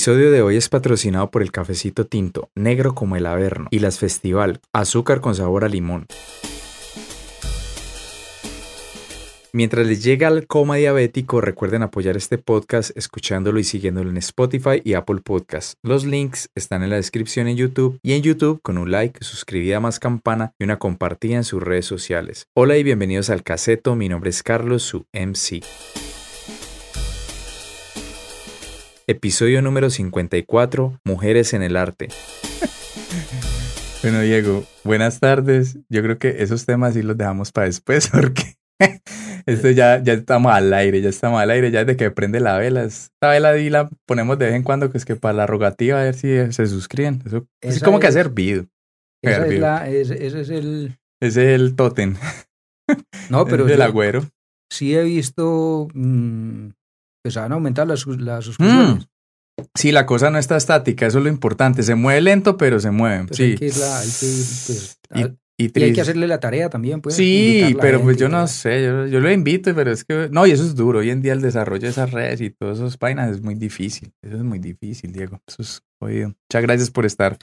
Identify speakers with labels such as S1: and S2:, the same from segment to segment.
S1: episodio de hoy es patrocinado por el cafecito tinto, negro como el averno, y las festival, azúcar con sabor a limón. Mientras les llega el coma diabético, recuerden apoyar este podcast escuchándolo y siguiéndolo en Spotify y Apple Podcasts. Los links están en la descripción en YouTube y en YouTube con un like, suscribida más campana y una compartida en sus redes sociales. Hola y bienvenidos al Caseto, mi nombre es Carlos, su MC. Episodio número 54, Mujeres en el Arte. bueno, Diego, buenas tardes. Yo creo que esos temas sí los dejamos para después porque esto ya, ya estamos al aire, ya estamos al aire, ya desde que prende la vela. Esta vela y la ponemos de vez en cuando, que es que para la rogativa a ver si se suscriben. Eso es como que ha servido.
S2: Esa es la, ese, es el...
S1: Ese es el tótem.
S2: No, pero...
S1: el agüero.
S2: Sí he visto... Mmm, pues van a aumentar las, las suscripciones.
S1: Mm. Sí, la cosa no está estática, eso es lo importante. Se mueve lento, pero se mueve.
S2: Pues
S1: sí.
S2: Hay que, la, hay que, pues,
S1: y, y,
S2: y, hay que hacerle la tarea también, pues.
S1: Sí, pero pues yo no sé, yo, yo, lo invito, pero es que, no, y eso es duro. Hoy en día el desarrollo de esas redes y todas esas vainas es muy difícil. Eso es muy difícil, Diego. Eso es jodido. Muchas gracias por estar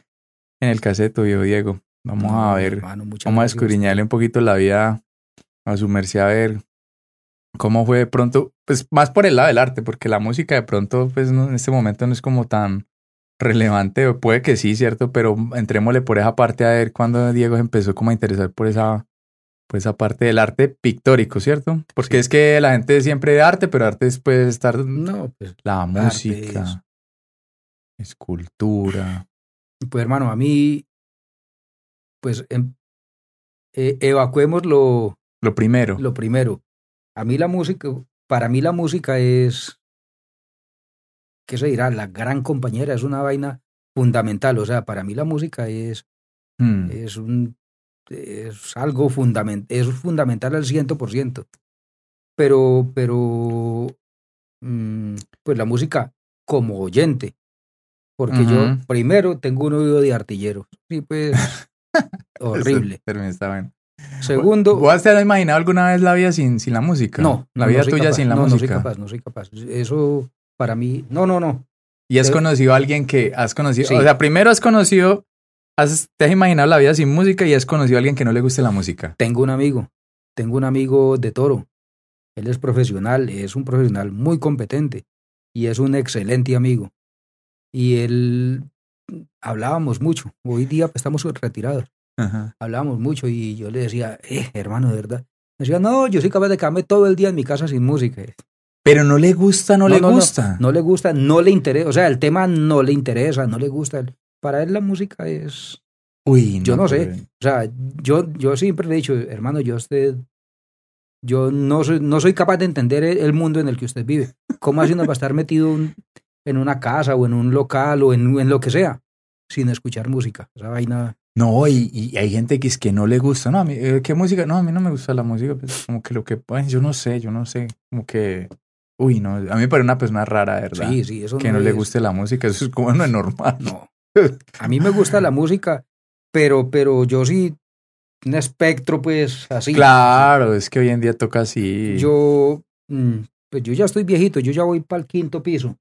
S1: en el caseto, viejo Diego. Vamos no, a ver, hermano, vamos a escudriñarle un poquito la vida a su merced a ver cómo fue de pronto, pues más por el lado del arte, porque la música de pronto, pues no, en este momento no es como tan relevante, puede que sí, cierto, pero entrémosle por esa parte a ver cuando Diego se empezó como a interesar por esa, por esa parte del arte pictórico, ¿cierto? Porque sí. es que la gente siempre de arte, pero arte puede estar
S2: no, pues,
S1: la música, escultura.
S2: Pues hermano, a mí, pues em, eh, evacuemos lo,
S1: lo primero.
S2: Lo primero. A mí la música, para mí la música es, ¿qué se dirá? La gran compañera, es una vaina fundamental. O sea, para mí la música es, hmm. es, un, es algo fundamental, es fundamental al ciento por ciento. Pero, pero, mmm, pues la música como oyente. Porque uh -huh. yo primero tengo un oído de artillero. Sí, pues, horrible.
S1: Está bien.
S2: Segundo.
S1: ¿Vos te has imaginado alguna vez la vida sin, sin la música?
S2: No.
S1: La vida
S2: no
S1: tuya
S2: capaz,
S1: sin la
S2: no,
S1: música.
S2: No soy capaz, no soy capaz. Eso para mí. No, no, no.
S1: ¿Y has
S2: Pero-
S1: conocido a alguien que has conocido?
S2: Sí.
S1: O sea, primero has conocido. Has, te has imaginado la vida sin música y has conocido a alguien que no le guste la música.
S2: Tengo un amigo. Tengo un amigo de toro. Él es profesional, es un profesional muy competente y es un excelente amigo. Y él hablábamos mucho. Hoy día estamos retirados.
S1: Ajá.
S2: Hablábamos mucho y yo le decía, eh, hermano, de verdad. Me decía, no, yo soy capaz de quedarme todo el día en mi casa sin música.
S1: Pero no le gusta, no, le gusta.
S2: No, le gusta, no le interesa. O sea, el tema no le interesa, no le gusta. Para él la música es.
S1: Uy,
S2: Yo no, sé. O sea, yo, yo siempre le he dicho, hermano, yo a usted. Yo no soy, no soy capaz de entender el, mundo en el que usted vive. ¿Cómo así uno va a estar metido un- en una casa o en un local o en, en lo que sea sin escuchar música? Esa vaina.
S1: No, y, y hay gente que es que no le gusta. No, a mí, eh, ¿qué música? No, a mí no me gusta la música. Pues, como que lo que. pues, yo no sé, yo no sé. Como que. Uy, no. A mí me parece una persona rara, ¿verdad?
S2: Sí, sí, eso
S1: que no, le
S2: es-
S1: guste la música. Eso es como no es normal.
S2: No. A mí me gusta la música, pero, pero yo sí, un espectro, pues así.
S1: Claro, es que hoy en día toca así.
S2: Yo, mm, pues yo ya estoy viejito, yo ya voy para el quinto piso.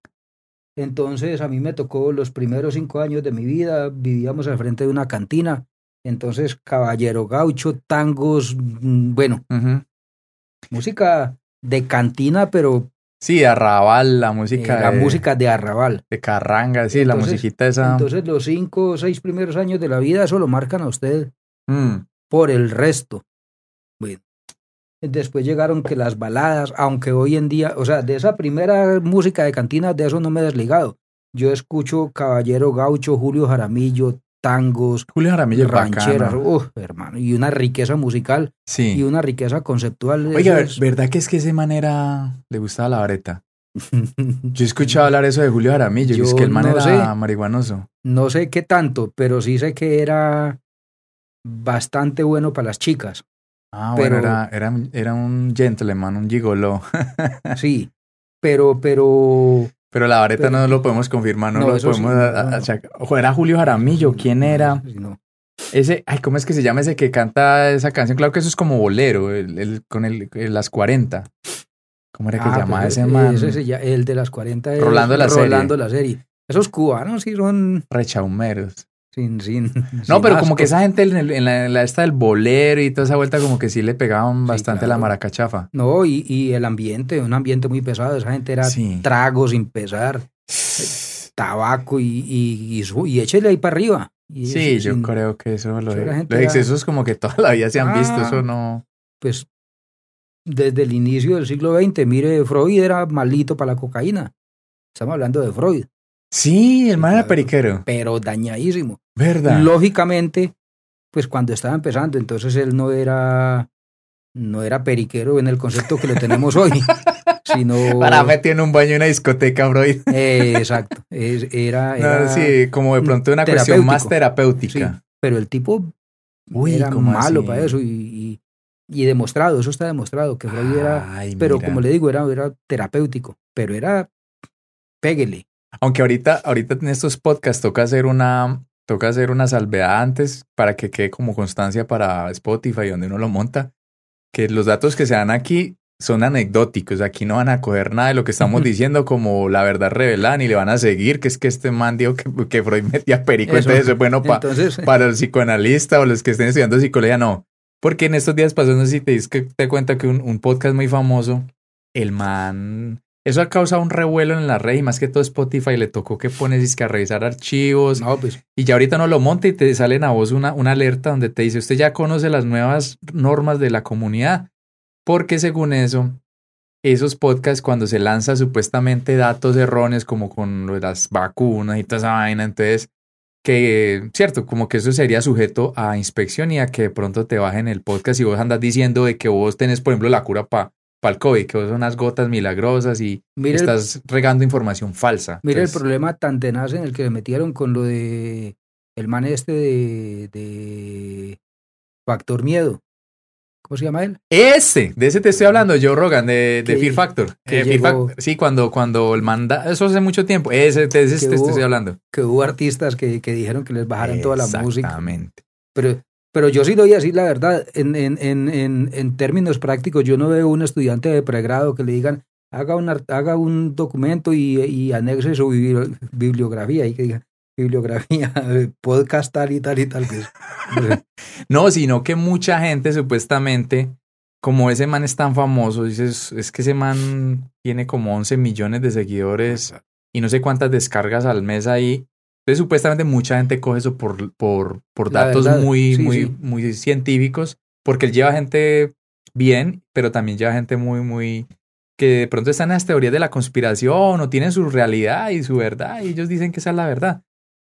S2: Entonces a mí me tocó los primeros cinco años de mi vida, vivíamos al frente de una cantina. Entonces, caballero gaucho, tangos, mm, bueno, música de cantina, pero
S1: Sí, de arrabal, la
S2: eh,
S1: música.
S2: la
S1: de,
S2: música de arrabal.
S1: De carranga, sí, la musiquita esa.
S2: Entonces, los cinco o seis primeros años de la vida, eso lo marcan a usted
S1: Mm,
S2: por el resto. Bueno, después llegaron que las baladas, aunque hoy en día, o sea, de esa primera música de cantina, de eso no me he desligado. Yo escucho Caballero Gaucho, Julio Jaramillo, tangos,
S1: Julio Jaramillo
S2: rancheras, uf, hermano, y una riqueza musical y
S1: Sí.
S2: una riqueza conceptual.
S1: Oiga,
S2: es-
S1: ¿verdad que es que ese manera le gustaba la vareta? Yo he escuchado hablar eso de Julio Jaramillo, que es
S2: Yo
S1: que el man
S2: no
S1: era
S2: sé.
S1: marihuanoso.
S2: no sé qué tanto, pero sí sé que era bastante bueno para las chicas.
S1: Ah, bueno,
S2: Pero-
S1: era, era, era un gentleman, un gigoló.
S2: Sí, pero, pero
S1: Pero la vareta
S2: Pero-
S1: no lo podemos confirmar, no,
S2: No,
S1: lo
S2: sí,
S1: podemos a- a- achacar. Ojo, era Julio Jaramillo, ¿quién era?
S2: Sí, no.
S1: Ese, ay, ¿cómo es que se llama ese que canta esa canción? Claro que eso es como bolero, el, el- con el, el- las 40. ¿Cómo era que
S2: Ah,
S1: llamaba ese
S2: eh,
S1: man?
S2: ese se el de las 40 es
S1: Rolando la serie.
S2: Rolando la serie. Esos cubanos sí son...
S1: Rechaumeros.
S2: Sin, sin,
S1: no, pero como que esa gente en, la, esta del bolero y toda esa vuelta como que sí le pegaban bastante la maracachafa.
S2: No, y, y, el ambiente, un ambiente muy pesado. Esa gente era trago sin pesar, tabaco y, y, y, échele ahí para arriba.
S1: sí, yo creo que eso lo los excesos como que toda la vida se han visto, eso ah, no...
S2: Pues desde el inicio del siglo XX, mire, Freud era malito para la cocaína. Estamos hablando de Freud.
S1: Sí, el mal era periquero.
S2: Pero dañadísimo.
S1: ¿Verdad?
S2: Lógicamente, pues cuando estaba empezando, entonces él no era, no era periquero en el concepto que lo tenemos hoy, sino...
S1: Para meter en un baño en una discoteca, Freud.
S2: Eh, exacto. era, era
S1: sí, como de pronto una cuestión más terapéutica.
S2: pero el tipo era malo para eso y y demostrado, eso está demostrado, que Freud era, pero como le digo, era, era terapéutico, pero era, péguele.
S1: Aunque ahorita, ahorita en estos podcasts toca hacer una, toca hacer una salvedad antes para que quede como constancia para Spotify donde uno lo monta, que los datos que se dan aquí son anecdóticos, aquí no van a coger nada de lo que estamos diciendo como la verdad revelada, ni le van a seguir, que es que este man dijo que, que Freud metía perico, entonces es bueno para el psicoanalista o los que estén estudiando psicología, no. Porque en estos días pasados, no sé si te que te cuenta que un, podcast muy famoso, el man, eso ha causado un revuelo en la red y más que todo Spotify le tocó que pones que a revisar archivos.
S2: No, pues.
S1: Y ya ahorita no lo monta y te salen a vos una, una alerta donde te dice, usted ya conoce las nuevas normas de la comunidad. Porque según eso, esos podcasts cuando se lanza supuestamente datos erróneos como con las vacunas y toda esa vaina, entonces que, cierto, como que eso sería sujeto a inspección y a que de pronto te bajen el podcast y vos andas diciendo de que vos tenés, por ejemplo, la cura para pa el COVID, que son unas gotas milagrosas y estás regando información falsa.
S2: Mira el problema tan tenaz en el que se metieron con lo de el man este de, de Factor Miedo. ¿Cómo se llama él?
S1: Ese, de ese te estoy hablando, Joe Rogan, de, de Fear Factor. Eh, sí, cuando, cuando el manda, eso hace mucho tiempo, ese, de ese te estoy hablando.
S2: Que hubo artistas que, que dijeron que les bajaran toda la música.
S1: Exactamente.
S2: Pero, pero yo sí doy así la verdad, en, en, en, en, términos prácticos, yo no veo un estudiante de pregrado que le digan, haga un, haga un documento y, y anexe su bibliografía y que digan, bibliografía, podcast tal y tal y tal.
S1: no, sino que mucha gente supuestamente, como ese man es tan famoso, dices, es que ese man tiene como 11 millones de seguidores y no sé cuántas descargas al mes ahí. Entonces, supuestamente mucha gente coge eso por, por, por datos muy, muy, muy científicos, porque él lleva gente bien, pero también lleva gente muy, muy, que de pronto están en las teorías de la conspiración o tienen su realidad y su verdad y ellos dicen que esa es la verdad.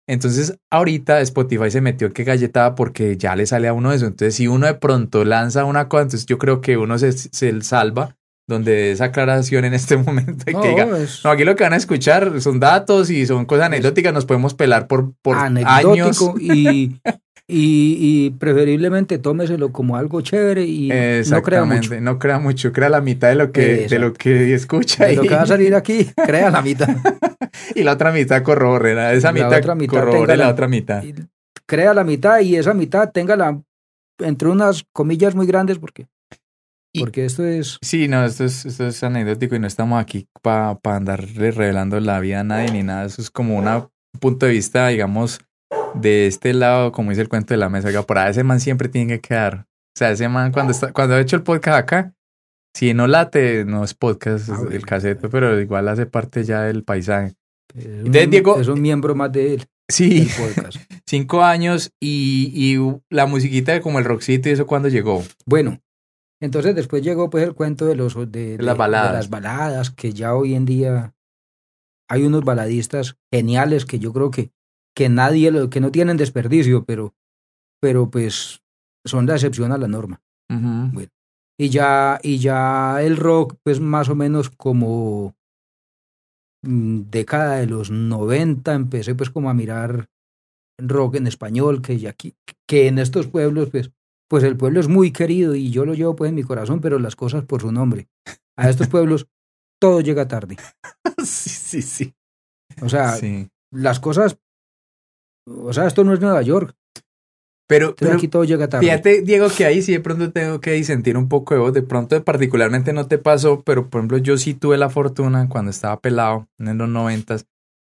S1: Entonces, ahorita Spotify se metió que galletada porque ya le sale a uno eso. Entonces, si uno de pronto lanza una cosa, entonces yo creo que uno se, se salva donde esa aclaración en este momento y que diga, no, aquí lo que van a escuchar son datos y son cosas anecdóticas, nos podemos pelar por, por años.
S2: Y, y, y, preferiblemente tómeselo como algo chévere y no crea mucho.
S1: No crea mucho, crea la mitad de lo que, de lo que escucha.
S2: De lo que va a salir aquí, crea la mitad.
S1: y la otra mitad corroborre, esa mitad, otra mitad corroborre la, otra mitad.
S2: Crea la mitad y esa mitad tenga la, entre unas comillas muy grandes porque porque esto es...
S1: Sí, no, esto es, esto es anecdótico y no estamos aquí para andarle revelando la vida a nadie ni nada. Eso es como un punto de vista, digamos, de este lado, como dice el cuento de la mesa, que por ahí ese man siempre tiene que quedar. O sea, ese man cuando está, cuando ha hecho el podcast acá, si no late, no es podcast, es ah, el caseto, pero igual hace parte ya del paisaje.
S2: Es un, Diego, es un miembro más de él.
S1: Sí, cinco años y, y la musiquita de como el rockcito y eso cuando llegó.
S2: Bueno, entonces después llegó pues el cuento de los de,
S1: las baladas.
S2: de las baladas, que ya hoy en día hay unos baladistas geniales que yo creo que que nadie, que no tienen desperdicio, pero, pero pues son la excepción a la norma. bueno, y ya, y ya el rock, pues más o menos como mm, década de los 90 empecé pues como a mirar rock en español, que aquí, que en estos pueblos, pues, pues el pueblo es muy querido y yo lo llevo pues en mi corazón, pero las cosas por su nombre. A estos pueblos todo llega tarde.
S1: sí, sí, sí.
S2: O sea, las cosas o sea, esto no es Nueva York.
S1: Pero, pero
S2: aquí todo llega tarde.
S1: Fíjate, Diego, que ahí sí de pronto tengo que disentir un poco de vos. De pronto, particularmente no te pasó, pero por ejemplo, yo sí tuve la fortuna cuando estaba pelado en los noventas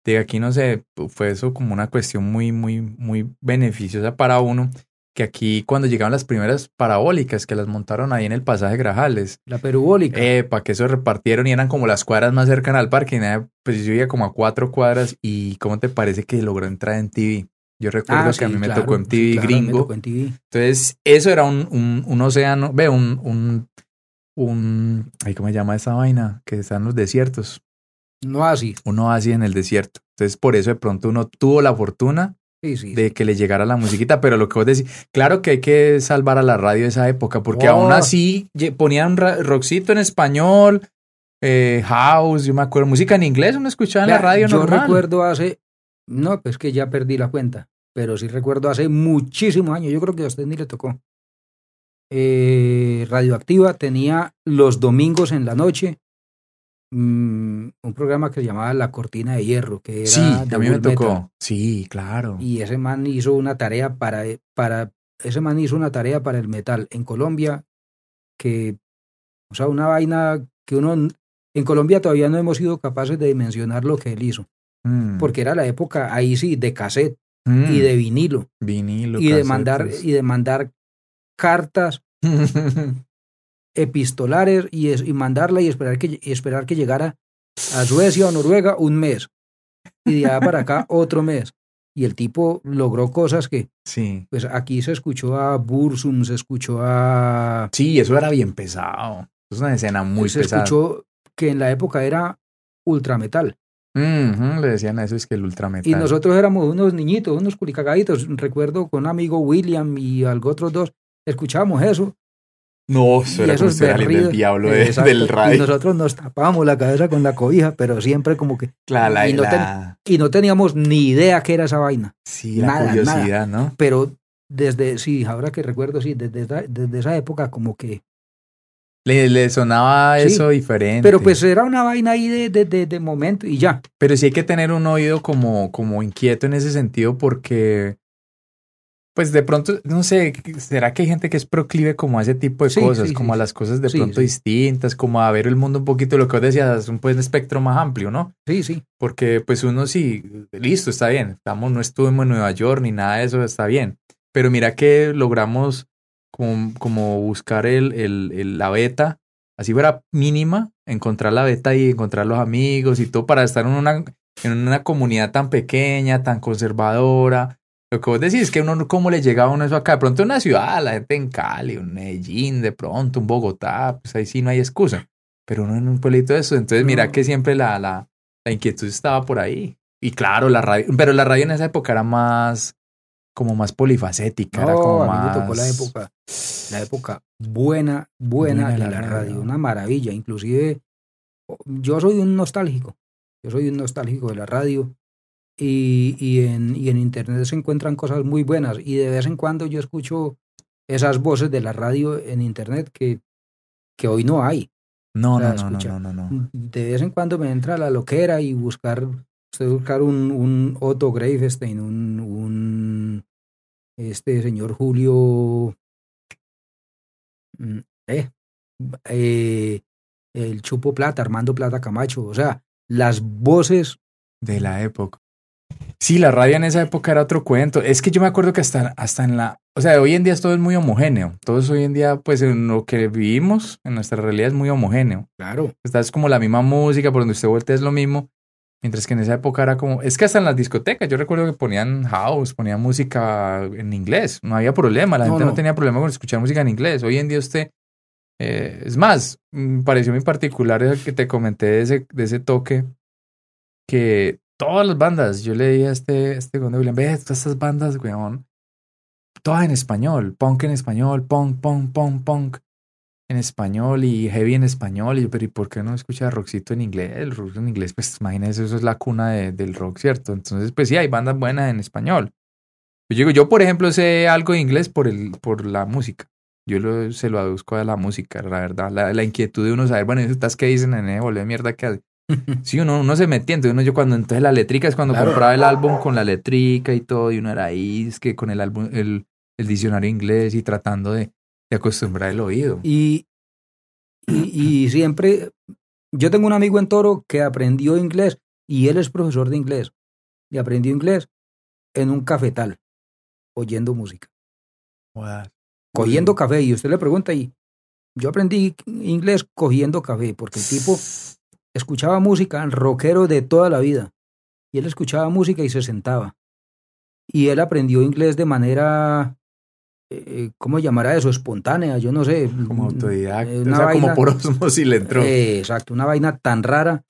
S1: De aquí, no sé, fue eso como una cuestión muy, muy, muy beneficiosa para uno que aquí cuando llegaron las primeras parabólicas que las montaron ahí en el pasaje Grajales.
S2: La perubólica.
S1: Eh, para que eso repartieron y eran como las cuadras más cercanas al parque. pues yo iba como a cuatro cuadras y ¿cómo te parece que logró entrar en TV? Yo recuerdo ah, que a mí me tocó en TV gringo. Entonces, eso era un, un, un océano, ve, un, un, un, ¿cómo se llama esa vaina? Que están los desiertos.
S2: Un oasis.
S1: Un oasis en el desierto. Entonces, por eso de pronto uno tuvo la fortuna de que le llegara la musiquita, pero lo que vos decís, claro que hay que salvar a la radio de esa época, porque aún así ponían rockcito en español, eh, house, yo me acuerdo, música en inglés, uno escuchaba en la radio
S2: yo recuerdo hace, no, pues que ya perdí la cuenta, pero sí recuerdo hace muchísimos años, yo creo que a usted ni le tocó. Eh, Radioactiva tenía los domingos en la noche Mm, un programa que se llamaba La Cortina de Hierro, que era
S1: sí, a mí me tocó. Sí, claro.
S2: Y ese man hizo una tarea para, para, ese man hizo una tarea para el metal en Colombia, que, o sea, una vaina que uno, en Colombia todavía no hemos sido capaces de dimensionar lo que él hizo, mm. porque era la época, ahí sí, de cassette y mm. de vinilo.
S1: Vinilo.
S2: Y de mandar, y de mandar cartas epistolares y, y mandarla y esperar que, esperar que llegara a Suecia o Noruega un mes. Y de allá para acá otro mes. Y el tipo logró cosas que,
S1: sí.
S2: pues aquí se escuchó a Bursum, se escuchó a...
S1: Sí, eso era bien pesado. Es una escena muy pesada. Se escuchó
S2: que en la época era ultrametal.
S1: le decían a eso, es que el ultrametal.
S2: Y nosotros éramos unos niñitos, unos culicagaditos. Recuerdo con un amigo William y algo otros dos, escuchábamos eso
S1: no, eso era como del diablo del radio.
S2: Y nosotros nos tapábamos la cabeza con la cobija, pero siempre como que...
S1: Claro,
S2: y, no y no teníamos ni idea qué era esa vaina.
S1: Sí, la curiosidad, ¿no?
S2: Pero desde, sí, ahora que recuerdo, sí, desde, desde esa época como que...
S1: Le, le sonaba eso diferente.
S2: Pero pues era una vaina ahí de, de, de, momento y ya.
S1: Pero sí hay que tener un oído como, como inquieto en ese sentido porque pues de pronto, no sé, ¿será que hay gente que es proclive como a ese tipo de cosas, como a las cosas de pronto distintas, como a ver el mundo un poquito, lo que vos decías, un, pues, espectro más amplio, ¿no?
S2: Sí, sí.
S1: Porque pues uno sí, listo, está bien, estamos, no estuvimos en Nueva York ni nada de eso, está bien. Pero mira que logramos como, como buscar el, el, la beta, así fuera mínima, encontrar la beta y encontrar los amigos y todo para estar en una, en una comunidad tan pequeña, tan conservadora, lo que vos decís es que uno, ¿cómo le llega a uno eso acá? De pronto una ciudad, la gente en Cali, un Medellín, de pronto un Bogotá, pues ahí sí no hay excusa. Pero uno en un pueblito de eso, entonces mira que siempre la, la, la inquietud estaba por ahí. Y claro, la radio, pero la radio en esa época era más, como más polifacética, era como más...
S2: tocó la época, la época buena, buena, de la, radio, una maravilla. Inclusive, yo soy un nostálgico, yo soy un nostálgico de la radio y, y, en, y en Internet se encuentran cosas muy buenas y de vez en cuando yo escucho esas voces de la radio en Internet que, que hoy no hay.
S1: No, no, no, no, no, no,
S2: De vez en cuando me entra la loquera y buscar, buscar un, un Otto Gravestein, un, un este señor Julio, mm, eh, eh, el Chupo Plata, Armando Plata Camacho, o sea, las voces
S1: de la época. Sí, la radio en esa época era otro cuento. Es que yo me acuerdo que hasta, hasta en la... O sea, hoy en día todo es muy homogéneo. Todo es hoy en día, pues en lo que vivimos, en nuestra realidad es muy homogéneo.
S2: Claro.
S1: Esta es como la misma música, por donde usted voltea es lo mismo. Mientras que en esa época era como... Es que hasta en las discotecas, yo recuerdo que ponían house, ponían música en inglés. No había problema, la gente no. tenía problema con escuchar música en inglés. Hoy en día usted... Eh, es más, me pareció muy particular el que te comenté de ese, de ese toque que todas las bandas. Yo le dije a este, este cuando William, ve, todas estas bandas, weón, todas en español, punk en español, punk, punk, punk, punk en español y heavy en español. Y yo, pero ¿y por qué no escucha rockcito en inglés? El rock en inglés, pues imagínese, eso es la cuna del rock, ¿cierto? Entonces, pues sí, hay bandas buenas en español. Yo digo, yo por ejemplo sé algo de inglés por, el, por la música. Yo lo, se lo aduzco a la música, la verdad. La, inquietud de uno saber, bueno, ¿estas qué dicen en el de mierda que hace? Sí, uno, uno se metía, entonces uno yo cuando entonces la letrica es cuando compraba el álbum con la letrica y todo, y uno era ahí, es que con el álbum, el, el diccionario inglés y tratando de, de acostumbrar el oído.
S2: Y, y, y, siempre, yo tengo un amigo en Toro que aprendió inglés Y él es profesor de inglés. Y aprendió inglés en un cafetal, oyendo música. Cogiendo café. Y usted le pregunta, y yo aprendí inglés cogiendo café, porque el tipo escuchaba música, rockero de toda la vida. Y él escuchaba música y se sentaba. Y él aprendió inglés de manera, eh, ¿cómo llamará eso? Espontánea, yo no sé.
S1: Como autodidacta, o sea, como por osmosis le entró.
S2: Eh, exacto, una vaina tan rara.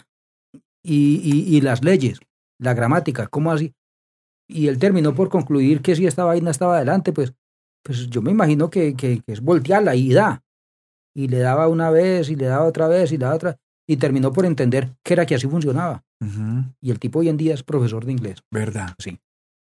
S2: Y, y, las leyes, la gramática, ¿cómo así? Y él terminó por concluir que si esta vaina estaba adelante, pues, pues yo me imagino que, que, que es voltearla y da. Y le daba una vez, y le daba otra vez, y le daba otra y terminó por entender que era que así funcionaba. Y el tipo hoy en día es profesor de inglés.
S1: ¿Verdad?
S2: Sí.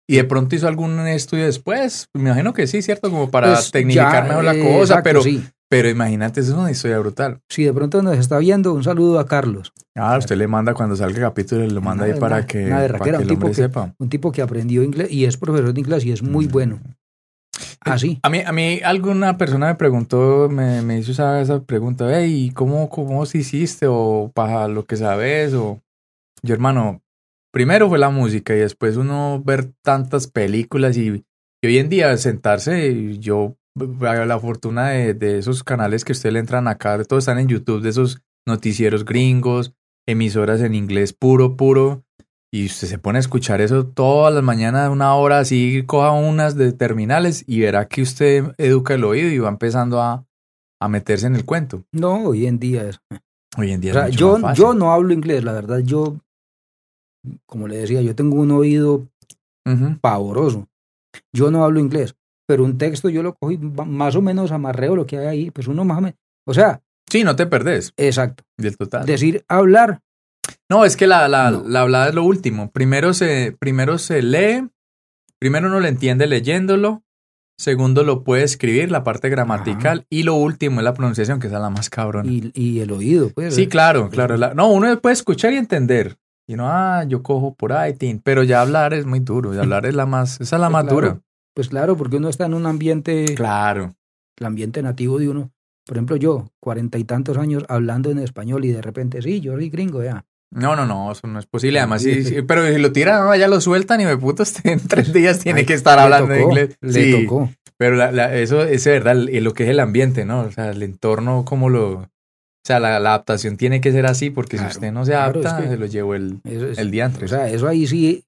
S1: ¿Y de pronto hizo algún estudio después? Me imagino que sí, ¿cierto? Como para pues tecnificar mejor la cosa, pero, sí. pero imagínate, eso es una historia brutal.
S2: Si de pronto nos está viendo, un saludo a Carlos.
S1: Ah, usted le manda cuando salga el capítulo, le manda ahí para que, para que
S2: el sepa. Un tipo que aprendió inglés y es profesor de inglés y es muy bueno. Así.
S1: Ah, a mí, a mí alguna persona me preguntó, me, hizo esa, esa pregunta, hey, ¿cómo, cómo se hiciste? O para lo que sabes, o yo hermano, primero fue la música y después uno ver tantas películas y, hoy en día sentarse, yo la fortuna de, de, esos canales que usted le entran acá, todos están en YouTube, de esos noticieros gringos, emisoras en inglés puro, puro, y usted se pone a escuchar eso todas las mañanas, una hora así, coja unas de terminales y verá que usted educa el oído y va empezando a, a meterse en el cuento.
S2: No, hoy en día es.
S1: Hoy en día es
S2: yo, yo no hablo inglés, la verdad, yo, como le decía, yo tengo un oído pavoroso. Yo no hablo inglés, pero un texto yo lo cogí más o menos amarreo lo que hay ahí, pues uno más o menos. O sea.
S1: Sí, no te perdés.
S2: Exacto.
S1: Del total.
S2: Decir hablar,
S1: no, es que la, la, la hablada es lo último. Primero se, primero se lee, primero uno lo entiende leyéndolo, segundo lo puede escribir, la parte gramatical, y lo último es la pronunciación, que es la más cabrona.
S2: Y, y el oído, pues.
S1: Sí, claro, claro. no, uno puede escuchar y entender. Y no, ah, yo cojo por ahí, pero ya hablar es muy duro, y hablar es la más, esa es la pues más dura.
S2: Pues claro, porque uno está en un ambiente.
S1: Claro.
S2: El ambiente nativo de uno. Por ejemplo, yo, cuarenta y tantos años hablando en español y de repente, sí, yo soy gringo, ya.
S1: No, no, no, eso no es posible. Además, sí, pero si lo tiran, no, ya lo sueltan y me puto, en tres días tiene que estar hablando en inglés.
S2: Le tocó.
S1: Pero la, eso es verdad, lo que es el ambiente, ¿no? O sea, el entorno, como lo. O sea, la, adaptación tiene que ser así, porque si usted no se adapta, se lo llevó el, el diantre.
S2: O sea, eso ahí sí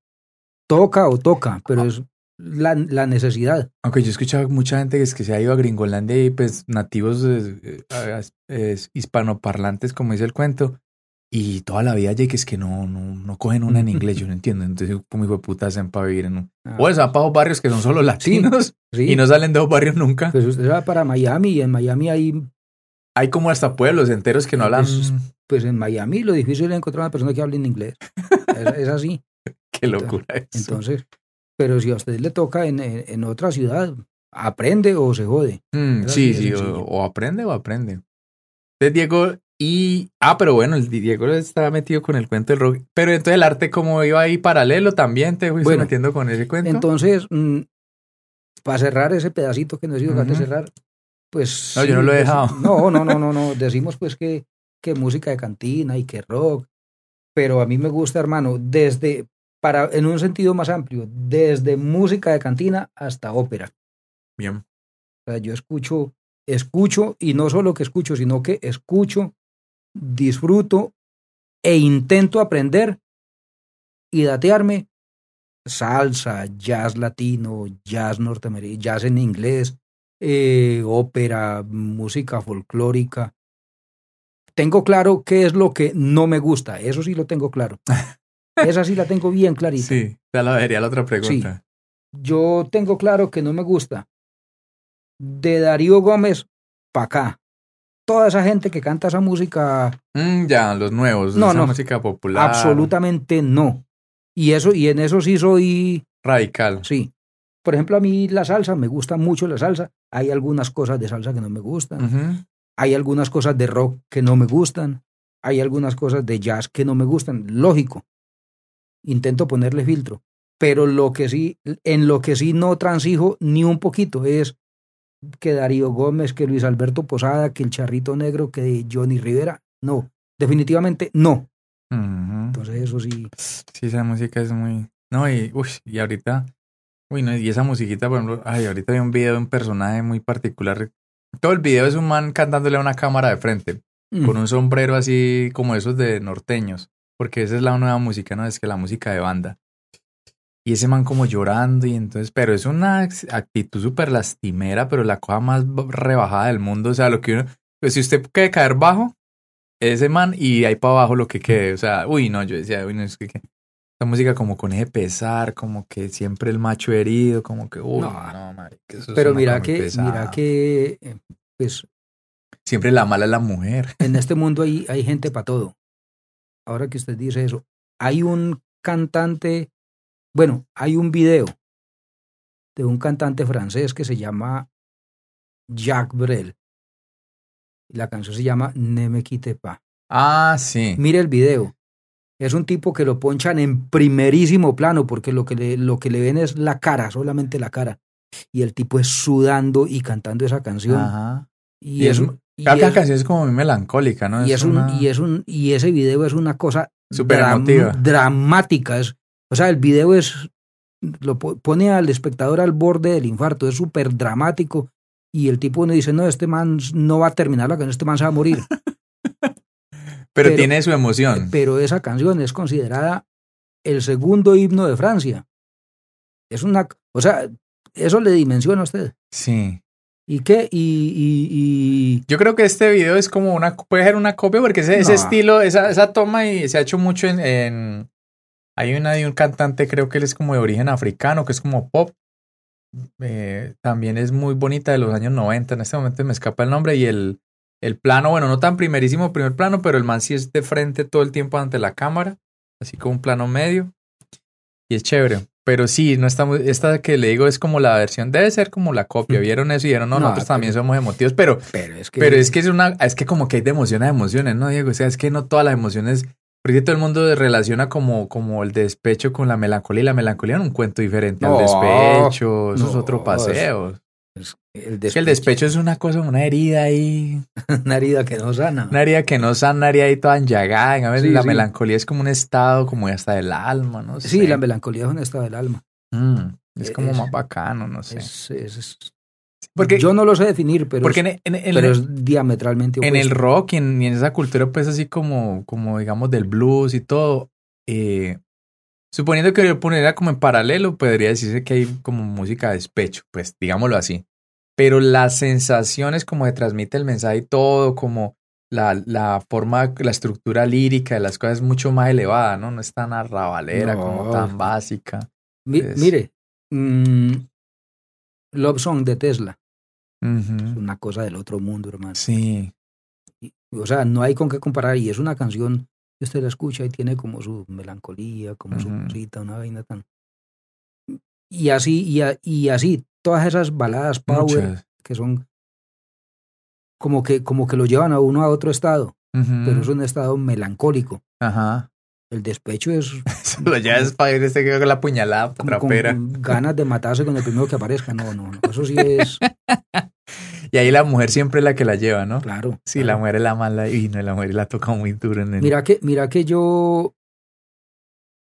S2: toca o toca, pero es la, la, necesidad.
S1: Aunque yo he escuchado mucha gente que, es que se ha ido a Gringolandia y pues nativos eh, hispanoparlantes, como dice el cuento, y toda la vida, Jake, es que no, no, no cogen una en inglés, yo no entiendo. Entonces, como hijo de puta hacen para vivir en un... Ah. O sea, para barrios que son solo latinos y no salen de dos barrios nunca.
S2: Pues usted va para Miami y en Miami hay...
S1: Hay como hasta pueblos enteros que no hablan...
S2: Pues, pues en Miami lo difícil es encontrar una persona que hable en inglés. es, así.
S1: Qué locura
S2: entonces, eso. Entonces, pero si a usted le toca en, en otra ciudad, aprende o se jode.
S1: Mm, sí, sí, o, o, aprende o aprende. Entonces, Diego, y, ah, pero bueno, el Diego estaba metido con el cuento del rock. Pero entonces el arte como iba ahí paralelo también, te fuiste metiendo con ese cuento.
S2: Entonces, mm, para cerrar ese pedacito que nos dijo uh cerrar, pues...
S1: No, yo no lo he dejado.
S2: No, no, no, no, no. Decimos pues que, que música de cantina y que rock. Pero a mí me gusta, hermano, desde, para, en un sentido más amplio, desde música de cantina hasta ópera.
S1: Bien.
S2: O sea, yo escucho, escucho, y no solo que escucho, sino que escucho disfruto e intento aprender y datearme salsa, jazz latino, jazz norteamericano, jazz en inglés, eh, ópera, música folclórica. Tengo claro qué es lo que no me gusta, eso sí lo tengo claro. Esa sí la tengo bien clarita.
S1: Sí, ya la vería la otra pregunta.
S2: Yo tengo claro que no me gusta. De Darío Gómez para acá toda esa gente que canta esa música.
S1: Mm, ya, los nuevos, no, esa no, música popular.
S2: Absolutamente no. Y eso, y en eso sí soy
S1: radical.
S2: Sí. Por ejemplo, a mí la salsa, me gusta mucho la salsa. Hay algunas cosas de salsa que no me gustan. Hay algunas cosas de rock que no me gustan. Hay algunas cosas de jazz que no me gustan. Lógico. Intento ponerle filtro. Pero lo que sí, en lo que sí no transijo ni un poquito es que Darío Gómez, que Luis Alberto Posada, que el Charrito Negro, que Johnny Rivera. No, definitivamente no. Entonces eso sí.
S1: Sí, esa música es muy... No, y, uy, y ahorita... Uy, no, y esa musiquita, por ejemplo, ay, ahorita hay un video de un personaje muy particular. Todo el video es un man cantándole a una cámara de frente, con
S2: Mm.
S1: un sombrero así como esos de norteños, porque esa es la nueva música, ¿no? Es que la música de banda. Y ese man como llorando y entonces, pero es una actitud súper lastimera, pero la cosa más rebajada del mundo, o sea, lo que uno, pues si usted quiere caer bajo, ese man y ahí para abajo lo que quede, o sea, uy, no, yo decía, uy, no, es que, que- esa música como con ese pesar, como que siempre el macho herido, como que, uy,
S2: No.
S1: no, marica, eso
S2: Pero mira que, mira que, eh, pues
S1: Siempre la mala es la mujer.
S2: en este mundo hay, hay gente para todo. Ahora que usted dice eso, hay un cantante, bueno, hay un video de un cantante francés que se llama Jacques Brel. La canción se llama Ne me quitte pas.
S1: Ah, sí.
S2: Mire el video. Es un tipo que lo ponchan en primerísimo plano porque lo que le, lo que le ven es la cara, solamente la cara. Y el tipo es sudando y cantando esa canción.
S1: Ajá.
S2: Y,
S1: Y
S2: es,
S1: es-
S2: y
S1: Cada
S2: es-
S1: canción es como muy melancólica, ¿no?
S2: y es un,
S1: una-
S2: y es un, y ese video es una cosa dram- dramática. Es, o sea, el video es, lo po- pone al espectador al borde del infarto, es súper dramático. Y el tipo uno dice, no, este man no va a terminar la canción, este man se va a morir.
S1: pero,
S2: pero-
S1: tiene su emoción.
S2: Pero esa canción es considerada el segundo himno de Francia. Es una, o sea, eso le dimensiona a usted.
S1: Sí.
S2: ¿Y qué? Y, y, y
S1: Yo creo que este video es como una, puede ser una copia porque ese, ese
S2: No.
S1: estilo, esa, esa toma y se ha hecho mucho en, en- hay una de un cantante, creo que él es como de origen africano, que es como pop. Eh, también es muy bonita de los años 90. En este momento me escapa el nombre y el, el plano, bueno, no tan primerísimo primer plano, pero el man sí es de frente todo el tiempo ante la cámara, así como un plano medio. Y es chévere. Pero sí, no estamos, esta que le digo es como la versión, debe ser como la copia. ¿Vieron eso y dijeron, no,
S2: No,
S1: nosotros también somos emotivos, pero
S2: pero es que
S1: pero es que es una, es que como que hay de emoción a emociones, ¿no, Diego? O sea, es que no todas las emociones, porque todo el mundo relaciona como, como el despecho con la melancolía, y la melancolía es un cuento diferente
S2: No,
S1: al despecho, eso es
S2: no,
S1: otro paseo.
S2: es- el
S1: Es que el despecho es una cosa, una herida ahí,
S2: una herida que no sana.
S1: una herida que no sana, una herida ahí toda enllagada, en
S2: Sí,
S1: la
S2: sí.
S1: melancolía es como un estado como hasta del alma, no sé.
S2: Sí, la melancolía es un estado del alma.
S1: Mm, es como
S2: es-
S1: más bacano, no sé.
S2: Es- es- es-
S1: porque
S2: yo no lo sé definir, pero,
S1: porque
S2: es,
S1: en, en- en-
S2: pero es diametralmente
S1: en el rock y en, y en esa cultura, pues así como, como digamos del blues y todo, eh, suponiendo que yo poniera como en paralelo, podría decirse que hay como música de despecho, pues digámoslo así. Pero las sensaciones como de transmite el mensaje y todo, como la, la forma, la estructura lírica de las cosas es mucho más elevada, ¿no? No es tan arrabalera,
S2: No.
S1: como tan básica.
S2: Mi- Mire, mm, Love Song de Tesla es una cosa del otro mundo, hermano.
S1: Sí,
S2: Y- O sea, no hay con qué comparar y es una canción que usted la escucha y tiene como su melancolía, como su
S1: Ujú.
S2: cosita, una vaina tan... Y así, y, a- y así, todas esas baladas power
S1: muchas.
S2: que son como que, como que lo llevan a uno a otro estado, pero es un estado melancólico.
S1: Ajá.
S2: El despecho es
S1: Lo llevas para ir este que con la puñalada trapera.
S2: con ganas de matarse con el primero que aparezca. No, no, no. Eso sí es
S1: Y ahí la mujer siempre es la que la lleva, ¿no?
S2: claro.
S1: Sí,
S2: claro.
S1: la mujer es la mala y no, la mujer la toca muy duro en el...
S2: Mira que, mira que yo,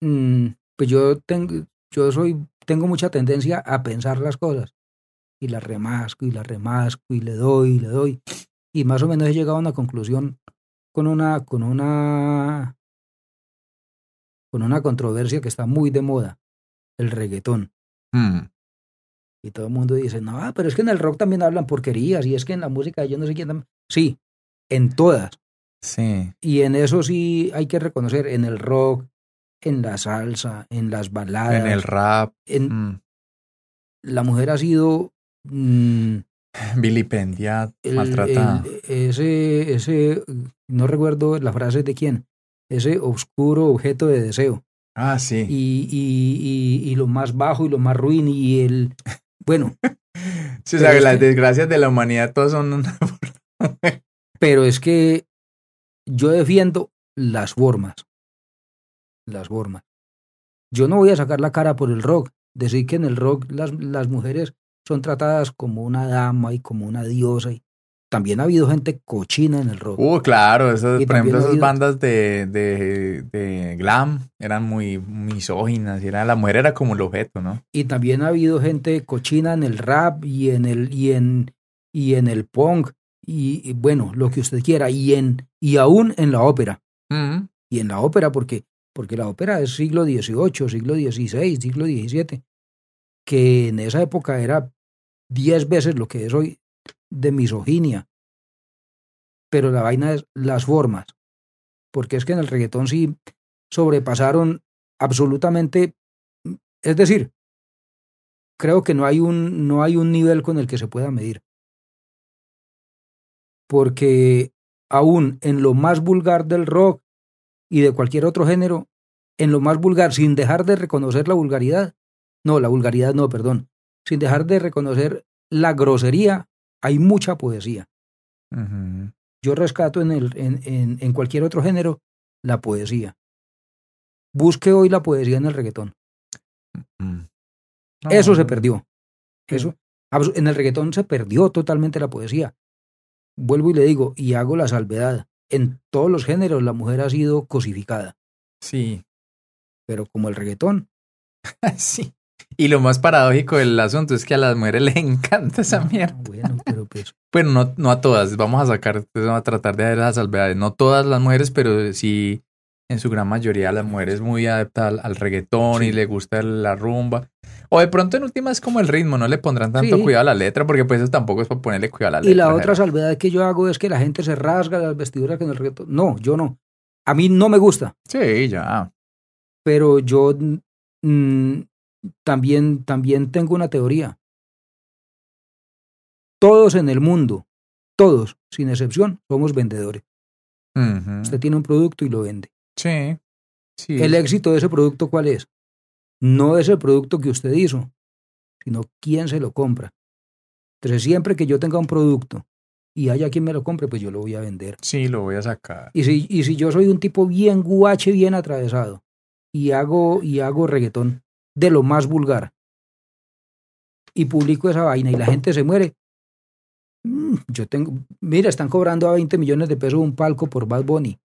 S2: mm, pues yo tengo, yo soy, tengo mucha tendencia a pensar las cosas y las remasco y las remasco y le doy y le doy y más o menos he llegado a una conclusión con una, con una, con una controversia que está muy de moda, el reggaetón.
S1: Mm,
S2: Y todo el mundo dice, no, pero es que en el rock también hablan porquerías y es que en la música yo no sé quién tam-". Sí, en todas.
S1: sí.
S2: Y en eso sí hay que reconocer, en el rock, en la salsa, en las baladas,
S1: En el rap.
S2: en-
S1: mm,
S2: la mujer ha sido mm,
S1: vilipendiada,
S2: el-
S1: maltratada.
S2: el- ese, ese, no recuerdo la frase de quién, ese oscuro objeto de deseo.
S1: ah, sí.
S2: Y, y, y, y lo más bajo y lo más ruin y el, bueno,
S1: Sí, o sea, las
S2: que-
S1: desgracias de la humanidad todas son una...
S2: pero es que yo defiendo las formas, las formas. Yo no voy a sacar la cara por el rock, decir que en el rock las, las mujeres son tratadas como una dama y como una diosa. Y, también ha habido gente cochina en el rock.
S1: Uh, claro, esas, por ejemplo, esas bandas de, de, de, glam eran muy misóginas y era, la mujer era como el objeto, ¿no?
S2: Y también ha habido gente cochina en el rap y en el, y en, y en el punk y, bueno, lo que usted quiera, y en, y aún en la ópera. Y en la ópera, porque, porque la ópera es siglo XVIII, siglo XVI, siglo XVII, que en esa época era diez veces lo que es hoy de misoginia. Pero la vaina es las formas. Porque es que en el reggaetón sí sobrepasaron absolutamente. Es decir, creo que no hay un, no hay un nivel con el que se pueda medir. Porque aún en lo más vulgar del rock y de cualquier otro género, en lo más vulgar, sin dejar de reconocer la vulgaridad, no, la vulgaridad no, perdón, sin dejar de reconocer la grosería, hay mucha poesía. Yo rescato en, el, en, en, cualquier otro género la poesía. Busque hoy la poesía en el reggaetón. Eso se perdió. Eso, en el reggaetón se perdió totalmente la poesía. Vuelvo y le digo, y hago la salvedad. En todos los géneros la mujer ha sido cosificada.
S1: Sí.
S2: Pero como el reggaetón.
S1: sí. Y lo más paradójico del asunto es que a las mujeres les encanta esa mierda.
S2: Bueno, pero pues.
S1: bueno, no, no a todas. Vamos a sacar, pues, vamos a tratar de dar las salvedades. No todas las mujeres, pero sí en su gran mayoría las mujeres muy adaptadas al, reggaetón y le gusta la rumba. O de pronto en última es como el ritmo, no le pondrán tanto cuidado a la letra, porque pues eso tampoco es para ponerle cuidado a la letra.
S2: Y la otra salvedad que yo hago es que la gente se rasga las vestiduras con el reggaetón. No, yo no. A mí no me gusta.
S1: Sí, ya.
S2: Pero yo mm, también, también tengo una teoría. Todos en el mundo, todos, sin excepción, somos vendedores. Usted tiene un producto y lo vende.
S1: Sí. sí.
S2: El éxito de ese producto, ¿cuál es? No es el producto que usted hizo, sino quién se lo compra. Entonces, siempre que yo tenga un producto y haya quien me lo compre, pues yo lo voy a vender.
S1: Sí, lo voy a sacar.
S2: Y si, y si yo soy un tipo bien guache, bien atravesado, y hago, y hago reggaetón, de lo más vulgar y publico esa vaina y la gente se muere, mm, yo tengo, mira, están cobrando a 20 millones de pesos un palco por Bad Bunny.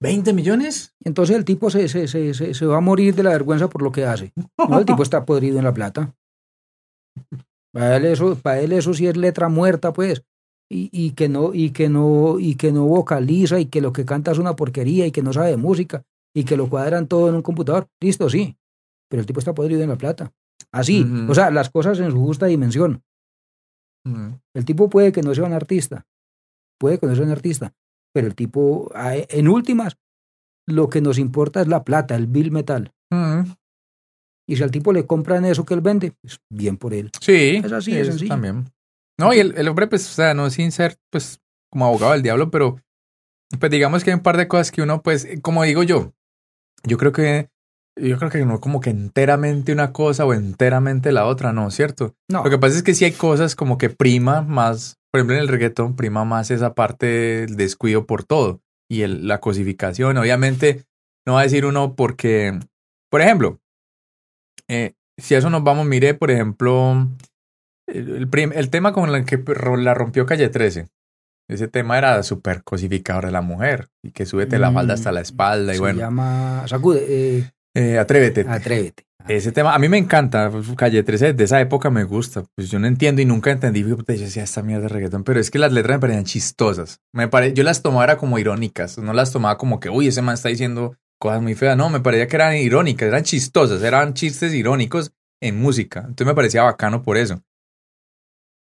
S1: ¿20 millones?
S2: Entonces el tipo se, se, se, se, va a morir de la vergüenza por lo que hace. No, el tipo está podrido en la plata. Para él eso, para él eso sí es letra muerta, pues. Y, y, que no, y que no, y que no vocaliza, y que lo que canta es una porquería, y que no sabe música, y que lo cuadran todo en un computador. Listo, sí pero el tipo está podrido en la plata. Así, o sea, las cosas en su justa dimensión. El tipo puede que no sea un artista, puede que no sea un artista, pero el tipo, en últimas, lo que nos importa es la plata, el bill metal. Y si al tipo le compran eso que él vende, pues bien por él.
S1: Sí,
S2: es así, es así.
S1: También. No, y el, el, hombre, pues, o sea, no sin ser, pues, como abogado del diablo, pero, pues, digamos que hay un par de cosas que uno, pues, como digo yo, yo creo que yo creo que no como que enteramente una cosa o enteramente la otra, no, ¿cierto?
S2: No.
S1: Lo que pasa es que sí hay cosas como que prima más, por ejemplo en el reggaetón prima más esa parte del descuido por todo y el, la cosificación. Obviamente no va a decir uno porque, por ejemplo, eh, si a eso nos vamos, mire, por ejemplo, el, el, tema con el que la rompió Calle 13. Ese tema era súper cosificador de la mujer y que súbete la falda hasta la mm, espalda y
S2: se
S1: bueno.
S2: llama sacude, eh,
S1: eh, atrévete.
S2: Atrévete.
S1: Ese tema, a mí me encanta. Calle 13 de esa época me gusta. Pues yo no entiendo y nunca entendí. Yo decía, esta mierda de reggaetón. Pero es que las letras me parecían chistosas. Me pare... Yo las tomaba como irónicas. No las tomaba como que, uy, ese man está diciendo cosas muy feas. No, me parecía que eran irónicas, eran chistosas, eran chistes irónicos en música. Entonces me parecía bacano por eso.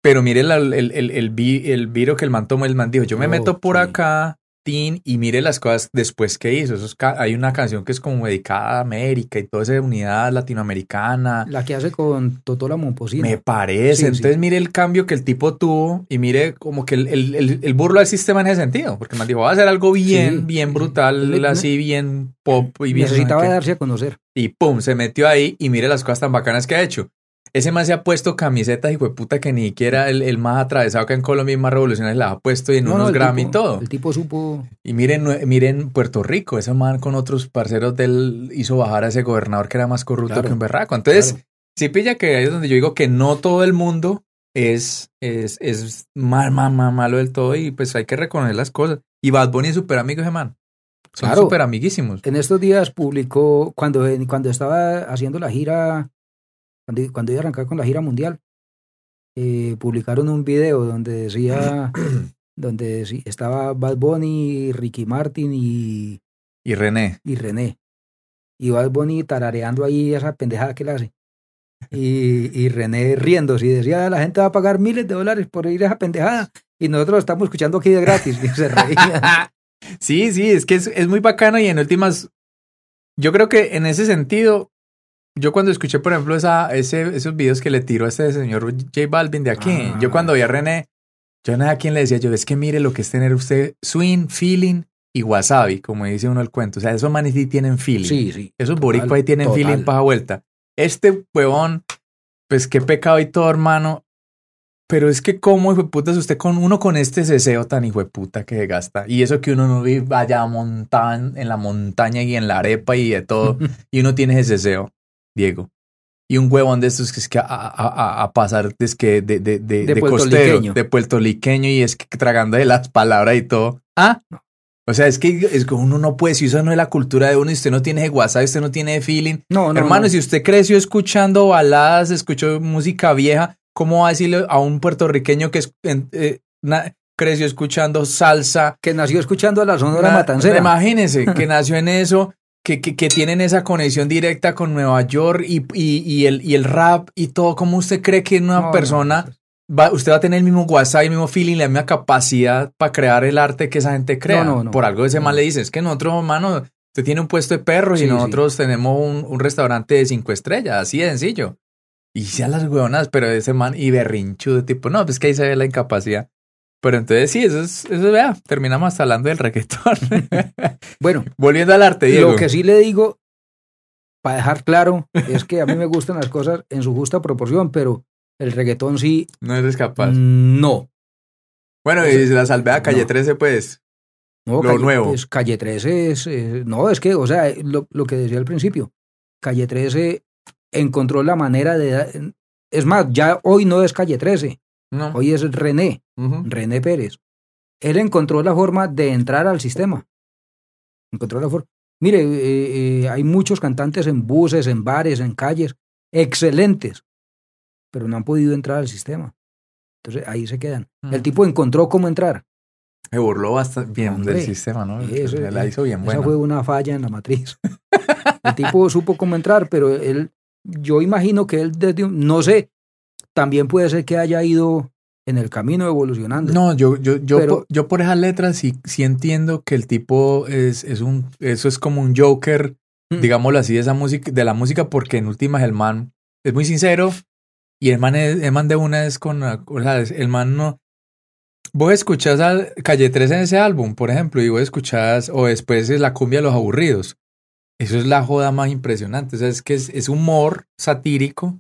S1: Pero mire el, el, el, el, el viro que el man tomó. El man dijo, yo me meto por acá y mire las cosas después que hizo. hay una canción que es como dedicada a América y toda esa unidad latinoamericana.
S2: La que hace con Totola Momposina.
S1: Me parece. Entonces mire el cambio que el tipo tuvo y mire como que el, el, el, burlo del sistema en ese sentido. Porque me dijo, va a hacer algo bien, bien brutal, así bien pop y bien...
S2: Necesitaba darse a conocer.
S1: Y pum, se metió ahí y mire las cosas tan bacanas que ha hecho. Ese más se ha puesto camisetas, hijo de puta, que ni siquiera el, más atravesado que en Colombia y más revolucionario la ha puesto y en unos Grammy y todo.
S2: El tipo supo.
S1: Y miren, miren Puerto Rico, ese man con otros parceros del hizo bajar a ese gobernador que era más corrupto que un berraco. Entonces, sí pilla que ahí es donde yo digo que no todo el mundo es, es, es mal, mal, mal, malo del todo y pues hay que reconocer las cosas. Y Bad Bunny es súper amigo ese man. Son súper amiguísimos.
S2: En estos días publicó, cuando, cuando estaba haciendo la gira, cuando, cuando iba a arrancar con la gira mundial, eh, publicaron un video donde decía, donde estaba Bad Bunny, Ricky Martin y...
S1: Y René.
S2: Y René. Y Bad Bunny tarareando ahí esa pendejada que le hace. Y, y René riéndose y decía, la gente va a pagar miles de dólares por ir a esa pendejada y nosotros lo estamos escuchando aquí de gratis. Y se reía.
S1: sí, sí, es que es, es muy bacano y en últimas, yo creo que en ese sentido, yo cuando escuché, por ejemplo, esa, ese, esos videos que le tiró a este señor J Balvin de aquí, yo ah. cuando vi a René, yo nada a quien le decía yo, es que mire lo que es tener usted swing, feeling y wasabi, como dice uno el cuento. O sea, esos manes sí tienen feeling.
S2: Sí, sí.
S1: Esos boricuas ahí tienen feeling para vuelta. Este huevón, pues qué pecado y todo, hermano. Pero es que cómo, hijo de puta, usted con uno con este ceseo tan hijo de puta que gasta. Y eso que uno no vive allá montan, en la montaña y en la arepa y de todo. y uno tiene ese ceseo. Diego. Y un huevón de estos que es que a, a, a pasar es que de, de, de, de, de y es que tragando de las palabras y todo. Ah, o sea, es que, es que uno no puede, si eso no es la cultura de uno y usted no tiene WhatsApp, usted no tiene feeling. No, no. Hermano, si usted creció escuchando baladas, escuchó música vieja, ¿cómo va a decirle a un puertorriqueño que es, eh, creció escuchando salsa?
S2: Que nació escuchando a la Sonora Matancera.
S1: Imagínese, que nació en eso que, que, tienen esa conexión directa con Nueva York y, y, el, y el rap y todo. ¿Cómo usted cree que una persona, va, usted va a tener el mismo WhatsApp, el mismo feeling, la misma capacidad para crear el arte que esa gente crea? Por algo ese mal le dice, es que nosotros, hermano, usted tiene un puesto de perros y nosotros tenemos un, un, restaurante de cinco estrellas, así de sencillo. Y sea las hueonas, pero ese man y berrinchudo, tipo, no, pues que ahí se ve la incapacidad. Pero entonces sí, eso es, eso vea, terminamos hablando del reggaetón.
S2: bueno,
S1: volviendo al arte, Diego.
S2: Lo que sí le digo, para dejar claro, es que a mí me gustan las cosas en su justa proporción, pero el reggaetón sí.
S1: No eres capaz.
S2: No.
S1: Bueno, y la salvea Calle 13, pues. No, lo nuevo. Pues
S2: Calle 13 es. No, es que, o sea, lo, lo que decía al principio, Calle 13 encontró la manera de. Es más, ya hoy no es Calle 13. Hoy es René, René Pérez. Él encontró la forma de entrar al sistema. Encontró la forma. Mire, eh, eh, hay muchos cantantes en buses, en bares, en calles, excelentes, pero no han podido entrar al sistema. Entonces ahí se quedan. El tipo encontró cómo entrar.
S1: Se burló bastante bien del sistema, ¿no? Eso, la hizo bien
S2: Esa fue una falla en la matriz. el tipo supo cómo entrar, pero él, yo imagino que él desde, no sé, también puede ser que haya ido en el camino evolucionando.
S1: No, yo, yo, yo, por, yo por esas letras sí, sí entiendo que el tipo es, es un, eso es como un Joker, mm. digámoslo así, de esa música, de la música, porque en últimas el man es muy sincero y el man, el man de una es con, o sea, el man no, vos escuchás a Calle 3 en ese álbum, por ejemplo, y vos escuchás, o después es la cumbia de los aburridos. Eso es la joda más impresionante. O sea, es que es, es humor satírico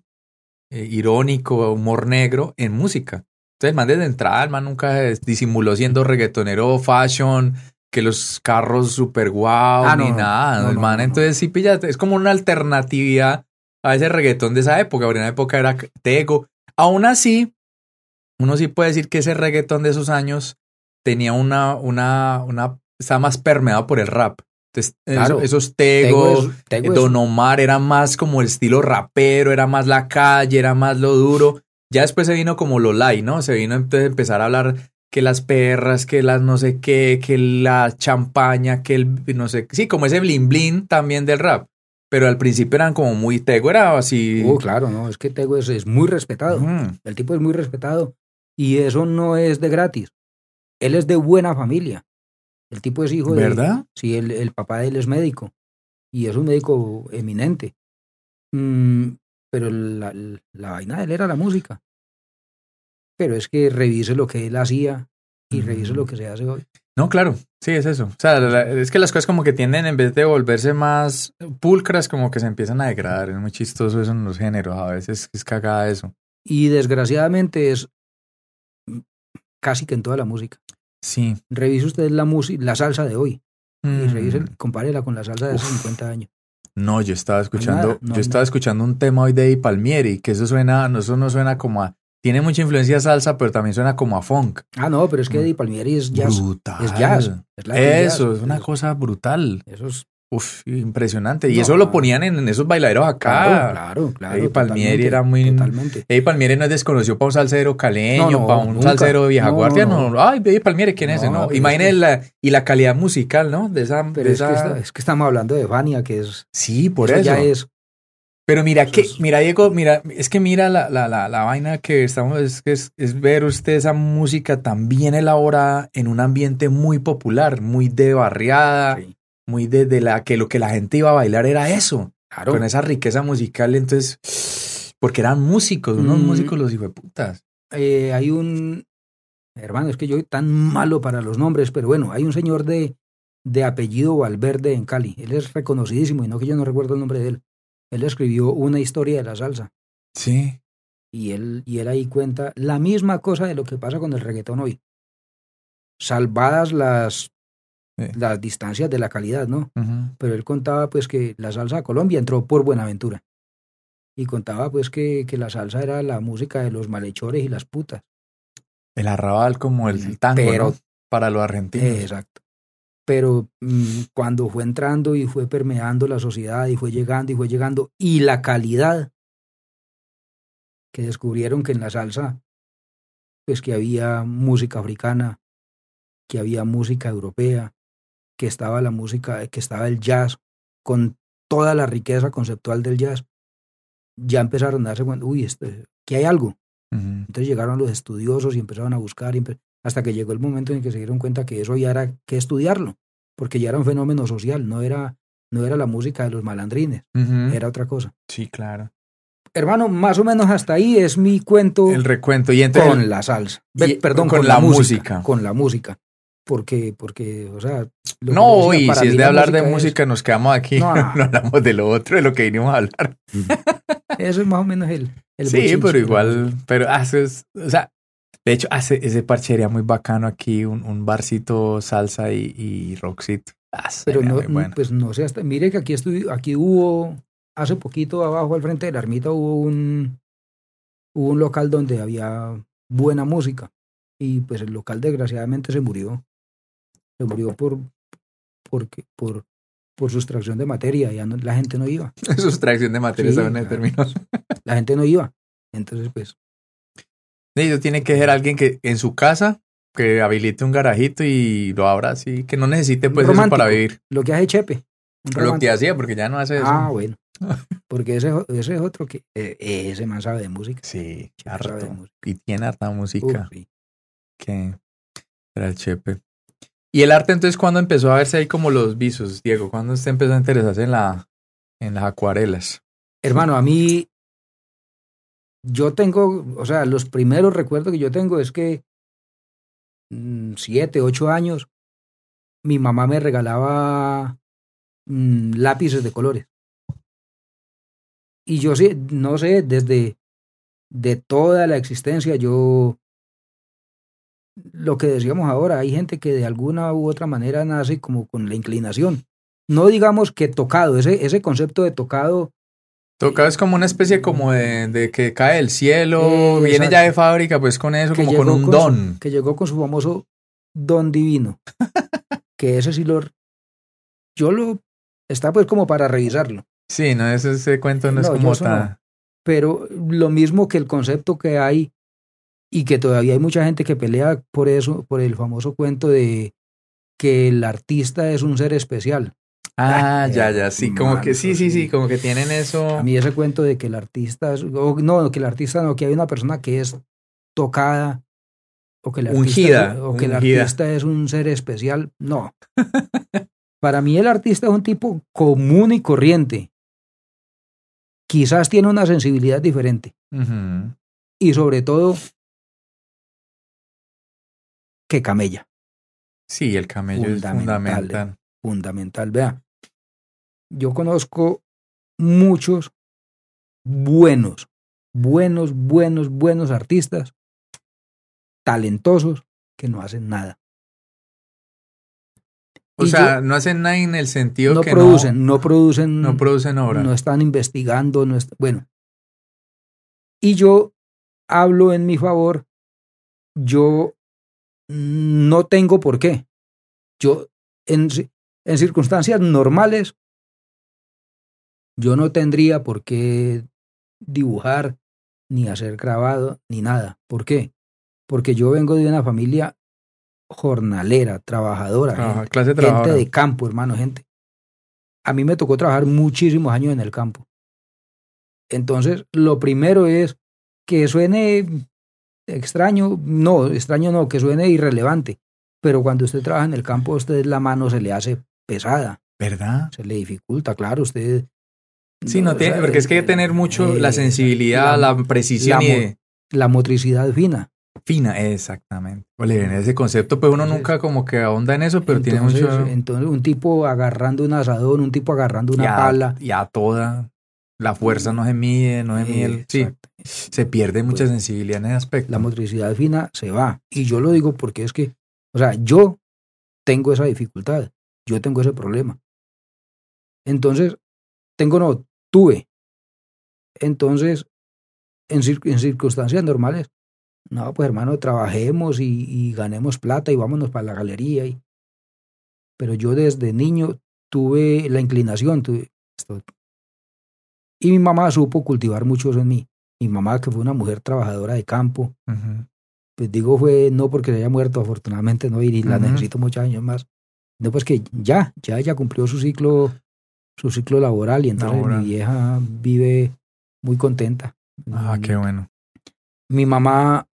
S1: eh, irónico, humor negro en música. Entonces, man, desde entrada, el man nunca disimuló siendo reggaetonero fashion, que los carros super guau, ah, ni nada. el man, entonces sí, pilla, es como una alternatividad a ese reggaetón de esa época. En una época era Tego. Aún así, uno sí puede decir que ese reggaetón de esos años tenía una, una, una, estaba más permeado por el rap. Entonces, esos tegos, Don Omar era más como el estilo rapero, era más la calle, era más lo duro. Ya después se vino como lo light, ¿no? Se vino entonces a empezar a hablar que las perras, que las no sé qué, que la champaña, que el no sé, sí, como ese blin blin también del rap. Pero al principio eran como muy Tego, era así.
S2: Uh, claro, no, es que Tego es, es muy respetado. El tipo es muy respetado. Y eso no es de gratis. Él es de buena familia. El tipo es hijo
S1: de... ¿Verdad?
S2: Sí, el, el papá de él es médico y es un médico eminente. Mm, pero la, la, vaina de él era la música. Pero es que revise lo que él hacía y revise lo que se hace hoy.
S1: No, claro, sí, es eso. O sea, es que las cosas como que tienden, en vez de volverse más pulcras, como que se empiezan a degradar. Es muy chistoso eso en los géneros. A veces es cagada eso.
S2: Y desgraciadamente es casi que en toda la música.
S1: Sí.
S2: Revise usted la música, la salsa de hoy. Y mm. revise, compárela con la salsa de hace 50 años.
S1: No, yo estaba escuchando, yo estaba escuchando un tema hoy de Palmieri, que eso suena, eso no suena como a, tiene mucha influencia salsa, pero también suena como a funk.
S2: Ah, no, pero es que Eddie Palmieri es jazz.
S1: Brutal.
S2: Es jazz.
S1: eso, es una cosa brutal.
S2: Eso es
S1: Uf, impresionante. Y eso lo ponían en, esos bailaderos acá.
S2: Claro, claro.
S1: Eddie Palmieri era muy.
S2: Totalmente.
S1: Eddie Palmieri no es desconocido para un salsero caleño, para un salsero de vieja guardia. No, Ay, Eddie Palmieri, ¿quién es ese? No. Imagínate la, y la calidad musical, ¿no? De esa.
S2: Pero es, Que es, que estamos hablando de Vania, que es.
S1: Sí, por eso. Ya es. Pero mira que, mira, Diego, mira, es que mira la, la, la, la vaina que estamos, es, es, es ver usted esa música tan bien elaborada en un ambiente muy popular, muy de barriada. Sí muy de, la que lo que la gente iba a bailar era eso. Claro. Con esa riqueza musical, entonces, porque eran músicos, unos mm. músicos los hijos de putas.
S2: Eh, hay un, hermano, es que yo soy tan malo para los nombres, pero bueno, hay un señor de, de apellido Valverde en Cali. Él es reconocidísimo y no que yo no recuerdo el nombre de él. Él escribió una historia de la salsa.
S1: Sí.
S2: Y él, y él ahí cuenta la misma cosa de lo que pasa con el reggaetón hoy. Salvadas las las distancias de la calidad, ¿no? Pero él contaba pues que la salsa a Colombia entró por Buenaventura. Y contaba pues que, que la salsa era la música de los malhechores y las putas.
S1: El arrabal como el tango, Para los argentinos.
S2: exacto. Pero mm, cuando fue entrando y fue permeando la sociedad y fue llegando y fue llegando, y la calidad que descubrieron que en la salsa, pues que había música africana, que había música europea, que estaba la música, que estaba el jazz, con toda la riqueza conceptual del jazz, ya empezaron a darse cuenta, uy, este, que hay algo. Entonces llegaron los estudiosos y empezaron a buscar, hasta que llegó el momento en que se dieron cuenta que eso ya era que estudiarlo, porque ya era un fenómeno social, no era, no era la música de los malandrines, era otra cosa.
S1: Sí, claro.
S2: Hermano, más o menos hasta ahí es mi cuento.
S1: El recuento. Y
S2: con la salsa. perdón, con, la, música, Con la música porque, porque, o sea...
S1: No, y si es de hablar de música, nos quedamos aquí, no, hablamos de lo otro, de lo que vinimos a hablar.
S2: Eso es más o menos el... el
S1: sí, pero igual, pero haces, o sea, de hecho, hace ese parchería muy bacano aquí, un, un barcito salsa y, y rockcito.
S2: Ah, pero no, pues no sé, hasta, mire que aquí, aquí hubo, hace poquito abajo al frente de la ermita hubo un, hubo un local donde había buena música y pues el local desgraciadamente se murió. Se murió por, por, por, por sustracción de materia, ya la gente no iba.
S1: sustracción de materia, sí, términos.
S2: La gente no iba. Entonces, pues.
S1: Eso tiene que ser alguien que en su casa que habilite un garajito y lo abra así, que no necesite pues eso para vivir.
S2: Lo que hace Chepe.
S1: Lo que hacía, porque ya no hace eso.
S2: Ah, bueno. Porque ese, ese es otro que. Eh, ese man sabe de música.
S1: Sí, Y tiene harta música. Que era el Chepe. ¿Y el arte entonces cuándo empezó a verse ahí como los visos, Diego? ¿Cuándo usted empezó a interesarse en, la, en las acuarelas?
S2: Hermano, a mí, yo tengo, o sea, los primeros recuerdos que yo tengo es que mm, siete, ocho años, mi mamá me regalaba mm, lápices de colores. Y yo sí, no sé, desde de toda la existencia yo lo que decíamos ahora, hay gente que de alguna u otra manera nace como con la inclinación. No digamos que tocado, ese, ese concepto de tocado.
S1: Tocado es como una especie como de, de que cae el cielo, viene ya de fábrica, pues con eso, como con un don.
S2: que llegó con su famoso don divino. que ese sí lo. Yo lo. Está pues como para revisarlo.
S1: Sí, no, ese, ese cuento no, es como tan.
S2: Pero lo mismo que el concepto que hay y que todavía hay mucha gente que pelea por eso, por el famoso cuento de que el artista es un ser especial.
S1: Ah, ya, ya, sí, como que sí, sí, sí, como que tienen eso.
S2: A mí ese cuento de que el artista es, no, que el artista no, que hay una persona que es tocada o que el artista, o que el artista es un ser especial, no. Para mí el artista es un tipo común y corriente. Quizás tiene una sensibilidad diferente. Y sobre todo que camella.
S1: Sí, el camello es fundamental.
S2: Fundamental. Vea, yo conozco muchos buenos, buenos, buenos, buenos artistas, talentosos, que no hacen nada.
S1: O sea, no hacen nada en el sentido
S2: no
S1: que
S2: producen, no, producen,
S1: no producen obra,
S2: no están investigando, no bueno. Y yo hablo en mi favor, yo no tengo por qué. Yo, en, en circunstancias normales, yo no tendría por qué dibujar, ni hacer grabado, ni nada. ¿Por qué? Porque yo vengo de una familia jornalera, trabajadora,
S1: clase
S2: gente de campo, hermano, gente. A mí me tocó trabajar muchísimos años en el campo. Entonces, lo primero es que suene extraño, no, extraño no, que suene irrelevante, pero cuando usted trabaja en el campo, a usted la mano se le hace pesada.
S1: ¿Verdad?
S2: Se le dificulta, claro, usted...
S1: Sí, no, tiene, porque es que hay que tener mucho la sensibilidad, la, precisión
S2: la, y... La motricidad fina.
S1: Fina, exactamente. Oye, en ese concepto, pues uno nunca como que ahonda en eso, pero tiene mucho...
S2: Entonces, un tipo agarrando un asadón, un tipo agarrando una pala.
S1: Ya toda. La fuerza no se mide, no se mide. Sí, se pierde mucha pues, sensibilidad en ese aspecto.
S2: La motricidad fina se va. Y yo lo digo porque es que, o sea, yo tengo esa dificultad, yo tengo ese problema. Entonces, tengo no, tuve. Entonces, en, circunstancias normales, no, pues hermano, trabajemos y, ganemos plata y vámonos para la galería. Y, pero yo desde niño tuve la inclinación, tuve, y mi mamá supo cultivar mucho eso en mí. Mi mamá, que fue una mujer trabajadora de campo, pues digo, fue no porque se haya muerto, afortunadamente no, y la necesito muchos años más. No, pues que ya, ya ella cumplió su ciclo, su ciclo laboral y entonces mi vieja vive muy contenta.
S1: Ah, qué bueno.
S2: Mi mamá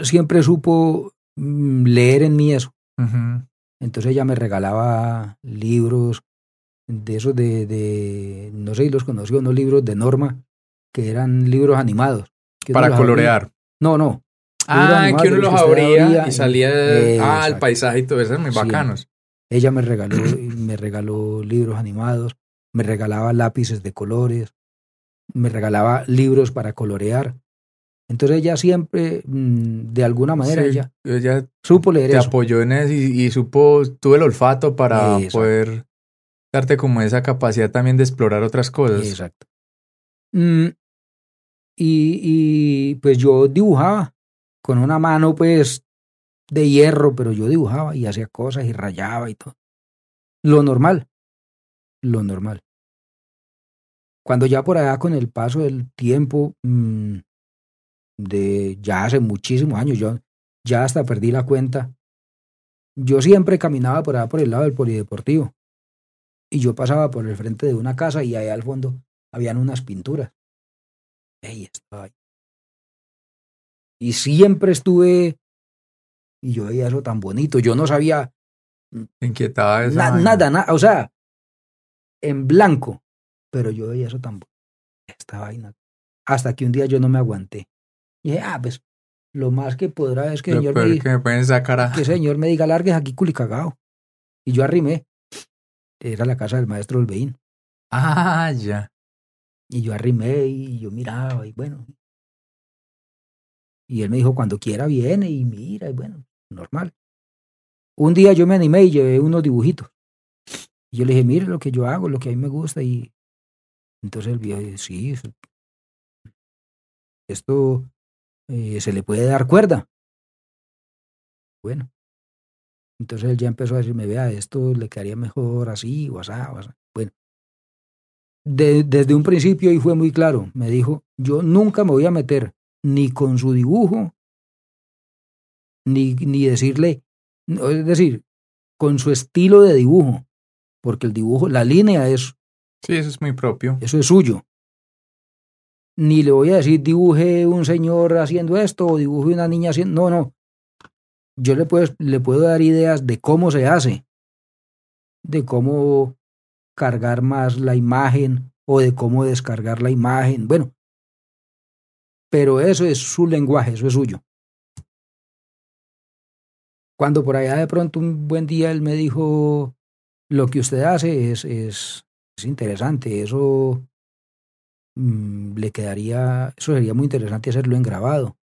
S2: siempre supo mm, leer en mí eso. Entonces ella me regalaba libros, de esos de, de, no sé si los conoció, unos libros de Norma, que eran libros animados.
S1: Para colorear.
S2: No, no.
S1: Ah, que uno los abría y salía ah, el paisaje y todo eso, muy bacanos.
S2: Ella me regaló, me regaló libros animados, me regalaba lápices de colores, me regalaba libros para colorear. Entonces ella siempre, mm, de alguna manera, ella, supo leer
S1: te apoyó en eso y, supo, tuve el olfato para poder como esa capacidad también de explorar otras cosas.
S2: Exacto. Mm, y, y pues yo dibujaba con una mano pues de hierro, pero yo dibujaba y hacía cosas y rayaba y todo. Lo normal, lo normal. Cuando ya por allá con el paso del tiempo, mm, de ya hace muchísimos años, yo ya hasta perdí la cuenta, yo siempre caminaba por allá por el lado del polideportivo y yo pasaba por el frente de una casa y ahí al fondo habían unas pinturas. Ey, estaba ahí. Y siempre estuve, y yo veía eso tan bonito, yo no sabía.
S1: Inquietaba esa
S2: Nada, nada, o sea, en blanco, pero yo veía eso tan bonito. Esta vaina. Hasta que un día yo no me aguanté. Y dije, ah, pues lo más que podrá es que el señor me diga.
S1: Que me sacar
S2: Que el señor me diga, largues aquí culicagao. Y yo arrimé era la casa del maestro Olveín.
S1: Ah, ya.
S2: Y yo arrimé y yo miraba y bueno. Y él me dijo, cuando quiera viene y mira y bueno, normal. Un día yo me animé y llevé unos dibujitos. Y yo le dije, mire lo que yo hago, lo que a mí me gusta. Y entonces el viejo dice, sí, esto eh, se le puede dar cuerda. Bueno, entonces él ya empezó a decirme, vea, esto le quedaría mejor así o así, o así. Bueno, desde un principio y fue muy claro, me dijo, yo nunca me voy a meter ni con su dibujo, ni, ni decirle, es decir, con su estilo de dibujo, porque el dibujo, la línea es...
S1: Sí, eso es muy propio.
S2: Eso es suyo. Ni le voy a decir, dibuje un señor haciendo esto o dibuje una niña haciendo... No, no yo le puedo, le puedo dar ideas de cómo se hace, de cómo cargar más la imagen o de cómo descargar la imagen. Bueno, pero eso es su lenguaje, eso es suyo. Cuando por allá de pronto un buen día él me dijo, lo que usted hace es, es, es interesante, eso mm, le quedaría, eso sería muy interesante hacerlo en grabado.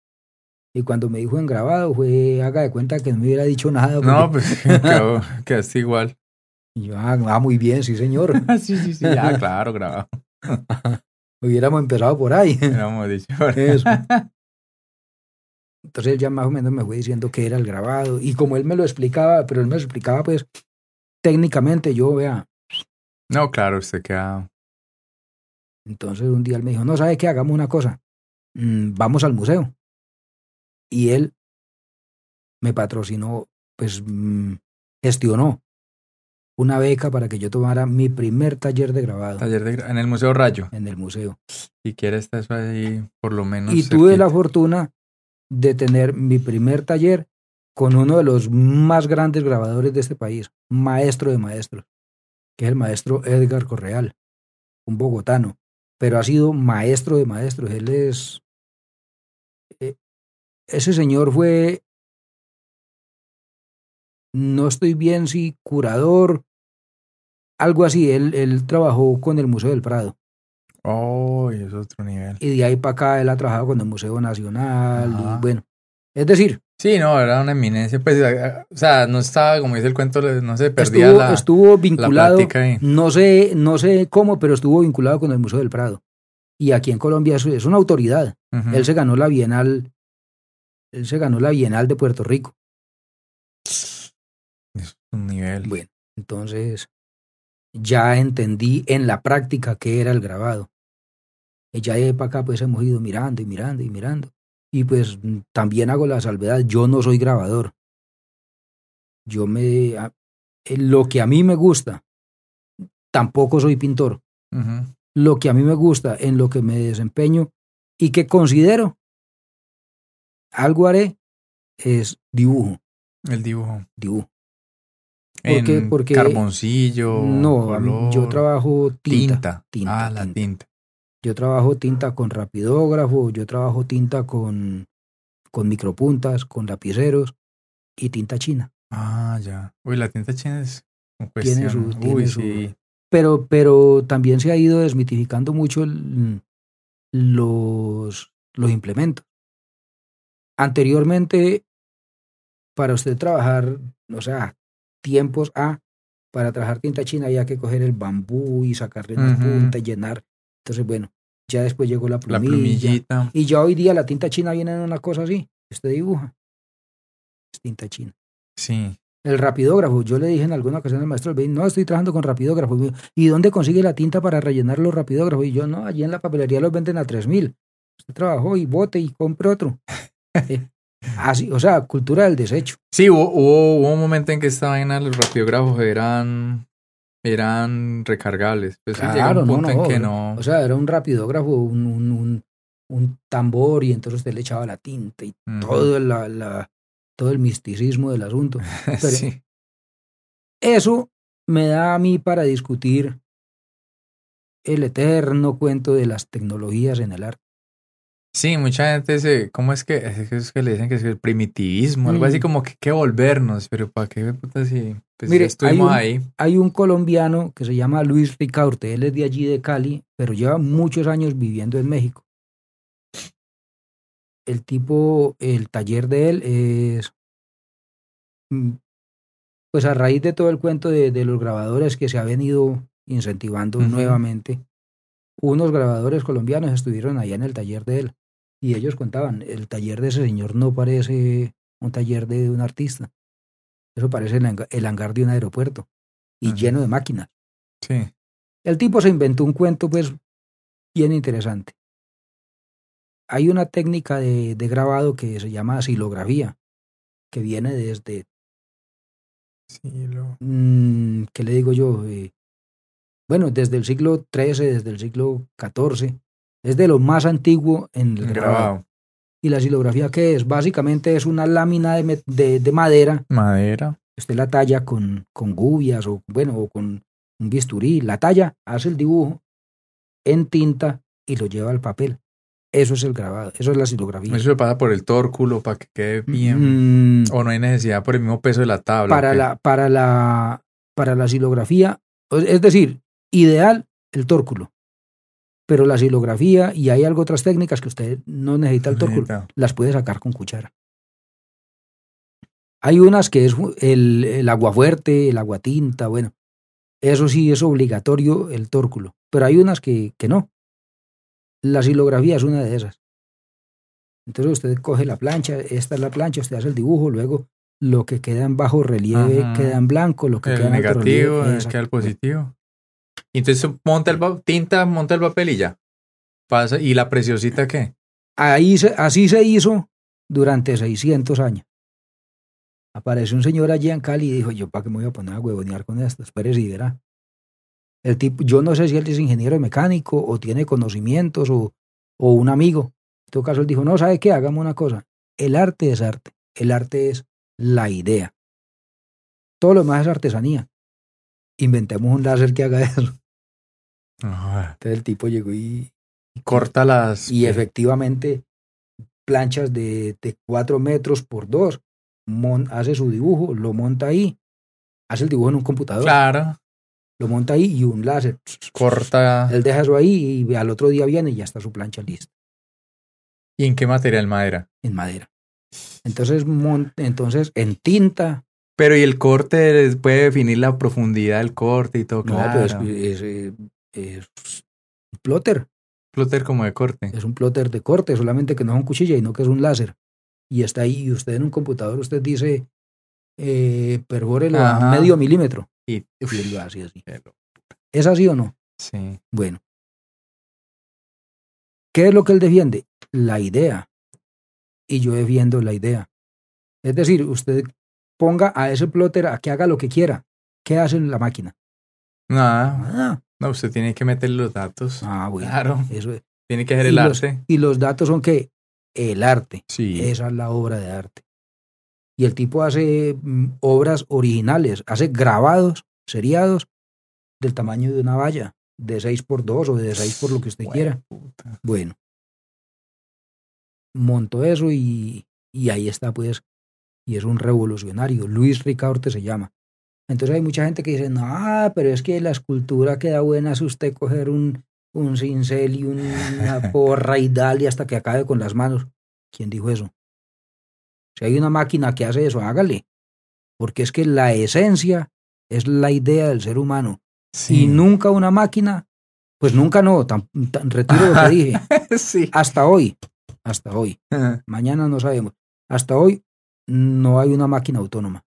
S2: Y cuando me dijo en grabado fue, haga de cuenta que no me hubiera dicho nada.
S1: No, pues quedaste igual.
S2: Y yo, ah, ah, muy bien, sí, señor.
S1: sí, sí, sí, ya, claro, grabado.
S2: Hubiéramos empezado por ahí.
S1: Hubiéramos dicho. Eso.
S2: Entonces él ya más o menos me fue diciendo que era el grabado. Y como él me lo explicaba, pero él me lo explicaba pues técnicamente, yo vea.
S1: No, claro, usted queda.
S2: Entonces un día él me dijo, no, ¿sabe qué? Hagamos una cosa. Mm, vamos al museo. Y él me patrocinó, pues mm, gestionó una beca para que yo tomara mi primer taller de grabado.
S1: Taller de en el Museo Rayo.
S2: En el museo.
S1: Y quiere estar ahí por lo menos.
S2: Y tuve la fortuna de tener mi primer taller con uno de los más grandes grabadores de este país, maestro de maestros, que es el maestro Edgar Correal, un bogotano, pero ha sido maestro de maestros. Él es... Eh, ese señor fue no estoy bien si curador, algo así. Él, él trabajó con el Museo del Prado.
S1: Oh, y es otro nivel.
S2: Y de ahí para acá él ha trabajado con el Museo Nacional. Y bueno, es decir.
S1: Sí, no, era una eminencia. Pues, o sea, no estaba, como dice el cuento, no se perdía estuvo, la.
S2: Estuvo vinculado. no, sé, no sé cómo, pero estuvo vinculado con el Museo del Prado. Y aquí en Colombia es, es una autoridad. Él se ganó la Bienal. Él se ganó la Bienal de Puerto Rico.
S1: Es un nivel.
S2: Bueno, entonces ya entendí en la práctica qué era el grabado. Y ya de para acá pues hemos ido mirando y mirando y mirando. Y pues también hago la salvedad, yo no soy grabador. Yo me... Lo que a mí me gusta, tampoco soy pintor. Lo que a mí me gusta, en lo que me desempeño y que considero algo haré, es dibujo.
S1: El dibujo.
S2: Dibujo.
S1: Porque, porque carboncillo.
S2: No, yo trabajo tinta,
S1: tinta. ah, la tinta.
S2: Yo trabajo tinta con rapidógrafo, yo trabajo tinta con, con micropuntas, con lapiceros y tinta china.
S1: Ah, ya. Uy, la tinta china es
S2: Tiene su, Uy, sí. Pero, pero también se ha ido desmitificando mucho los, los implementos. Anteriormente, para usted trabajar, o sea, tiempos A, para trabajar tinta china había que coger el bambú y sacarle una punta y llenar. Entonces, bueno, ya después llegó la plumilla. Y ya hoy día la tinta china viene en una cosa así. Usted dibuja. Es tinta china.
S1: Sí.
S2: El rapidógrafo, yo le dije en alguna ocasión al maestro, no, estoy trabajando con rapidógrafo. ¿Y dónde consigue la tinta para rellenar los rapidógrafos? Y yo, no, allí en la papelería los venden a tres mil. Usted trabajó y bote y compre otro. Así, o sea, cultura del desecho.
S1: Sí, hubo, hubo, un momento en que esta vaina, los radiógrafos eran, eran recargables. Pues claro, no, no, que no.
S2: O sea, era un rapidógrafo, un, un, un, tambor, y entonces usted le echaba la tinta y todo, la, la, todo el misticismo del asunto. sí. Eso me da a mí para discutir el eterno cuento de las tecnologías en el arte.
S1: Sí, mucha gente se, ¿cómo es que, es que le dicen que es el primitivismo? Algo así mm. como que que volvernos, pero ¿para qué puta si pues Mire, estuvimos ahí?
S2: Hay un colombiano que se llama Luis Ricaurte, él es de allí de Cali, pero lleva muchos años viviendo en México. El tipo, el taller de él es, mm, pues a raíz de todo el cuento de, de los grabadores que se ha venido incentivando nuevamente, unos grabadores colombianos estuvieron allá en el taller de él y ellos contaban, el taller de ese señor no parece un taller de un artista. Eso parece el, hangar de un aeropuerto y lleno de máquinas.
S1: Sí.
S2: El tipo se inventó un cuento, pues, bien interesante. Hay una técnica de, grabado que se llama silografía, que viene desde.
S1: Silo.
S2: Mm, ¿Qué le digo yo? Eh, bueno, desde el siglo XIII, desde el siglo XIV, es de lo más antiguo en el grabado. ¿Y la silografía qué es? Básicamente es una lámina de, de, madera.
S1: Madera.
S2: Usted la talla con, con gubias o, bueno, o con un bisturí. La talla, hace el dibujo en tinta y lo lleva al papel. Eso es el grabado, eso es la silografía.
S1: Eso se pasa por el tórculo para que quede bien. Mm. o no hay necesidad por el mismo peso de la tabla.
S2: Para, la, para, la, para la silografía, es decir, ideal el tórculo pero la silografía y hay algo otras técnicas que usted no necesita el tórculo, las puede sacar con cuchara. Hay unas que es el, el agua fuerte, el agua tinta, bueno, eso sí es obligatorio el tórculo, pero hay unas que, que no. La silografía es una de esas. Entonces usted coge la plancha, esta es la plancha, usted hace el dibujo, luego lo que queda en bajo relieve queda en blanco, lo que
S1: el
S2: queda en
S1: negativo relieve, queda el positivo. Entonces monta el tinta, monta el papel y ya. Pasa, ¿y la preciosita qué?
S2: Ahí así se hizo durante 600 años. Apareció un señor allí en Cali y dijo, yo para qué me voy a poner a huevonear con esto, espérese y verá. El tipo, yo no sé si él es ingeniero mecánico o tiene conocimientos o, o un amigo. En todo caso, él dijo, no, ¿sabe qué? Hagamos una cosa. El arte es arte. El arte es la idea. Todo lo demás es artesanía. Inventemos un láser que haga eso. Entonces el tipo llegó y...
S1: Corta las...
S2: Y efectivamente, planchas de, de cuatro metros por dos hace su dibujo, lo monta ahí, hace el dibujo en un computador.
S1: Claro.
S2: Lo monta ahí y un láser.
S1: Corta.
S2: Él deja eso ahí y al otro día viene y ya está su plancha lista.
S1: ¿Y en qué material? ¿Madera?
S2: En madera. Entonces, entonces en tinta.
S1: Pero ¿y el corte puede definir la profundidad del corte y todo?
S2: No, pues es, es, es, plotter.
S1: Plotter como de corte.
S2: Es un plotter de corte, solamente que no es un cuchilla y no que es un láser y está ahí, y usted en un computador, usted dice, eh, a medio milímetro. Y, él lo hace así. ¿Es así o no?
S1: Sí.
S2: Bueno. ¿Qué es lo que él defiende? La idea. Y yo defiendo la idea. Es decir, usted ponga a ese plotter a que haga lo que quiera. ¿Qué hace en la máquina?
S1: Nada. No, usted tiene que meter los datos.
S2: Ah, bueno.
S1: Claro. Eso es. Tiene que hacer el arte.
S2: y los datos son que el arte.
S1: Sí.
S2: Esa es la obra de arte. Y el tipo hace mm, obras originales, hace grabados, seriados, del tamaño de una valla, de 6 por 2 o de 6 por lo que usted quiera. Bueno, montó eso y, y ahí está, pues, y es un revolucionario. Luis Ricaurte se llama. Entonces hay mucha gente que dice, no, pero es que la escultura queda buena si usted coger un, un cincel y una porra y dale hasta que acabe con las manos. ¿Quién dijo eso? Si hay una máquina que hace eso, hágale. Porque es que la esencia es la idea del ser humano. Y nunca una máquina, pues nunca no, tan, retiro lo que dije.
S1: sí.
S2: Hasta hoy, hasta hoy. Mañana no sabemos. Hasta hoy no hay una máquina autónoma.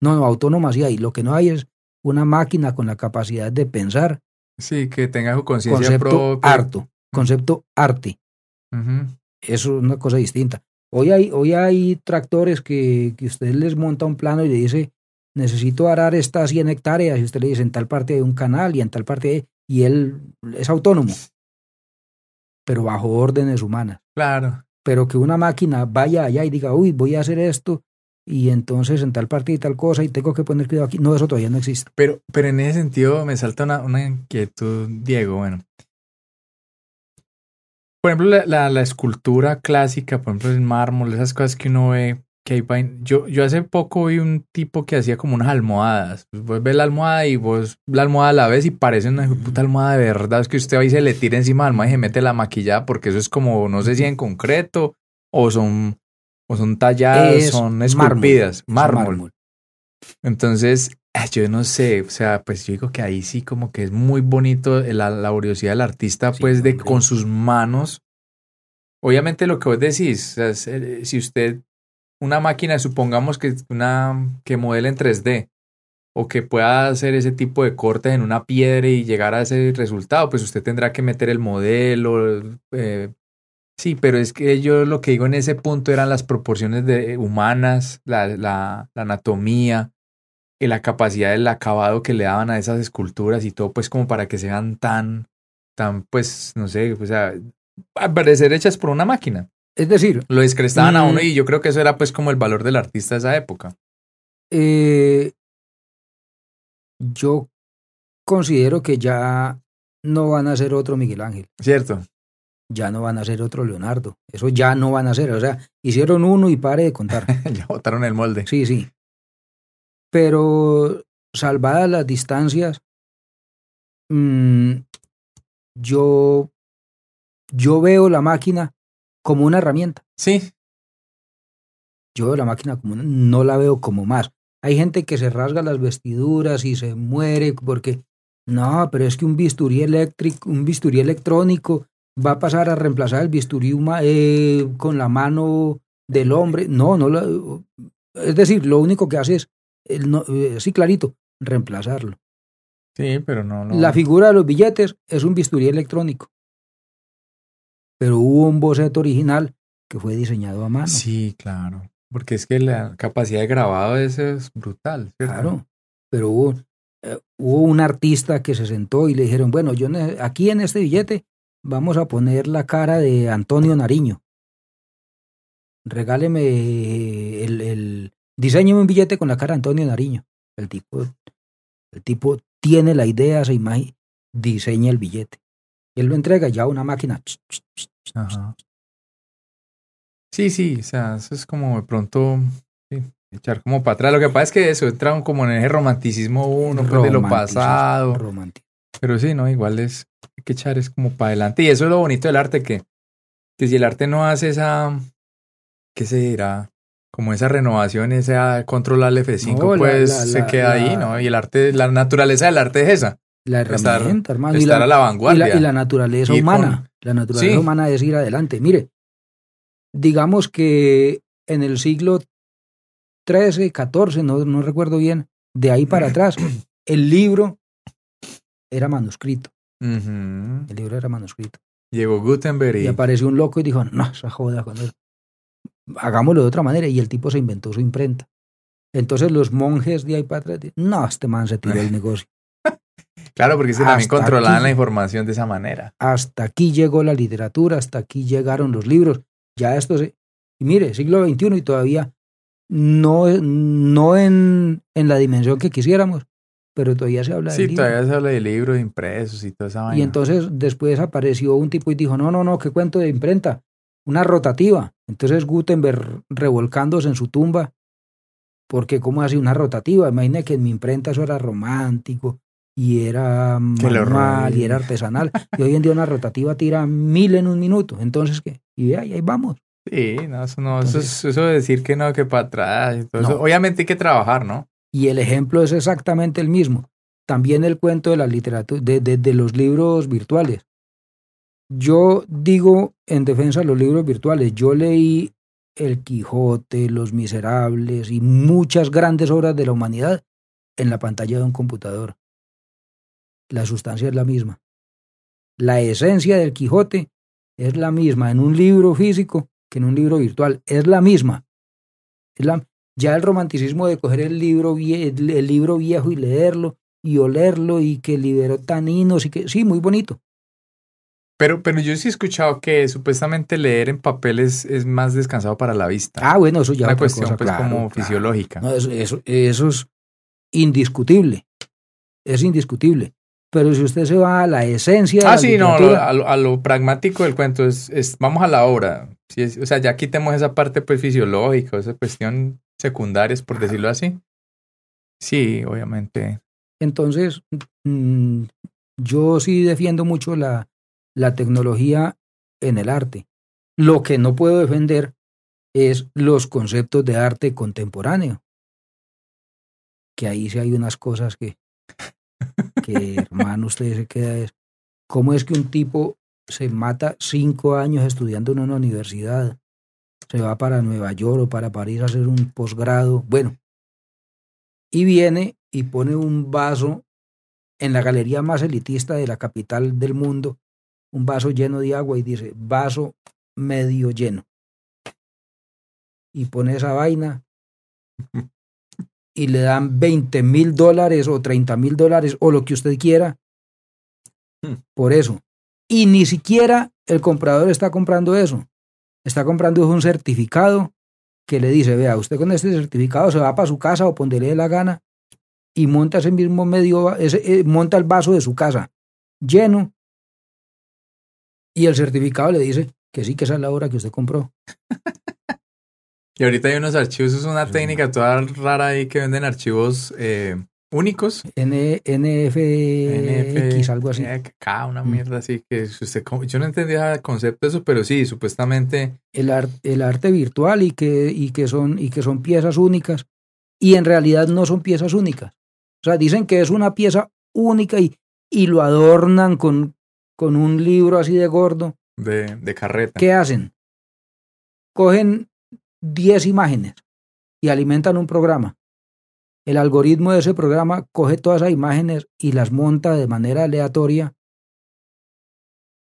S2: No, no, autónoma sí hay. Lo que no hay es una máquina con la capacidad de pensar
S1: Sí, que tenga su conciencia
S2: propia. Harto, concepto arte. Eso es una cosa distinta. Hoy hay, hoy hay tractores que, que usted les monta un plano y le dice, necesito arar estas 100 hectáreas, y usted le dice, en tal parte hay un canal y en tal parte hay, y él es autónomo, pero bajo órdenes humanas.
S1: Claro.
S2: Pero que una máquina vaya allá y diga, uy, voy a hacer esto, y entonces en tal parte y tal cosa y tengo que poner cuidado aquí. No, eso todavía no existe.
S1: Pero, pero en ese sentido me salta una, una inquietud, Diego. Bueno, por ejemplo, la, la, escultura clásica, por ejemplo, el mármol, esas cosas que uno ve, que hay, yo, yo hace poco vi un tipo que hacía como unas almohadas. Pues vos ves la almohada y vos la almohada la ves y parece una puta almohada de verdad. Es que usted va y se le tira encima de la almohada y se mete la maquillada porque eso es como, no sé si en concreto o son o son talladas, son esculpidas, mármol. Entonces, yo no sé, o sea, pues yo digo que ahí sí como que es muy bonito la laboriosidad del artista, pues de con sus manos. Obviamente lo que vos decís, eh, si usted, una máquina, supongamos que una que modele en 3D, o que pueda hacer ese tipo de cortes en una piedra y llegar a ese resultado, pues usted tendrá que meter el modelo, eh, Sí, pero es que yo lo que digo en ese punto eran las proporciones de, humanas, la, la, anatomía y la capacidad del acabado que le daban a esas esculturas y todo, pues como para que sean tan, tan, pues, no sé, o sea, a parecer hechas por una máquina.
S2: Es decir,
S1: lo discrestaban a uno mm. y yo creo que eso era pues como el valor del artista de esa época.
S2: Eh, yo considero que ya no van a ser otro Miguel Ángel.
S1: Cierto
S2: ya no van a ser otro Leonardo. Eso ya no van a ser. O sea, hicieron uno y pare de contar.
S1: ya botaron el molde.
S2: Sí, sí. Pero salvadas las distancias, mm, yo, yo veo la máquina como una herramienta.
S1: Sí.
S2: Yo veo la máquina como una, no la veo como más. Hay gente que se rasga las vestiduras y se muere porque no, pero es que un bisturí eléctrico, un bisturí electrónico va a pasar a reemplazar el bisturí eh, con la mano del hombre. No, no. es decir, lo único que hace es, eh, sí, clarito, reemplazarlo.
S1: Sí, pero no,
S2: La figura de los billetes es un bisturí electrónico. Pero hubo un boceto original que fue diseñado a mano.
S1: Sí, claro. Porque es que la capacidad de grabado ese es brutal.
S2: Claro. Pero hubo, eh, hubo un artista que se sentó y le dijeron, bueno, yo aquí en este billete vamos a poner la cara de Antonio Nariño. Regáleme el, el diseñeme un billete con la cara de Antonio Nariño. El tipo, el tipo tiene la idea, se imagina, diseña el billete. Él lo entrega ya a una máquina.
S1: Sí, sí, o sea, eso es como de pronto echar como para atrás. Lo que pasa es que eso entra como en ese romanticismo uno pues, de lo pasado. Pero sí, no, igual es hay que echar es como para adelante. Y eso es lo bonito del arte, que, que si el arte no hace esa, ¿qué se dirá? Como esa renovación, esa control al F5, pues se queda ahí, ¿no? Y el arte, la naturaleza del arte es esa.
S2: La herramienta, hermano.
S1: Estar a la vanguardia.
S2: Y la, naturaleza humana. La naturaleza humana es ir adelante. Mire, digamos que en el siglo XIII, XIV, no, no recuerdo bien, de ahí para atrás, el libro era manuscrito. El libro era manuscrito.
S1: Llegó Gutenberg
S2: y... apareció un loco y dijo, no, esa joda, hagámoslo de otra manera. Y el tipo se inventó su imprenta. Entonces los monjes de ahí para atrás, no, este man se tiró el negocio.
S1: claro, porque se también controlaban la información de esa manera.
S2: Hasta aquí llegó la literatura, hasta aquí llegaron los libros. Ya esto se... Y mire, siglo XXI y todavía no, no en, en la dimensión que quisiéramos, pero todavía se habla
S1: de Sí, todavía se habla de libros impresos y toda esa vaina.
S2: Y entonces después apareció un tipo y dijo, no, no, no, ¿qué cuento de imprenta? Una rotativa. Entonces Gutenberg revolcándose en su tumba, porque ¿cómo hace una rotativa? Imagine que en mi imprenta eso era romántico y era manual y era artesanal. y hoy en día una rotativa tira mil en un minuto. Entonces, ¿qué? Y ahí vamos.
S1: Sí, no, eso, no, eso, es, eso de decir que no, que para atrás. obviamente hay que trabajar, ¿no?
S2: Y el ejemplo es exactamente el mismo. También el cuento de la literatura, de, de, los libros virtuales. Yo digo en defensa de los libros virtuales, yo leí El Quijote, Los Miserables y muchas grandes obras de la humanidad en la pantalla de un computador. La sustancia es la misma. La esencia del Quijote es la misma en un libro físico que en un libro virtual. Es la misma. Es la, ya el romanticismo de coger el libro, el libro viejo y leerlo y olerlo y que liberó taninos y que sí, muy bonito.
S1: Pero, pero yo sí he escuchado que supuestamente leer en papel es, más descansado para la vista.
S2: Ah, bueno, eso ya es
S1: una cuestión pues, como fisiológica.
S2: eso, eso, es indiscutible. Es indiscutible. Pero si usted se va a la esencia.
S1: Ah, sí, no, a, lo, pragmático del cuento es, es vamos a la obra. o sea, ya quitemos esa parte pues fisiológica, esa cuestión secundarias, por decirlo así. Sí, obviamente.
S2: Entonces, mm, yo sí defiendo mucho la, la tecnología en el arte. Lo que no puedo defender es los conceptos de arte contemporáneo. Que ahí sí hay unas cosas que, que hermano, usted se queda es, ¿cómo es que un tipo se mata cinco años estudiando en una universidad? Se va para Nueva York o para París a hacer un posgrado, bueno, y viene y pone un vaso en la galería más elitista de la capital del mundo, un vaso lleno de agua y dice, vaso medio lleno. Y pone esa vaina y le dan 20 mil dólares o 30 mil dólares o lo que usted quiera hmm. por eso. Y ni siquiera el comprador está comprando eso está comprando un certificado que le dice, vea, usted con este certificado se va para su casa o donde le dé la gana y monta ese mismo medio, ese, eh, monta el vaso de su casa lleno y el certificado le dice que sí, que esa es la obra que usted compró.
S1: y ahorita hay unos archivos, es una técnica toda rara ahí que venden archivos eh, únicos.
S2: N, NFX, algo así.
S1: K, una mm. mierda así que usted, yo no entendía el concepto de eso, pero sí, supuestamente.
S2: El, el arte virtual y que, y, que son, y que son piezas únicas y en realidad no son piezas únicas. O sea, dicen que es una pieza única y, y lo adornan con, con un libro así de gordo
S1: de, de carreta.
S2: ¿Qué hacen? Cogen 10 imágenes y alimentan un programa. El algoritmo de ese programa coge todas esas imágenes y las monta de manera aleatoria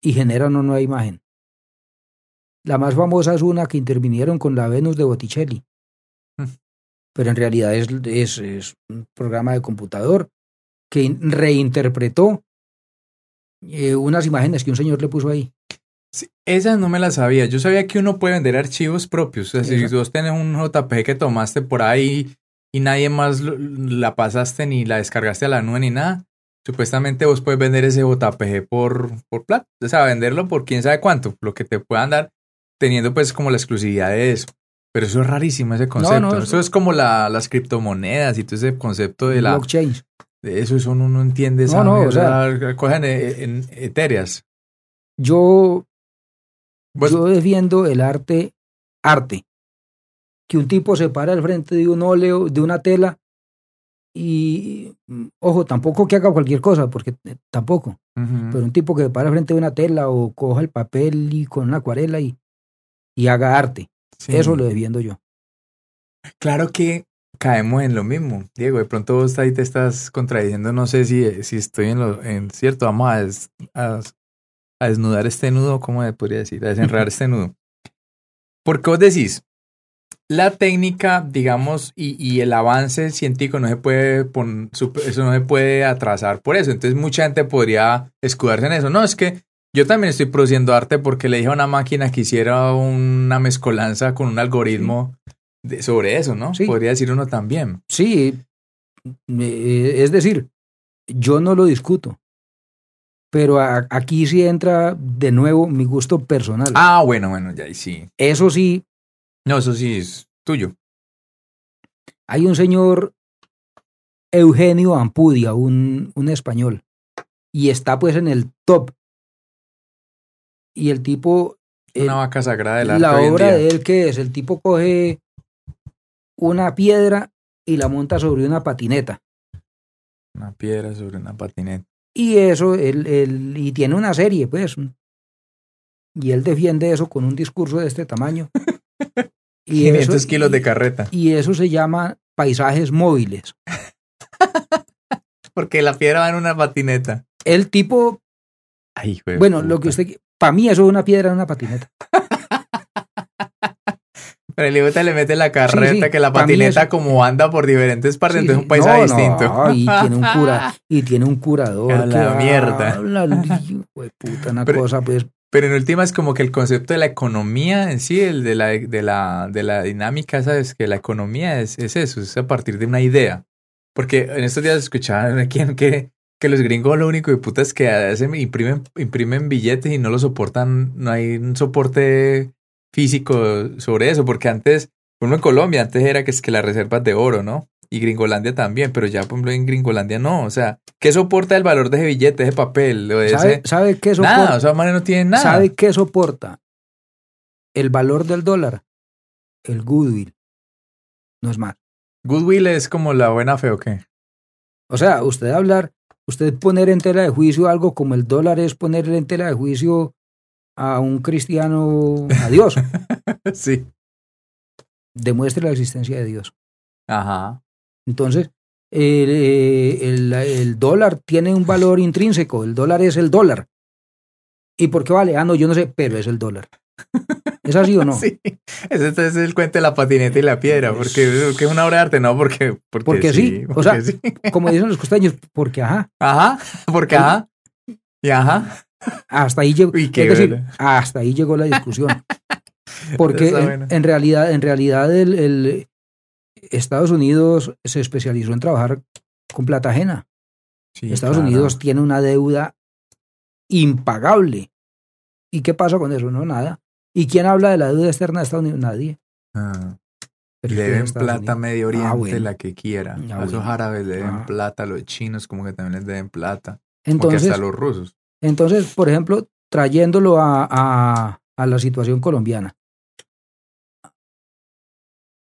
S2: y genera una nueva imagen. La más famosa es una que intervinieron con la Venus de Botticelli. Mm. Pero en realidad es, es, es un programa de computador que reinterpretó eh, unas imágenes que un señor le puso ahí.
S1: Sí, esas no me las sabía. Yo sabía que uno puede vender archivos propios. O sea, si vos tenés un JPG que tomaste por ahí y nadie más la pasaste ni la descargaste a la nube ni nada, supuestamente vos puedes vender ese JPG por, por plata. O sea, venderlo por quién sabe cuánto, lo que te puedan dar, teniendo pues como la exclusividad de eso. Pero eso es rarísimo ese concepto. eso... es como la, las criptomonedas y todo ese concepto de la...
S2: Blockchain.
S1: De eso, eso uno no entiende.
S2: No, no, o sea...
S1: Cogen en, etéreas.
S2: Yo pues Yo defiendo el arte, arte. Que un tipo se para al frente de un óleo, de una tela, y, ojo, tampoco que haga cualquier cosa, porque eh, tampoco. Pero un tipo que se para al frente de una tela o coja el papel y con una acuarela y, y haga arte. Eso lo defiendo yo.
S1: Claro que caemos en lo mismo. Diego, de pronto vos ahí te estás contradiciendo, no sé si, si estoy en lo en cierto, vamos a, a desnudar este nudo, ¿cómo podría decir? A desenredar este nudo. Porque vos decís, la técnica, digamos, y, el avance científico no se puede eso no se puede atrasar por eso. Entonces mucha gente podría escudarse en eso. No, es que yo también estoy produciendo arte porque le dije a una máquina que hiciera una mezcolanza con un algoritmo sobre eso, ¿no? Sí. Podría decir uno también.
S2: Sí, eh, es decir, yo no lo discuto. Pero aquí sí entra de nuevo mi gusto personal.
S1: Ah, bueno, bueno, ya sí.
S2: Eso sí.
S1: No, eso sí es tuyo.
S2: Hay un señor Eugenio Ampudia, un, un español, y está pues en el top. Y el tipo...
S1: Una vaca sagrada de arte
S2: La obra de él, que es? El tipo coge una piedra y la monta sobre una patineta.
S1: Una piedra sobre una patineta.
S2: Y eso, él, él, y tiene una serie, pues. Y él defiende eso con un discurso de este tamaño.
S1: y 500 kilos de carreta.
S2: Y eso se llama paisajes móviles.
S1: Porque la piedra va en una patineta.
S2: El tipo.
S1: Ay,
S2: bueno, lo que usted. Para mí, eso es una piedra en una patineta.
S1: Pero el idiota le mete la carreta, que la patineta como anda por diferentes partes, entonces es un paisaje distinto.
S2: y, tiene un cura, y tiene un curador.
S1: A la mierda.
S2: puta, una cosa pues.
S1: Pero en última es como que el concepto de la economía en sí, el de la, de la, de la dinámica, sabes que la economía es, es eso, es a partir de una idea. Porque en estos días escuchaban aquí que, que los gringos lo único de puta es que hacen, imprimen, imprimen billetes y no lo soportan, no hay un soporte físico sobre eso, porque antes, ejemplo en Colombia, antes era que es que las reservas de oro, ¿no? Y Gringolandia también, pero ya por ejemplo en Gringolandia no, o sea, ¿qué soporta el valor de ese billete, de ese papel? de
S2: ¿Sabe, ¿Sabe qué soporta?
S1: Nada, o sea, no tiene nada.
S2: ¿Sabe qué soporta? El valor del dólar, el goodwill, no es más.
S1: Goodwill es como la buena fe o qué?
S2: O sea, usted hablar, usted poner en tela de juicio algo como el dólar es poner en tela de juicio a un cristiano a Dios.
S1: sí.
S2: Demuestre la existencia de Dios.
S1: Ajá.
S2: Entonces, el, el, dólar tiene un valor intrínseco. El dólar es el dólar. ¿Y por qué vale? Ah, no, yo no sé, pero es el dólar. ¿Es así o no?
S1: Sí. Ese es el cuento de la patineta y la piedra, porque, es una obra de arte, no porque.
S2: Porque, sí. o sea, como dicen los costeños, porque ajá.
S1: Ajá, porque ajá. Y ajá.
S2: Hasta ahí llegó, hasta ahí llegó la discusión. Porque en, realidad, en realidad el, Estados Unidos se especializó en trabajar con plata ajena. Estados Unidos tiene una deuda impagable. ¿Y qué pasa con eso? No, nada. ¿Y quién habla de la deuda externa de Estados Unidos? Nadie.
S1: Ah. Le deben plata a Medio ah, Oriente, la que quiera. a esos árabes le deben plata, a los chinos como que también les deben plata. Entonces, hasta los rusos.
S2: Entonces, por ejemplo, trayéndolo a, la situación colombiana.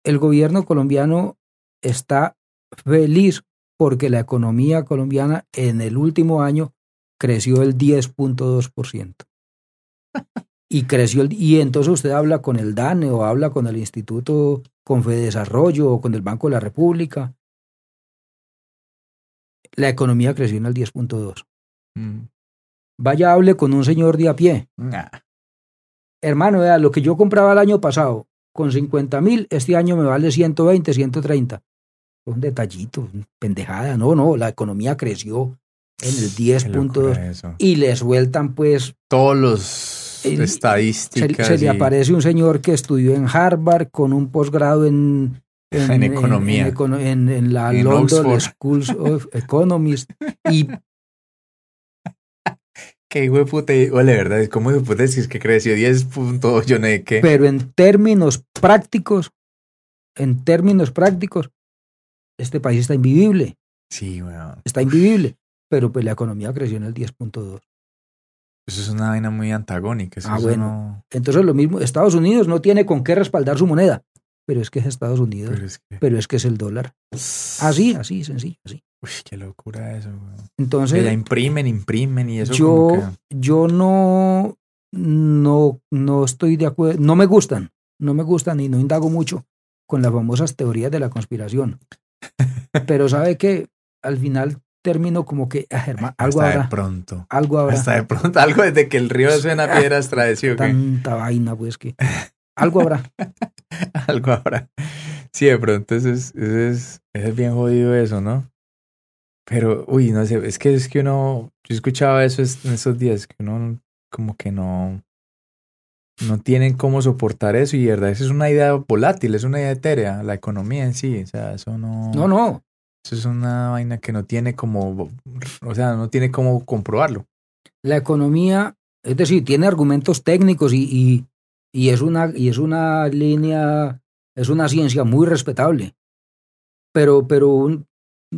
S2: El gobierno colombiano está feliz porque la economía colombiana en el último año creció el 10.2%. y creció el, y entonces usted habla con el DANE o habla con el Instituto Confedesarrollo o con el Banco de la República. La economía creció en el 10.2. Mm. Vaya, hable con un señor de a pie. Hermano, vea, lo que yo compraba el año pasado con 50 mil, este año me vale 120, 130. Un detallito, pendejada. No, no, la economía creció en el 10.2 y le sueltan pues...
S1: Todos los estadísticas.
S2: Se, le aparece un señor que estudió en Harvard con un posgrado en...
S1: En, economía.
S2: En, la London School of Economics y
S1: que hijo de puta, ole, ¿verdad? ¿Cómo hijo de puta es que creció 10 puntos, yo no sé qué?
S2: Pero en términos prácticos, en términos prácticos, este país está invivible.
S1: Sí, weón.
S2: Está invivible, pero pues la economía creció en el 10.2.
S1: Eso es una vaina muy antagónica.
S2: ah, bueno. Entonces lo mismo, Estados Unidos no tiene con qué respaldar su moneda, pero es que es Estados Unidos, pero es que, pero es, que es el dólar. Así, así, sencillo, así.
S1: Uy, qué locura eso.
S2: Entonces.
S1: Que ya imprimen, imprimen y eso.
S2: Yo, yo no, no, no estoy de acuerdo, no me gustan, no me gustan y no indago mucho con las famosas teorías de la conspiración. Pero sabe que al final termino como que, ah, algo
S1: Hasta de pronto.
S2: Algo ahora.
S1: Hasta de pronto, algo desde que el río suena piedras trae, ¿sí,
S2: Tanta vaina, pues que. Algo habrá.
S1: algo habrá. Sí, de pronto eso es, eso es, eso es bien jodido eso, ¿no? Pero, uy, no sé, es que es que uno, yo escuchaba eso en esos días, que uno como que no, no tienen cómo soportar eso y verdad, eso es una idea volátil, es una idea etérea, la economía en sí, o sea, eso no...
S2: No, no.
S1: Eso es una vaina que no tiene como, o sea, no tiene cómo comprobarlo.
S2: La economía, es decir, tiene argumentos técnicos y, y, y es, una, y es una línea, es una ciencia muy respetable. Pero, pero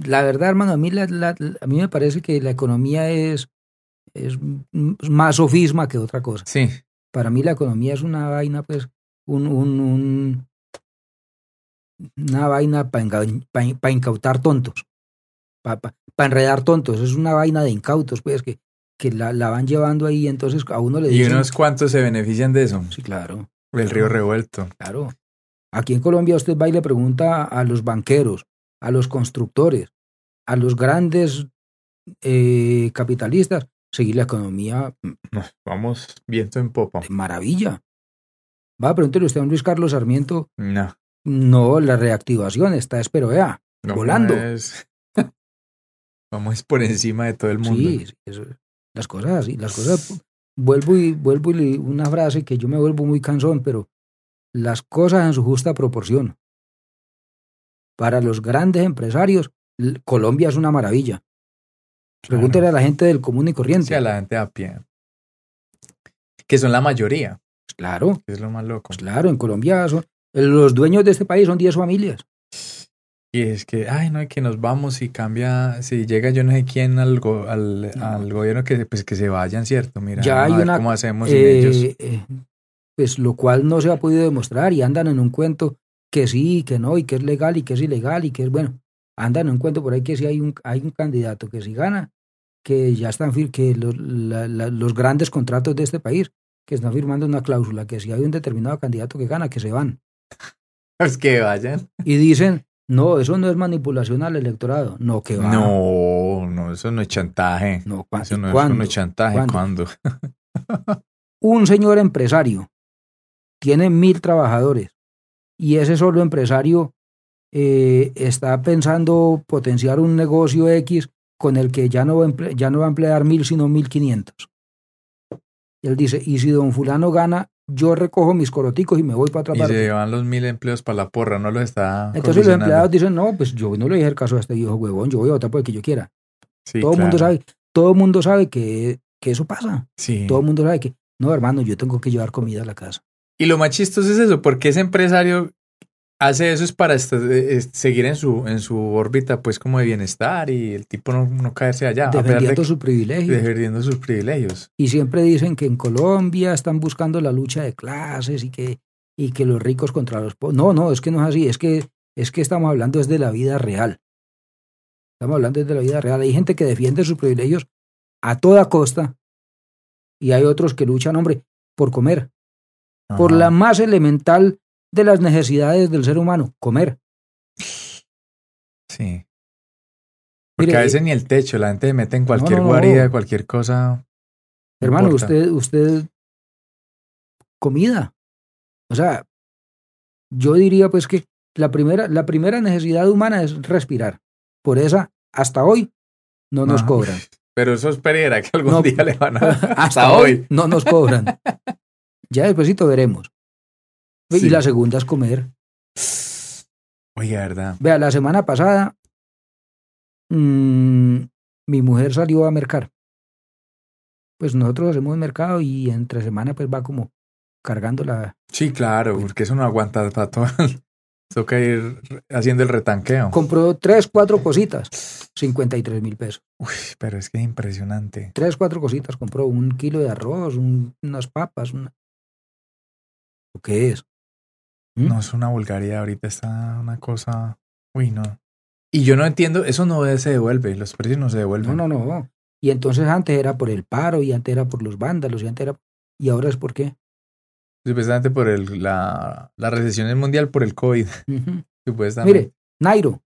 S2: la verdad, hermano, a mí, a mí me parece que la economía es, es más sofisma que otra cosa.
S1: Sí.
S2: Para mí la economía es una vaina, pues, un, un, un una vaina para incautar tontos, para enredar tontos. Es una vaina de incautos, pues, que, que la, la, van llevando ahí, entonces a uno le dicen...
S1: ¿Y unos cuantos se benefician de eso?
S2: Sí, claro.
S1: El río revuelto.
S2: Claro. Aquí en Colombia usted va y le pregunta a los banqueros, a los constructores, a los grandes eh, capitalistas, seguir la economía.
S1: Mm, vamos viento en popa.
S2: De maravilla. Va a preguntarle usted a Luis Carlos Sarmiento.
S1: No.
S2: No, la reactivación está, espero, vea, volando.
S1: Vamos por encima de todo el mundo.
S2: Sí, las cosas así, las cosas. Vuelvo y vuelvo y una frase que yo me vuelvo muy cansón, pero las cosas en su justa proporción. Para los grandes empresarios, Colombia es una maravilla. Pregúntele a la gente del común y corriente.
S1: Sí, a la gente a pie. Que son la mayoría.
S2: Claro.
S1: es lo más loco.
S2: claro, en Colombia son, los dueños de este país son 10 familias.
S1: Y es que, ay, no, que nos vamos y cambia, si llega yo no sé quién al, al, gobierno, que, pues que se vayan, ¿cierto? Mira,
S2: ya hay una,
S1: cómo hacemos sin ellos.
S2: Eh, eh, pues lo cual no se ha podido demostrar y andan en un cuento que sí, que no, y que es legal y que es ilegal y que es bueno. Andan en un cuento por ahí que si hay un, hay un candidato que si gana, que ya están, que los, los grandes contratos de este país, que están firmando una cláusula, que si hay un determinado candidato que gana, que se van.
S1: Pues que vayan.
S2: Y dicen, no, eso no es manipulación al electorado. No, que va.
S1: No, no, eso no es chantaje. No, eso no, ¿cuándo? es chantaje. ¿Cuándo?
S2: un señor empresario tiene mil trabajadores y ese solo empresario eh, está pensando potenciar un negocio X con el que ya no, va a ya no va a emplear mil, sino mil quinientos. Él dice, y si don fulano gana, yo recojo mis coroticos y me voy para otra
S1: y
S2: parte.
S1: Y se llevan los mil empleos para la porra, no los está
S2: Entonces los empleados dicen, no, pues yo no le dije el caso a este hijo huevón, yo voy a votar por el que yo quiera. todo el mundo sabe, todo el mundo sabe que, que eso pasa.
S1: Sí.
S2: Todo el mundo sabe que, no, hermano, yo tengo que llevar comida a la casa.
S1: Y lo más chistoso es eso, porque ese empresario hace eso es para eh, seguir en su, en su órbita, pues como de bienestar y el tipo no, no caerse allá.
S2: Defendiendo sus privilegios.
S1: Defendiendo sus privilegios.
S2: Y siempre dicen que en Colombia están buscando la lucha de clases y que, y que los ricos contra los pobres. No, no, es que no es así, es que, es que estamos hablando desde la vida real. Estamos hablando desde la vida real. Hay gente que defiende sus privilegios a toda costa y hay otros que luchan, hombre. por comer, por la más elemental de las necesidades del ser humano, comer.
S1: Sí. Porque a veces ni el techo, la gente mete en cualquier guarida, cualquier cosa.
S2: Hermano, usted, usted, comida. O sea, yo diría pues que la primera, la primera necesidad humana es respirar. Por esa, hasta hoy, no nos cobran.
S1: Pero eso espera que algún día le van a...
S2: hasta, hoy no nos cobran. ya despuésito veremos. Y la segunda es comer.
S1: Oye, verdad.
S2: Vea, la semana pasada mm, mi mujer salió a mercar. Pues nosotros hacemos mercado y entre semana pues va como cargando la...
S1: Sí, claro, pues porque eso no aguanta para todo. Toca ir haciendo el retanqueo.
S2: Compró tres, cuatro cositas, 53 mil pesos.
S1: Uy, pero es que es impresionante.
S2: Tres, cuatro cositas. Compró un kilo de arroz, unas papas. Una... ¿Qué es?
S1: ¿Mm? No, es una vulgaridad. Ahorita está una cosa... Uy, no. Y yo no entiendo, eso no se devuelve, los precios no se devuelven.
S2: No, no, no. Y entonces antes era por el paro, y antes era por los vándalos, y antes era... ¿Y ahora es por qué?
S1: Supuestamente por el, la, la recesión mundial por el COVID.
S2: Supuestamente. Mire, Nairo,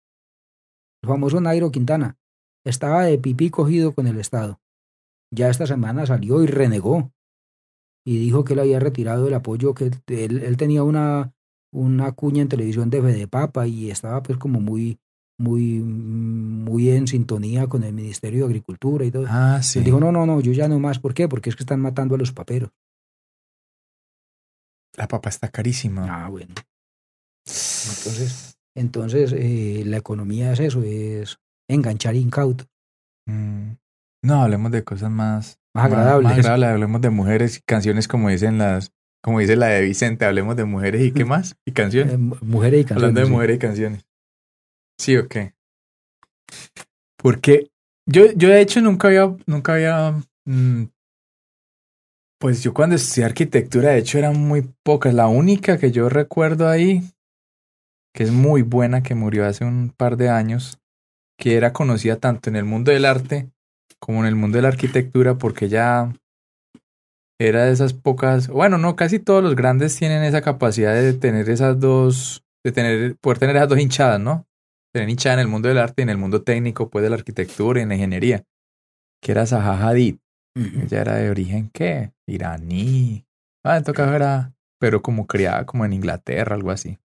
S2: el famoso Nairo Quintana, estaba de pipí cogido con el Estado. Ya esta semana salió y renegó. Y dijo que él había retirado el apoyo, que él, él tenía una, una cuña en televisión de Fede Papa y estaba pues como muy, muy, muy en sintonía con el Ministerio de Agricultura y todo.
S1: Ah, sí.
S2: Él dijo, no, no, no, yo ya no más. ¿Por qué? Porque es que están matando a los paperos.
S1: La papa está carísima.
S2: Ah, bueno. Entonces, entonces eh, la economía es eso, es enganchar incauto.
S1: Mm. No, hablemos de cosas más,
S2: más agradables.
S1: Más, hablemos de mujeres y canciones como dicen las, como dice la de Vicente, hablemos de mujeres y qué más, y canciones. Eh,
S2: mujeres y canciones.
S1: Hablando de mujeres y canciones. Sí, ok. Porque yo, yo de hecho nunca había, nunca había mm, pues yo cuando estudié arquitectura, de hecho, eran muy pocas. La única que yo recuerdo ahí, que es muy buena, que murió hace un par de años, que era conocida tanto en el mundo del arte como en el mundo de la arquitectura, porque ya era de esas pocas, bueno, no, casi todos los grandes tienen esa capacidad de tener esas dos, de tener, poder tener esas dos hinchadas, ¿no? Tener hinchada en el mundo del arte y en el mundo técnico, pues de la arquitectura y en la ingeniería, que era Zaha Hadid. Ella era de origen, ¿qué? Iraní. Ah, en todo caso era, pero como criada como en Inglaterra, algo así.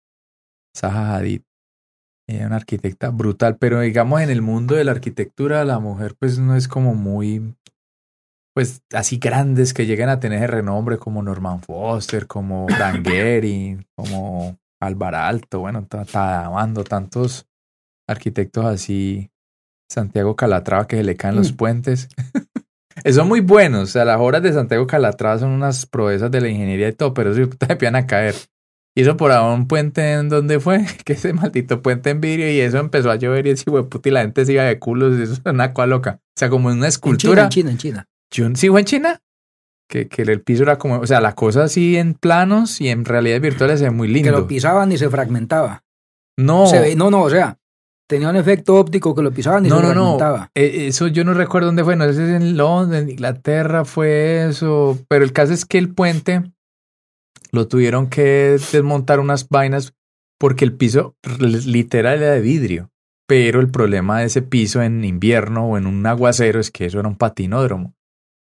S1: Zaha Hadid. Ella una arquitecta brutal, pero digamos en el mundo de la arquitectura la mujer pues no es como muy, pues así grandes que lleguen a tener renombre como Norman Foster, como Frank Gehry, como Alvar Alto, bueno, amando tantos arquitectos así, Santiago Calatrava que se le caen los mm. puentes. Son muy buenos. O sea, las obras de Santiago Calatrava son unas proezas de la ingeniería y todo, pero eso te empiezan a caer. Y eso por ahora un puente en donde fue, que ese maldito puente en vidrio, y eso empezó a llover y ese y la gente se iba de culos, y eso es una cosa loca. O sea, como una escultura.
S2: En China, en China,
S1: en China. ¿Sí fue en China? Que, que el piso era como, o sea, la cosa así en planos y en realidad virtuales ve muy lindo.
S2: Que lo pisaban y se fragmentaba.
S1: No.
S2: Se ve, no, no, o sea, tenía un efecto óptico que lo pisaban y no, se no,
S1: no. Eh, eso yo no recuerdo dónde fue, no sé si es en Londres, en Inglaterra fue eso, pero el caso es que el puente lo tuvieron que desmontar unas vainas porque el piso literal era de vidrio, pero el problema de ese piso en invierno o en un aguacero es que eso era un patinódromo.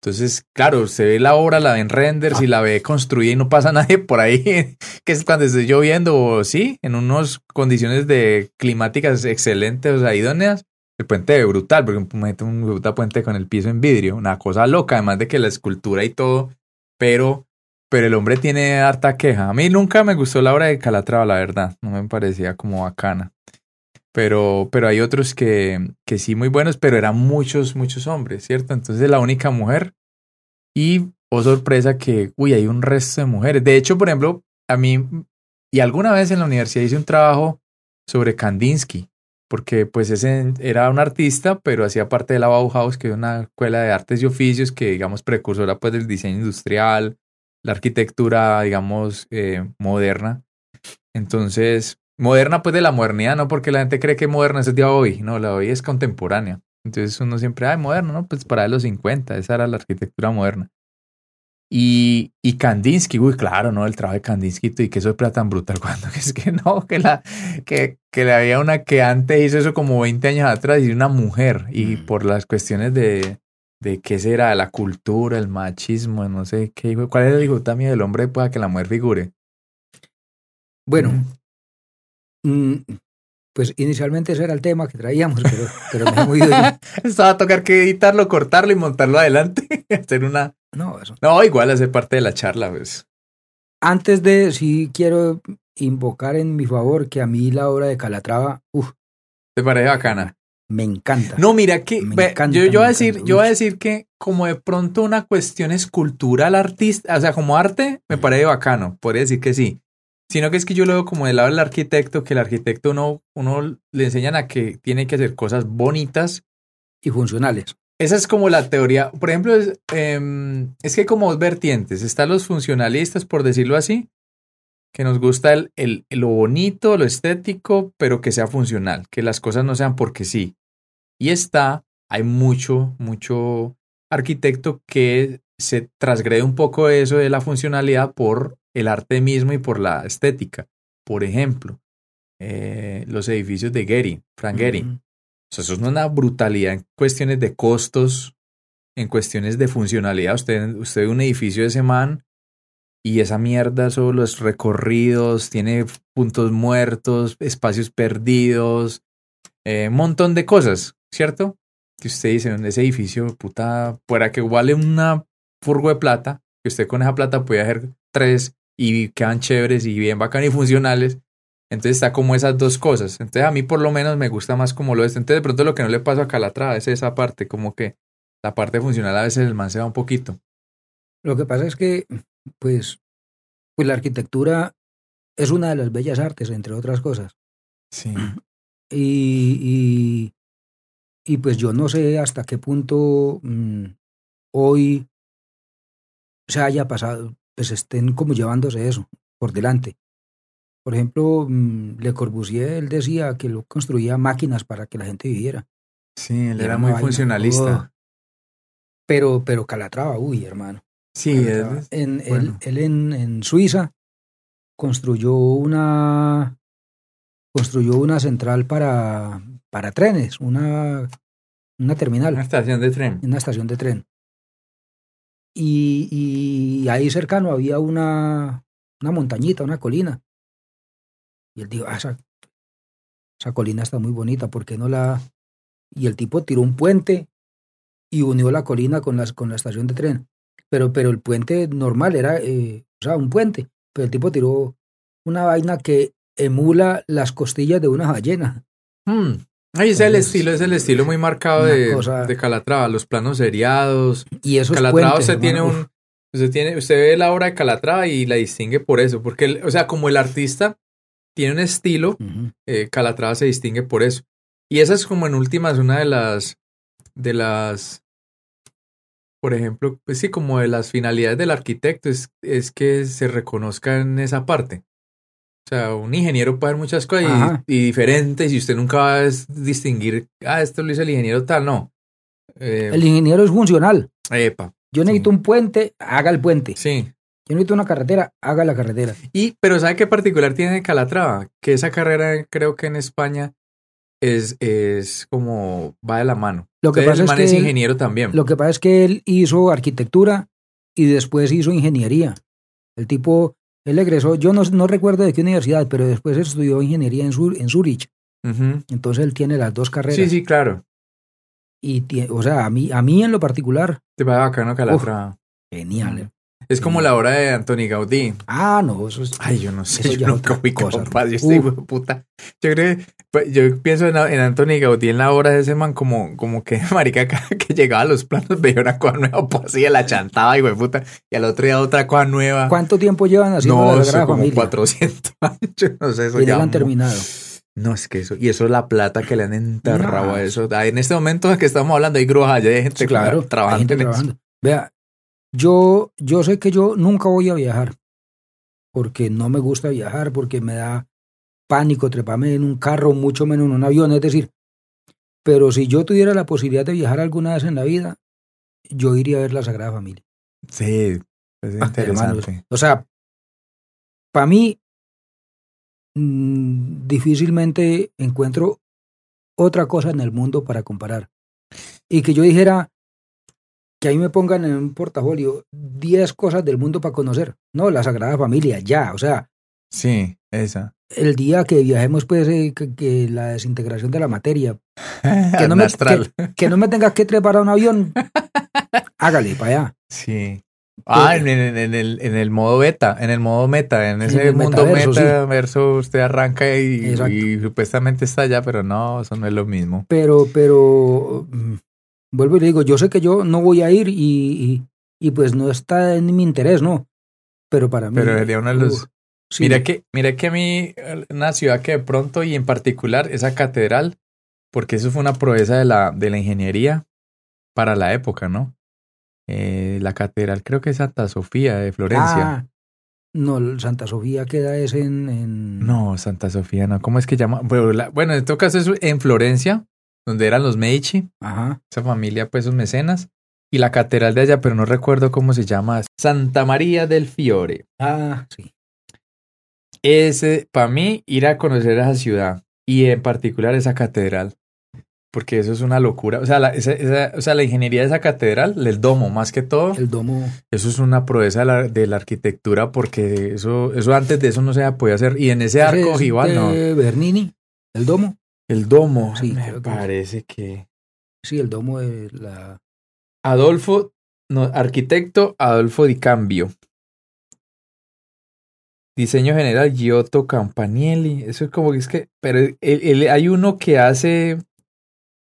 S1: Entonces, claro, se ve la obra, la ve en renders y la ve construida y no pasa nadie por ahí, que es cuando esté lloviendo o sí, en unas condiciones de climáticas excelentes, o sea, idóneas. El puente ve brutal, porque un brutal puente con el piso en vidrio, una cosa loca, además de que la escultura y todo, pero, pero el hombre tiene harta queja. A mí nunca me gustó la obra de Calatrava, la verdad, no me parecía como bacana. Pero, pero hay otros que, que sí muy buenos, pero eran muchos, muchos hombres, ¿cierto? Entonces la única mujer. Y, oh sorpresa, que, uy, hay un resto de mujeres. De hecho, por ejemplo, a mí, y alguna vez en la universidad hice un trabajo sobre Kandinsky, porque pues ese era un artista, pero hacía parte de la Bauhaus, que es una escuela de artes y oficios que, digamos, precursora pues del diseño industrial, la arquitectura, digamos, eh, moderna. Entonces, Moderna, pues de la modernidad, no porque la gente cree que moderna es de hoy, no, la hoy es contemporánea. Entonces uno siempre, ay, moderno, ¿no? Pues para los 50, esa era la arquitectura moderna. Y, y Kandinsky, uy, claro, ¿no? El trabajo de Kandinsky y que eso es tan brutal cuando es que no, que la que, que le había una que antes hizo eso como 20 años atrás y una mujer y mm. por las cuestiones de, de qué será, la cultura, el machismo, no sé qué. ¿Cuál es el también del hombre para que la mujer figure?
S2: Bueno, mm, pues inicialmente ese era el tema que traíamos, pero, pero me he movido
S1: Estaba a tocar que editarlo, cortarlo y montarlo adelante. hacer una.
S2: No, eso.
S1: No, igual hace parte de la charla, pues.
S2: Antes de, sí quiero invocar en mi favor que a mí la obra de Calatrava, uff.
S1: ¿Te parece bacana?
S2: Me encanta.
S1: No, mira que yo, yo, voy a decir, yo voy a decir que como de pronto una cuestión escultural artista, o sea, como arte, me parece bacano, podría decir que sí. Sino que es que yo lo veo como del lado del arquitecto, que el arquitecto uno, uno le enseñan a que tiene que hacer cosas bonitas.
S2: Y funcionales.
S1: Esa es como la teoría. Por ejemplo, es, em, es que hay como dos vertientes. Están los funcionalistas, por decirlo así, que nos gusta el, el, lo bonito, lo estético, pero que sea funcional, que las cosas no sean porque sí. Y está, hay mucho, mucho arquitecto que se transgrede un poco eso de la funcionalidad por el arte mismo y por la estética. Por ejemplo, eh, los edificios de Gehry, Frank Gehry. eso es una brutalidad en cuestiones de costos, en cuestiones de funcionalidad. Usted, usted ve un edificio de ese man y esa mierda son los recorridos, tiene puntos muertos, espacios perdidos, eh, un montón de cosas, ¿cierto? Que usted dice, en ese edificio, puta, fuera que vale una furgo de plata, que usted con esa plata puede hacer tres y quedan chéveres y bien bacán y funcionales. Entonces está como esas dos cosas. Entonces a mí por lo menos me gusta más como lo es. Entonces de pronto lo que no le pasa a Calatrava es esa parte, como que la parte funcional a veces el man se va un poquito.
S2: Lo que pasa es que, pues, pues la arquitectura es una de las bellas artes, entre otras cosas.
S1: Sí.
S2: Y, y, y pues yo no sé hasta qué punto mm, hoy se haya pasado, pues estén como llevándose eso por delante. Por ejemplo, mm, Le Corbusier, él decía que lo construía máquinas para que la gente viviera.
S1: Sí, él era, muy funcionalista.
S2: Pero, pero Calatrava, uy, hermano.
S1: Sí,
S2: en, él, él en, en, Suiza construyó una construyó una central para, para trenes, una, una terminal.
S1: Una estación de tren.
S2: Una estación de tren. Y, y ahí cercano había una, una montañita, una colina. Y él dijo, ah, esa, esa colina está muy bonita, ¿por qué no la...? Y el tipo tiró un puente y unió la colina con, las, con la estación de tren. Pero, pero el puente normal era, eh, o sea, un puente. Pero el tipo tiró una vaina que emula las costillas de una ballena.
S1: Hmm. Ahí es el estilo, es el estilo muy marcado de, de, Calatrava, los planos seriados.
S2: Y eso
S1: Calatrava usted tiene un, usted tiene, usted ve la obra de Calatrava y la distingue por eso, porque, o sea, como el artista tiene un estilo, eh, Calatrava se distingue por eso. Y esa es como en últimas una de las, de las, por ejemplo, pues sí, como de las finalidades del arquitecto es, es que se reconozca en esa parte. O sea, un ingeniero puede hacer muchas cosas y, diferentes y usted nunca va a distinguir, ah, esto lo hizo el ingeniero tal, no.
S2: Eh, el ingeniero es funcional.
S1: Epa.
S2: Yo necesito un puente, haga el puente.
S1: Sí.
S2: Yo necesito una carretera, haga la carretera.
S1: Y, pero ¿sabe qué particular tiene Calatrava? Que esa carrera creo que en España es, es como va de la mano.
S2: Lo que pasa es que
S1: es ingeniero también.
S2: Lo que pasa es que él hizo arquitectura y después hizo ingeniería. El tipo él egresó, yo no, no recuerdo de qué universidad, pero después estudió ingeniería en, Sur, en Zurich. Entonces él tiene las dos carreras.
S1: Sí, sí, claro.
S2: Y, o sea, a mí, a mí en lo particular.
S1: Te va bacano Calatra.
S2: Genial.
S1: Es como la obra de Antoni Gaudí.
S2: Ah, no, eso es.
S1: Ay, yo no sé. yo nunca fui capaz. Yo estoy puta. Yo creo pues, yo pienso en, en Anthony Gaudí en la obra de ese man como, como que marica que llegaba a los planos veía una cosa nueva, pues así la chantaba y güey puta. Y al otro día otra cosa nueva.
S2: ¿Cuánto tiempo llevan haciendo
S1: no,
S2: la
S1: eso como 400 años. no sé, eso
S2: y ya. han terminado.
S1: No, es que eso, y eso es la plata que le han enterrado a eso. En este momento en que estamos hablando hay grúas allá, hay gente claro, trabajando. trabajando.
S2: Vea, yo, yo sé que yo nunca voy a viajar, porque no me gusta viajar, porque me da pánico treparme en un carro, mucho menos en un avión, es decir, pero si yo tuviera la posibilidad de viajar alguna vez en la vida, yo iría a ver la Sagrada Familia.
S1: Sí, Es interesante.
S2: o sea, para mí, mm, difícilmente encuentro otra cosa en el mundo para comparar. Y que yo dijera que ahí me pongan en un portafolio 10 cosas del mundo para conocer. No, la Sagrada Familia, ya, o sea.
S1: Sí, esa.
S2: El día que viajemos, pues, eh, que, la desintegración de la materia.
S1: Que no, me,
S2: que, no me tengas que trepar a un avión. Hágale para allá.
S1: Sí. Ah, en, el, en el modo beta, en el modo meta, en ese mundo metaverso usted arranca y, supuestamente está allá, pero no, eso no es lo mismo.
S2: Pero, pero, mm, vuelvo y le digo, yo sé que yo no voy a ir y, y, pues no está en mi interés, ¿no? Pero para mí.
S1: Pero sería una luz. Mira que, mira que a mí, una ciudad que de pronto y en particular esa catedral, porque eso fue una proeza de la, de la ingeniería para la época, ¿no? Eh, la catedral creo que es Santa Sofía de Florencia.
S2: Ah, no, Santa Sofía queda es en,
S1: No, Santa Sofía no. ¿Cómo es que llama? Bueno, en todo caso es en Florencia, donde eran los Medici.
S2: Ajá.
S1: Esa familia, pues, sus mecenas. Y la catedral de allá, pero no recuerdo cómo se llama. Santa María del Fiore.
S2: Ah, sí.
S1: Ese, para mí, ir a conocer esa ciudad y en particular esa catedral porque eso es una locura. O sea, la, o sea, la ingeniería de esa catedral, el domo, más que todo.
S2: El domo.
S1: Eso es una proeza de la, arquitectura, porque eso, eso antes de eso no se podía hacer. Y en ese arco igual, ¿no?
S2: Bernini, el domo.
S1: El domo, sí. Me parece que...
S2: Sí, el domo de la...
S1: Adolfo, no, arquitecto Adolfo Di Cambio. Diseño general Giotto Campanielli. Eso es como que es que. Pero hay uno que hace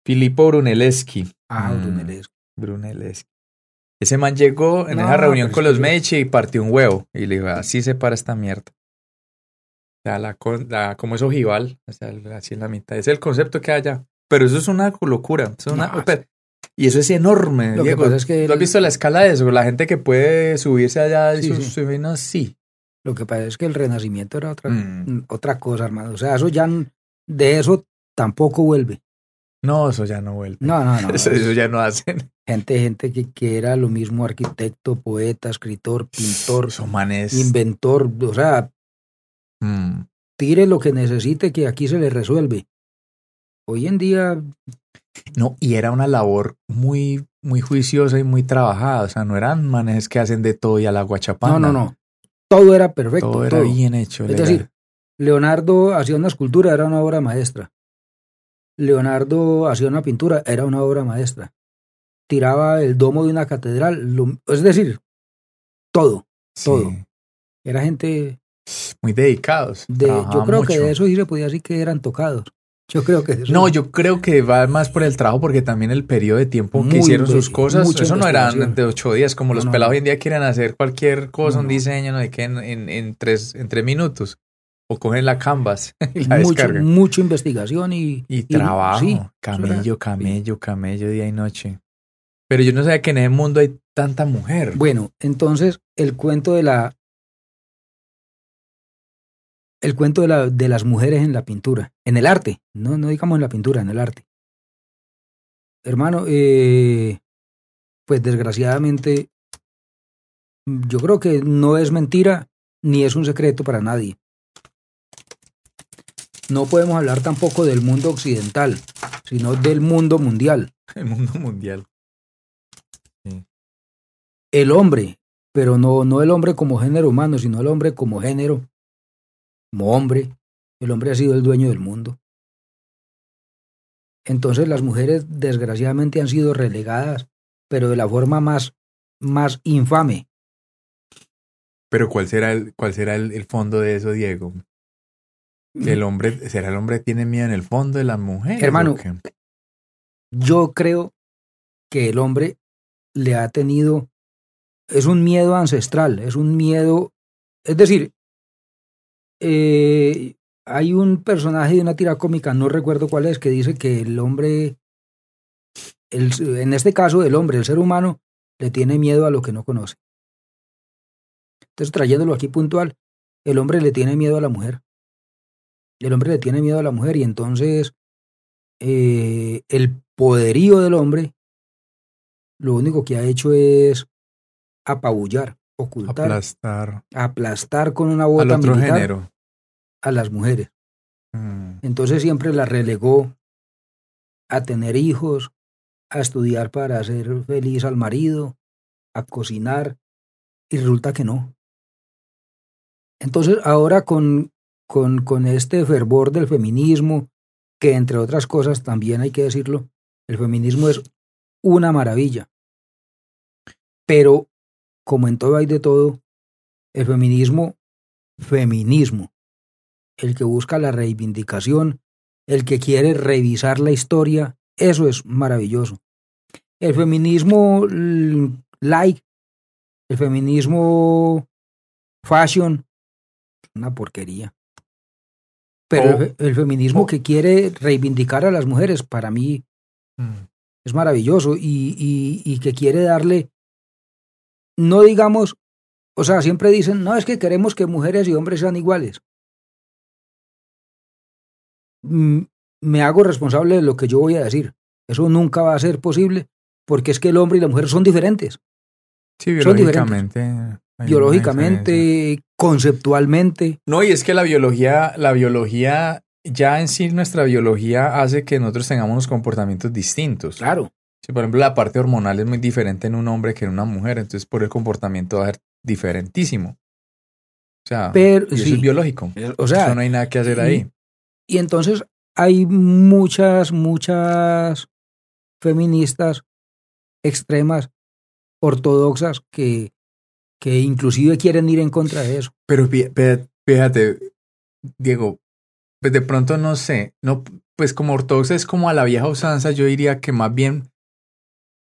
S1: Filippo Brunelleschi.
S2: Ah, mm, Brunelleschi.
S1: Brunelleschi. Ese man llegó en esa reunión con los Medici y partió un huevo. Y le dijo, así se para esta mierda. Sea, la, la, como es ojival, o sea, así en la mitad. Es el concepto que haya. Pero eso es una locura. y eso es enorme. Lo Diego. es que ¿Tú has visto la escala de eso? La gente que puede subirse allá y sí, sus, sí.
S2: Lo que pasa es que el renacimiento era otra, mm. otra cosa, hermano. O sea, eso ya de eso tampoco vuelve.
S1: No, eso ya no vuelve.
S2: No, no, no.
S1: eso, ya no hacen.
S2: Gente, gente que, que, era lo mismo arquitecto, poeta, escritor, pintor, inventor, o sea, mm. tire lo que necesite que aquí se le resuelve. Hoy en día...
S1: No, y era una labor muy, muy juiciosa y muy trabajada, o sea, no eran manes que hacen de todo y a la guachapana.
S2: No, no, no. Todo era perfecto.
S1: Todo era bien hecho.
S2: Es decir, Leonardo hacía una escultura, era una obra maestra. Leonardo hacía una pintura, era una obra maestra. Tiraba el domo de una catedral, es decir, todo, todo. Era gente...
S1: Muy dedicados.
S2: yo creo que de eso sí se podía decir que eran tocados. Yo creo que
S1: No, yo creo que va más por el trabajo porque también el periodo de tiempo que hicieron sus cosas, eso no eran de ocho días, como los pelados hoy en día quieren hacer cualquier cosa, un diseño, no de que en, en, tres, en tres minutos cogen la canvas y la
S2: mucho, Mucha investigación y,
S1: y, trabajo. camello, camello, camello, día y noche. Pero yo no sabía que en el mundo hay tanta mujer.
S2: Bueno, entonces el cuento de la. El cuento de, la, de las mujeres en la pintura, en el arte, no, no digamos en la pintura, en el arte. Hermano, eh, pues desgraciadamente, yo creo que no es mentira ni es un secreto para nadie no podemos hablar tampoco del mundo occidental, sino del mundo mundial.
S1: El mundo mundial.
S2: El hombre, pero no, no el hombre como género humano, sino el hombre como género, como hombre. El hombre ha sido el dueño del mundo. Entonces las mujeres desgraciadamente han sido relegadas, pero de la forma más, más infame.
S1: Pero ¿cuál será el, cuál será el fondo de eso, Diego? El hombre, ¿será el hombre tiene miedo en el fondo de la mujer?
S2: Hermano, yo creo que el hombre le ha tenido, es un miedo ancestral, es un miedo, es decir, eh, hay un personaje de una tira cómica, no recuerdo cuál es, que dice que el hombre, el, en este caso el hombre, el ser humano, le tiene miedo a lo que no conoce. Entonces, trayéndolo aquí puntual, el hombre le tiene miedo a la mujer el hombre le tiene miedo a la mujer y entonces eh, el poderío del hombre lo único que ha hecho es apabullar. ocultar,
S1: aplastar,
S2: aplastar con una bota
S1: al otro
S2: militar
S1: género.
S2: A las mujeres.
S1: Mm,
S2: Entonces siempre las relegó a tener hijos, a estudiar para hacer feliz al marido, a cocinar, y resulta que no. Entonces ahora con, con, con este fervor del feminismo, que entre otras cosas también hay que decirlo, el feminismo es una maravilla. Pero, como en todo hay de todo, el feminismo, feminismo, el que busca la reivindicación, el que quiere revisar la historia, eso es maravilloso. El feminismo like, el feminismo fashion, una porquería. Pero el feminismo que quiere reivindicar a las mujeres, para mí
S1: mm.
S2: es maravilloso y, y, y que quiere darle, no digamos, o sea, siempre dicen, no, es que queremos que mujeres y hombres sean iguales. Mm, Me hago responsable de lo que yo voy a decir. Eso nunca va a ser posible porque es que el hombre y la mujer son diferentes,
S1: Sí, biológicamente.
S2: biológicamente, conceptualmente.
S1: No, y es que la biología, la biología, ya en sí nuestra biología hace que nosotros tengamos unos comportamientos distintos.
S2: Claro,
S1: Sí, por ejemplo, la parte hormonal es muy diferente en un hombre que en una mujer, entonces por el comportamiento va a ser diferentísimo. O sea,
S2: pero
S1: y eso
S2: sí,
S1: es biológico.
S2: o sea,
S1: Eso no hay nada que hacer ahí.
S2: Y entonces hay muchas, muchas feministas extremas, ortodoxas, que, que inclusive quieren ir en contra de eso.
S1: Pero fí- fí- fíjate, Diego, pues de pronto no sé, no, pues como ortodoxa es como a la vieja usanza, yo diría que más bien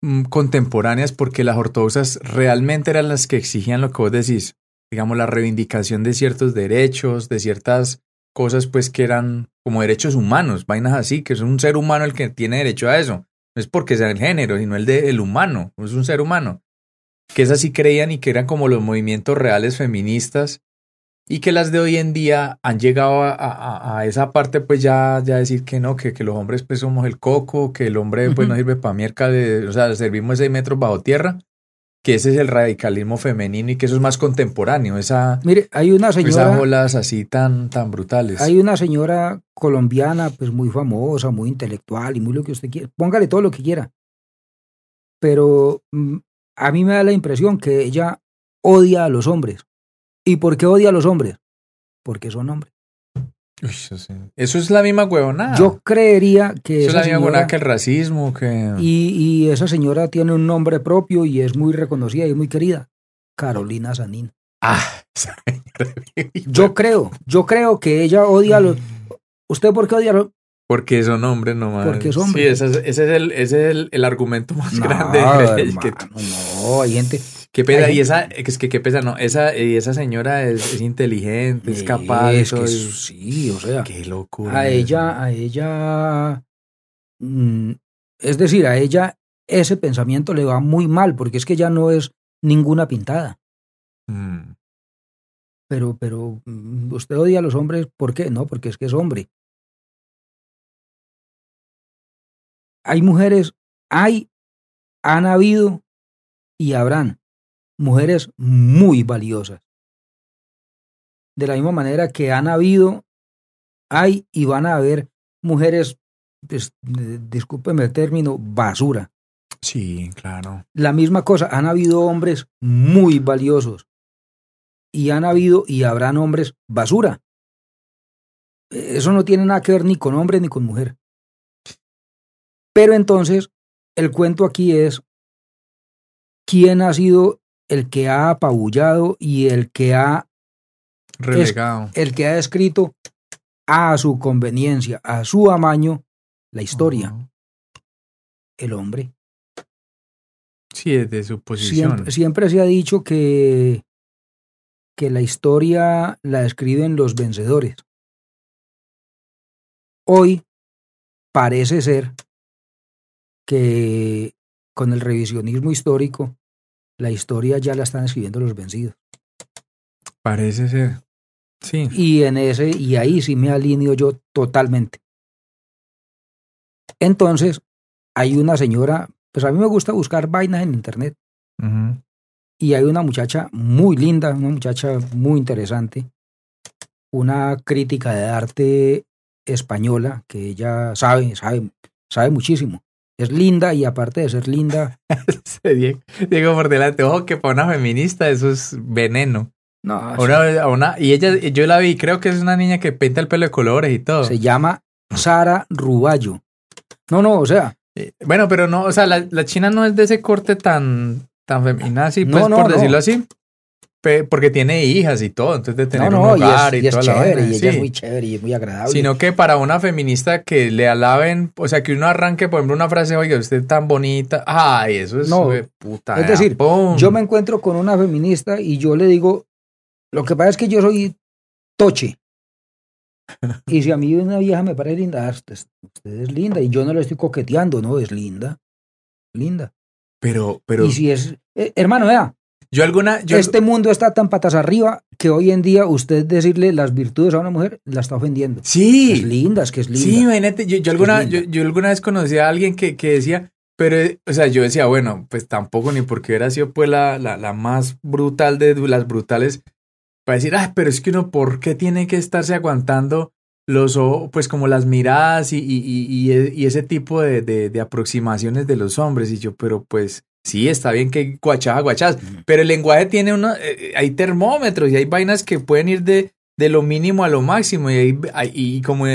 S1: mm, contemporáneas, porque las ortodoxas realmente eran las que exigían lo que vos decís, digamos, la reivindicación de ciertos derechos, de ciertas cosas, pues que eran como derechos humanos, vainas así, que es un ser humano el que tiene derecho a eso. No es porque sea el género, sino el del humano, es un ser humano. Que esas sí creían y que eran como los movimientos reales feministas y que las de hoy en día han llegado a, a- a esa parte pues ya, ya decir que no, que, que los hombres pues somos el coco, que el hombre pues no sirve para mierda, de, o sea, servimos seis metros bajo tierra, que ese es el radicalismo femenino y que eso es más contemporáneo, esa,
S2: Mire, hay una
S1: esas
S2: señora,
S1: olas así tan, tan brutales.
S2: hay una señora colombiana, pues muy famosa, muy intelectual y muy lo que usted quiera. Póngale todo lo que quiera. Pero mm, a mí me da la impresión que ella odia a los hombres. ¿Y por qué odia a los hombres? Porque son hombres.
S1: Uy, eso, sí. Eso es la misma huevonada.
S2: Yo creería que
S1: eso es la misma huevonada que el racismo, que...
S2: y, y esa señora tiene un nombre propio y es muy reconocida y muy querida. Carolina Sanín.
S1: Ah,
S2: Yo creo, yo creo que ella odia a los... ¿Usted por qué odia a los...?
S1: Porque son hombres nomás.
S2: Porque es hombre.
S1: Sí, ese es, ese es, el, ese es el, el argumento más
S2: No,
S1: grande. que,
S2: hermano, no, hay gente...
S1: que pesa,
S2: hay
S1: y esa, es que qué pesa, no, esa, y esa señora es, es inteligente, es capaz.
S2: Es que
S1: eso.
S2: sí, o sea,
S1: Qué locura.
S2: a ella, a ella, mm, es decir, a ella ese pensamiento le va muy mal, porque es que ya no es ninguna pintada.
S1: Mm,
S2: Pero, pero, mm, usted odia a los hombres, ¿por qué? No, porque es que es hombre. Hay mujeres, hay, han habido y habrán mujeres muy valiosas. De la misma manera que han habido, hay y van a haber mujeres, pues, discúlpeme el término, basura.
S1: Sí, claro.
S2: La misma cosa, han habido hombres muy valiosos y han habido y habrán hombres basura. Eso no tiene nada que ver ni con hombre ni con mujer. Pero entonces, el cuento aquí es quién ha sido el que ha apabullado y el que ha,
S1: Relegado.
S2: el que ha escrito a su conveniencia, a su amaño, la historia, el hombre.
S1: Sí, desde su posición.
S2: Siempre, siempre se ha dicho que, que la historia la escriben los vencedores. Hoy parece ser que con el revisionismo histórico, la historia ya la están escribiendo los vencidos.
S1: Parece ser. Sí.
S2: Y en ese, y ahí sí me alineo yo totalmente. Entonces, hay una señora, pues a mí me gusta buscar vainas en internet. Y hay una muchacha muy linda, una muchacha muy interesante, una crítica de arte española que ella sabe, sabe, sabe muchísimo. Es linda y aparte de ser linda.
S1: Diego, por delante, ojo que para una feminista eso es veneno.
S2: No,
S1: una, una, y ella, yo la vi, creo que es una niña que pinta el pelo de colores y todo.
S2: Se llama Sara Ruballo. No, no, o sea.
S1: Eh, bueno, pero no, o sea, la, la china no es de ese corte tan, tan femenina así, pues, por decirlo así porque tiene hijas y todo, entonces de tener un hogar y, toda la
S2: y ella es muy chévere y es muy agradable.
S1: Sino que para una feminista que le alaben, o sea, que uno arranque, por ejemplo, una frase, oiga, usted tan bonita, ay, eso es
S2: no,
S1: puta.
S2: Es decir, yo me encuentro con una feminista y yo le digo, lo que pasa es que yo soy toche. y si a mí una vieja me parece linda, ah, usted, es linda y yo no le estoy coqueteando, no, es linda, linda.
S1: Pero, pero.
S2: Y si es, eh, hermano, vea,
S1: yo alguna.
S2: este mundo está tan patas arriba que hoy en día usted decirle las virtudes a una mujer la está ofendiendo.
S1: Sí.
S2: Es linda, es que es linda.
S1: Sí, imagínate, yo, alguna, yo, alguna vez conocí a alguien que, que, decía, pero, o sea, yo decía, bueno, pues tampoco ni porque hubiera sido pues la, la, la más brutal de las brutales, para decir, ah, pero es que uno, ¿por qué tiene que estarse aguantando los pues como las miradas y, y, y, y ese tipo de, de, de, aproximaciones de los hombres? Y yo, pero pues Sí, está bien que guachas guachas, pero el lenguaje tiene una, eh, hay termómetros y hay vainas que pueden ir de, de lo mínimo a lo máximo y, hay, y como,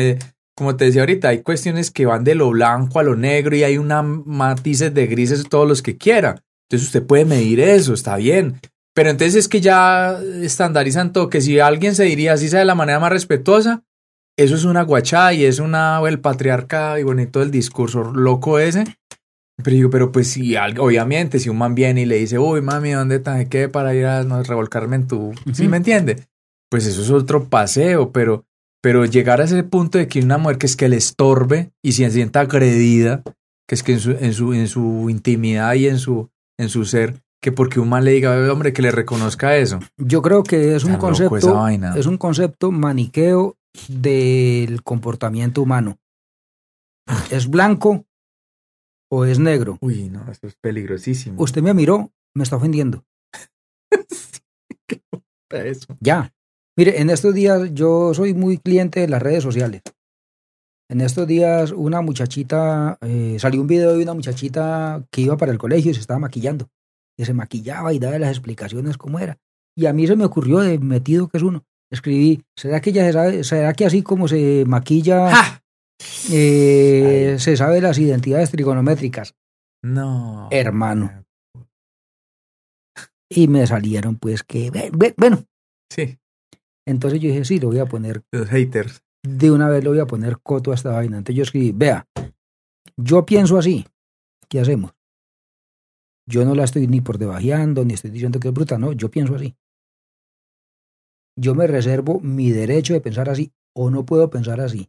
S1: como te decía ahorita, hay cuestiones que van de lo blanco a lo negro y hay una matices de grises todos los que quiera. Entonces usted puede medir eso, está bien. Pero entonces es que ya estandarizan todo, que si alguien se diría así sea de la manera más respetuosa, eso es una guachada y es una, el patriarca y bonito el discurso loco ese. Pero digo, pero pues si obviamente, si un man viene y le dice, uy, mami, ¿dónde te qué para ir a no, revolcarme en tu. ¿Sí me entiende? Pues eso es otro paseo, pero, pero llegar a ese punto de que una mujer que es que le estorbe y se sienta agredida, que es que en su, en su, en su intimidad y en su, en su ser, que porque un man le diga, hombre, que le reconozca eso.
S2: Yo creo que es un concepto, es un concepto maniqueo del comportamiento humano. Es blanco o es negro.
S1: Uy, no, eso es peligrosísimo.
S2: Usted me miró, me está ofendiendo.
S1: eso?
S2: Ya. Mire, en estos días yo soy muy cliente de las redes sociales. En estos días una muchachita, eh, salió un video de una muchachita que iba para el colegio y se estaba maquillando. Y se maquillaba y daba las explicaciones cómo era. Y a mí se me ocurrió de metido que es uno. Escribí, ¿será que ella sabe, será que así como se maquilla eh, se sabe las identidades trigonométricas.
S1: No.
S2: Hermano. Y me salieron pues que, bueno.
S1: Sí.
S2: Entonces yo dije, sí, lo voy a poner.
S1: Los haters.
S2: De una vez lo voy a poner coto a esta vaina. Entonces yo escribí, vea, yo pienso así. ¿Qué hacemos? Yo no la estoy ni por debajeando, ni estoy diciendo que es bruta, no, yo pienso así. Yo me reservo mi derecho de pensar así o no puedo pensar así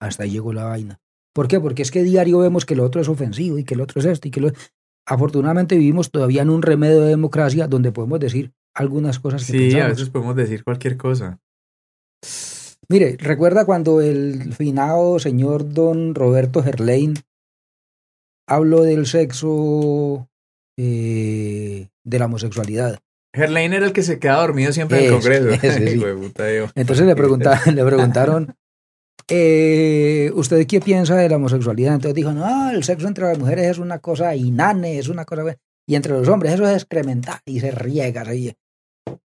S2: hasta ahí llegó la vaina. ¿Por qué? Porque es que diario vemos que lo otro es ofensivo y que el otro es esto y que lo... Afortunadamente vivimos todavía en un remedio de democracia donde podemos decir algunas cosas que
S1: Sí, a veces podemos decir cualquier cosa.
S2: Mire, ¿recuerda cuando el finado señor don Roberto Gerlain habló del sexo eh, de la homosexualidad?
S1: Gerlain era el que se queda dormido siempre en el Congreso.
S2: Entonces le, le preguntaron eh, ¿usted qué piensa de la homosexualidad? Entonces dijo, no, el sexo entre las mujeres es una cosa inane, es una cosa... Y entre los hombres eso es excremental y se riega, se,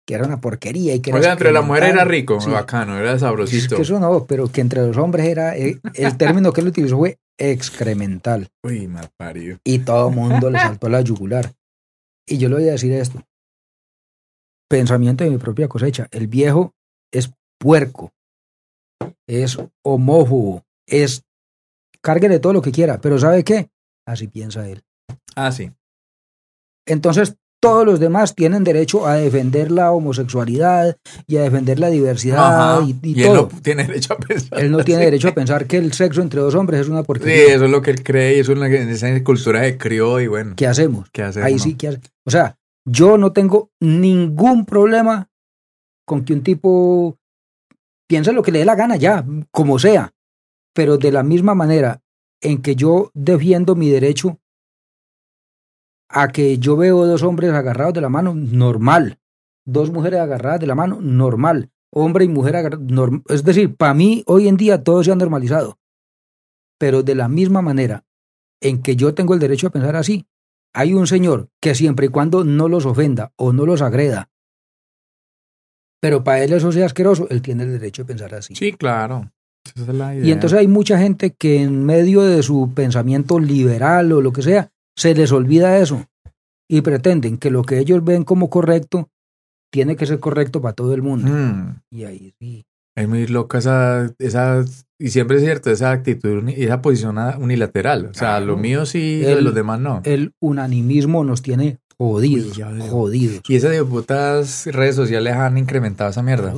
S2: que era una porquería. Y que
S1: o sea, entre la mujer era rico, bacano, era sabrosito.
S2: eso no, pero que entre los hombres era, eh, el término que él utilizó fue excremental.
S1: Uy, mal parido.
S2: Y todo el mundo le saltó la yugular. Y yo le voy a decir esto. Pensamiento de mi propia cosecha. El viejo es puerco es homófobo, es cárguele todo lo que quiera, pero ¿sabe qué? Así piensa él.
S1: Ah, sí.
S2: Entonces, todos los demás tienen derecho a defender la homosexualidad y a defender la diversidad y,
S1: Él no tiene derecho a pensar.
S2: Él no tiene derecho a pensar que el sexo entre dos hombres es una porquería.
S1: Sí, eso es lo que él cree y eso es la esa cultura de crió y bueno.
S2: ¿Qué hacemos?
S1: ¿Qué hacemos?
S2: Ahí sí, ¿qué hacemos? O sea, yo no tengo ningún problema con que un tipo piensa lo que le dé la gana ya, como sea, pero de la misma manera en que yo defiendo mi derecho a que yo veo dos hombres agarrados de la mano, normal. Dos mujeres agarradas de la mano, normal. Hombre y mujer agarrados, es decir, para mí hoy en día todo se ha normalizado. Pero de la misma manera en que yo tengo el derecho a pensar así, hay un señor que siempre y cuando no los ofenda o no los agreda, pero para él eso sea asqueroso, él tiene el derecho de pensar así.
S1: Sí, claro.
S2: Y entonces hay mucha gente que en medio de su pensamiento liberal o lo que sea, se les olvida eso y pretenden que lo que ellos ven como correcto tiene que ser correcto para todo el mundo. Mm. Y ahí sí.
S1: Es muy loca esa, esa, y siempre es cierto, esa actitud y esa posición unilateral. O sea, lo mío sí, y los demás no.
S2: El unanimismo nos tiene jodidos, jodidos.
S1: Y esas putas redes sociales han incrementado esa mierda.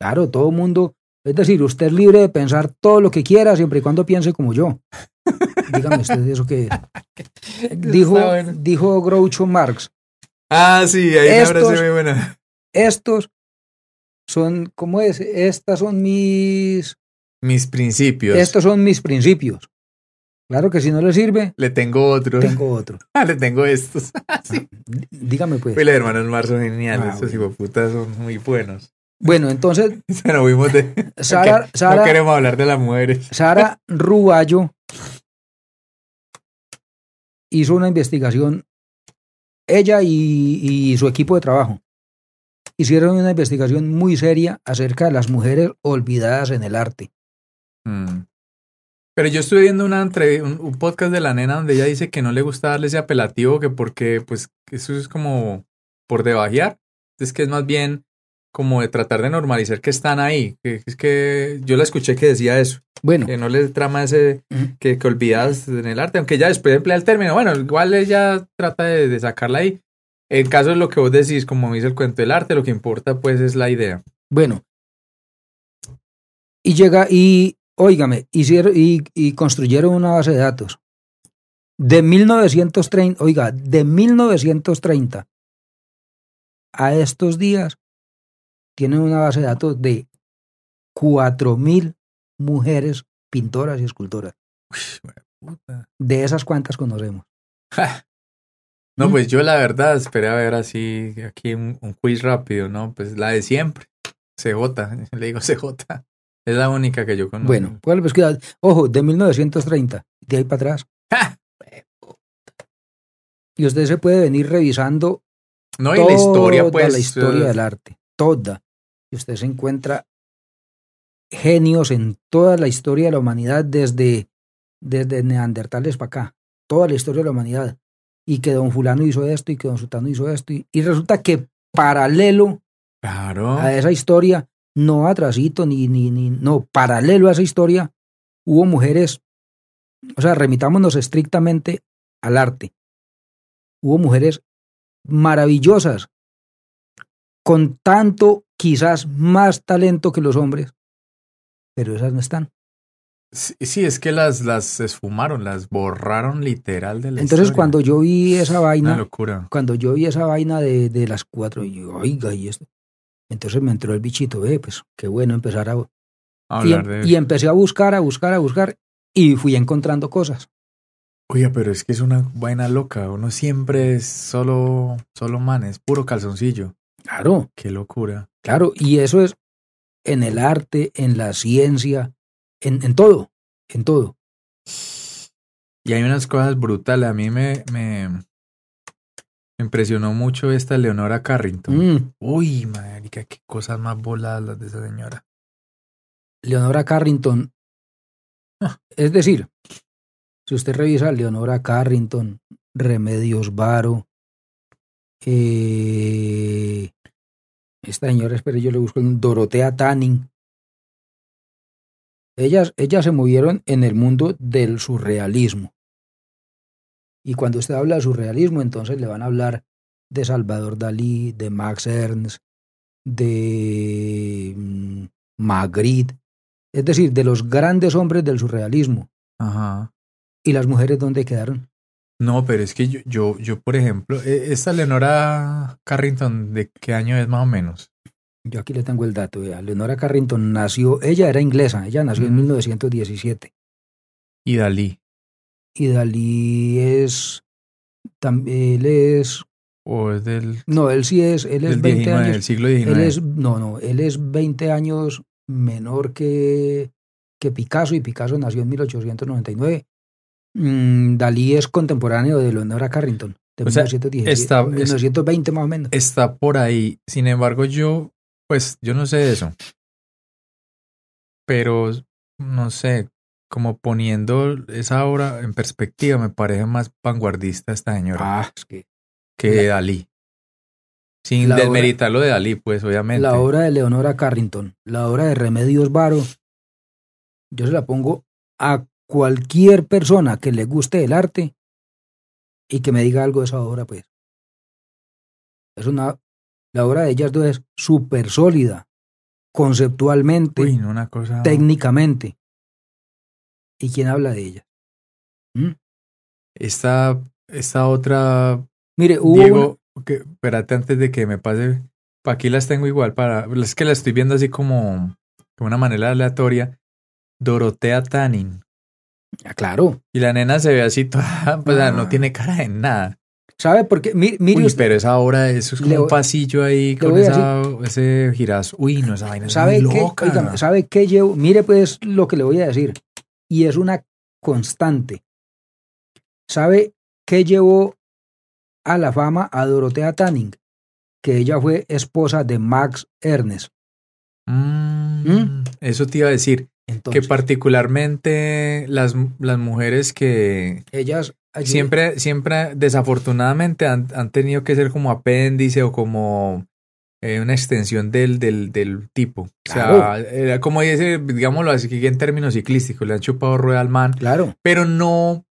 S2: Claro, todo el mundo, es decir, usted es libre de pensar todo lo que quiera siempre y cuando piense como yo. Dígame usted eso que dijo, dijo Groucho Marx.
S1: Ah, sí, ahí estos, muy buena.
S2: Estos son, ¿cómo es? Estas son mis...
S1: Mis principios.
S2: Estos son mis principios. Claro que si no le sirve.
S1: Le tengo otro.
S2: Tengo otro.
S1: Ah, le tengo estos. sí.
S2: Dígame pues.
S1: Pues los hermanos Mar son geniales. Ah, Estos putas son muy buenos.
S2: Bueno, entonces.
S1: Se nos vimos de.
S2: Sara,
S1: no queremos hablar de las mujeres.
S2: Sara Ruballo hizo una investigación. Ella y su equipo de trabajo hicieron una investigación muy seria acerca de las mujeres olvidadas en el arte.
S1: Mm. Pero yo estuve viendo una un, podcast de la nena donde ella dice que no le gusta darle ese apelativo, que porque pues eso es como por debajear. Es que es más bien como de tratar de normalizar que están ahí. Que, es que yo la escuché que decía eso.
S2: Bueno.
S1: Que no le trama ese que, que olvidas en el arte, aunque ella después emplea el término. Bueno, igual ella trata de, de sacarla ahí. En caso de lo que vos decís, como dice el cuento del arte, lo que importa pues es la idea.
S2: Bueno. Y llega, y óigame, hicieron y, y construyeron una base de datos. De 1930, oiga, de 1930 a estos días tienen una base de datos de 4.000 mujeres pintoras y escultoras. De esas cuantas conocemos.
S1: No, pues yo la verdad esperé a ver así aquí un, quiz rápido, ¿no? Pues la de siempre. CJ, le digo CJ. Es la única que yo conozco.
S2: Bueno, ¿cuál pues cuidado? Ojo, de 1930, de ahí para atrás. Y usted se puede venir revisando
S1: no, y la historia, pues.
S2: la historia del arte, toda. Y usted se encuentra genios en toda la historia de la humanidad, desde, desde Neandertales para acá. Toda la historia de la humanidad y que don fulano hizo esto y que don sultano hizo esto. Y, resulta que paralelo a esa historia, no atrasito ni, ni, ni, no, paralelo a esa historia, hubo mujeres, o sea, remitámonos estrictamente al arte. Hubo mujeres maravillosas, con tanto, quizás más talento que los hombres, pero esas no están.
S1: Sí, es que las, las esfumaron, las borraron literal de la
S2: Entonces cuando yo vi esa vaina, locura. cuando yo vi esa vaina de, de las cuatro, y yo, oiga, y esto. Entonces me entró el bichito, eh, pues qué bueno empezar a,
S1: hablar
S2: y,
S1: de
S2: y empecé a buscar, a buscar, a buscar, y fui encontrando cosas.
S1: Oye, pero es que es una vaina loca, uno siempre es solo, solo man, es puro calzoncillo.
S2: Claro.
S1: Qué locura.
S2: Claro, y eso es en el arte, en la ciencia, en, en todo, en todo.
S1: Y hay unas cosas brutales. A mí me, me impresionó mucho esta Leonora Carrington. Mm. Uy, marica, qué cosas más voladas las de esa señora.
S2: Leonora Carrington. Ah. Es decir, si usted revisa Leonora Carrington, Remedios Varo, eh, esta señora, espere, yo le busco, Dorotea Tanning. Ellas, ellas se movieron en el mundo del surrealismo. Y cuando usted habla de surrealismo, entonces le van a hablar de Salvador Dalí, de Max Ernst, de mm, Magritte, es decir, de los grandes hombres del surrealismo.
S1: Ajá.
S2: ¿Y las mujeres dónde quedaron?
S1: No, pero es que yo, yo, yo, por ejemplo, e, esta Leonora Carrington, ¿de qué año es más o menos?
S2: Yo aquí le tengo el dato. Leonora Carrington nació, ella era inglesa, ella nació en 1917.
S1: ¿Y Dalí?
S2: Y Dalí es él es...
S1: ¿O es del...?
S2: No, él sí es, él es
S1: del
S2: 20
S1: 19,
S2: años...
S1: del siglo XIX.
S2: Él es, no, no, él es 20 años menor que, que Picasso y Picasso nació en 1899. Mm, Dalí es contemporáneo de Leonora Carrington, de
S1: O sea,
S2: 1917,
S1: está- es-
S2: 1920 más o menos.
S1: Está por ahí. Sin embargo, yo, pues, yo no sé eso. Pero, no sé, como poniendo esa obra en perspectiva, me parece más vanguardista esta señora
S2: Ah, es que
S1: que
S2: la-
S1: Dalí. Sin desmeritar lo de Dalí, pues, obviamente.
S2: la obra de Leonora Carrington, la obra de Remedios Varo, yo se la pongo a cualquier persona que le guste el arte y que me diga algo de esa obra, pues. Es una, la obra de ellas dos es súper sólida, conceptualmente,
S1: Uy, no, una cosa.
S2: técnicamente. ¿Y quién habla de ella? ¿Mm?
S1: Esta, esta otra
S2: Mire, hubo
S1: Diego, que, espérate antes de que me pase. Aquí las tengo igual para. Es que las estoy viendo así como de una manera aleatoria. Dorotea Tanning.
S2: Ah, claro.
S1: Y la nena se ve así toda. Pues
S2: Ah.
S1: no tiene cara de nada.
S2: ¿Sabe por qué? Mi- Mire,
S1: Uy,
S2: usted,
S1: pero esa obra, eso es como un pasillo ahí con esa, ese girazo. Uy, no, esa vaina es
S2: ¿sabe
S1: muy
S2: qué?
S1: loca.
S2: ¿Sabe qué llevo? Mire, pues lo que le voy a decir. Y es una constante. ¿Sabe qué llevó a la fama a Dorotea Tanning? Que ella fue esposa de Max Ernest.
S1: Mm,
S2: ¿Mm?
S1: Eso te iba a decir.
S2: Entonces,
S1: que particularmente las, las mujeres que,
S2: ellas allí-
S1: siempre, siempre desafortunadamente han, han tenido que ser como apéndice o como eh, una extensión del, del, del tipo. O sea, era como dice, digámoslo así en términos ciclísticos, le han chupado rueda al man,
S2: Claro,
S1: pero no,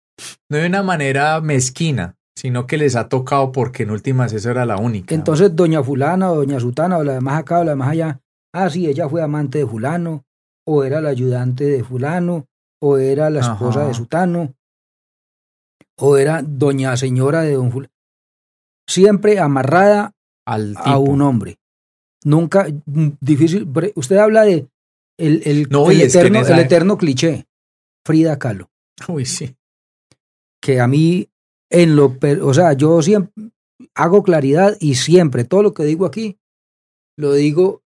S1: no de una manera mezquina, sino que les ha tocado porque en últimas esa era la única.
S2: entonces doña fulana o doña sutana o la demás acá o la demás allá, ah, sí, ella fue amante de fulano, o era la ayudante de fulano, o era la esposa
S1: Ajá.
S2: de sutano, o era doña señora de don fulano. Siempre amarrada
S1: al
S2: a un hombre. Nunca, mm, difícil, usted habla de el, el,
S1: No,
S2: el eterno,
S1: esa-
S2: el eterno cliché, Frida Kahlo.
S1: Uy, sí.
S2: que a mí, en lo, o sea, yo siempre hago claridad y siempre todo lo que digo aquí, lo digo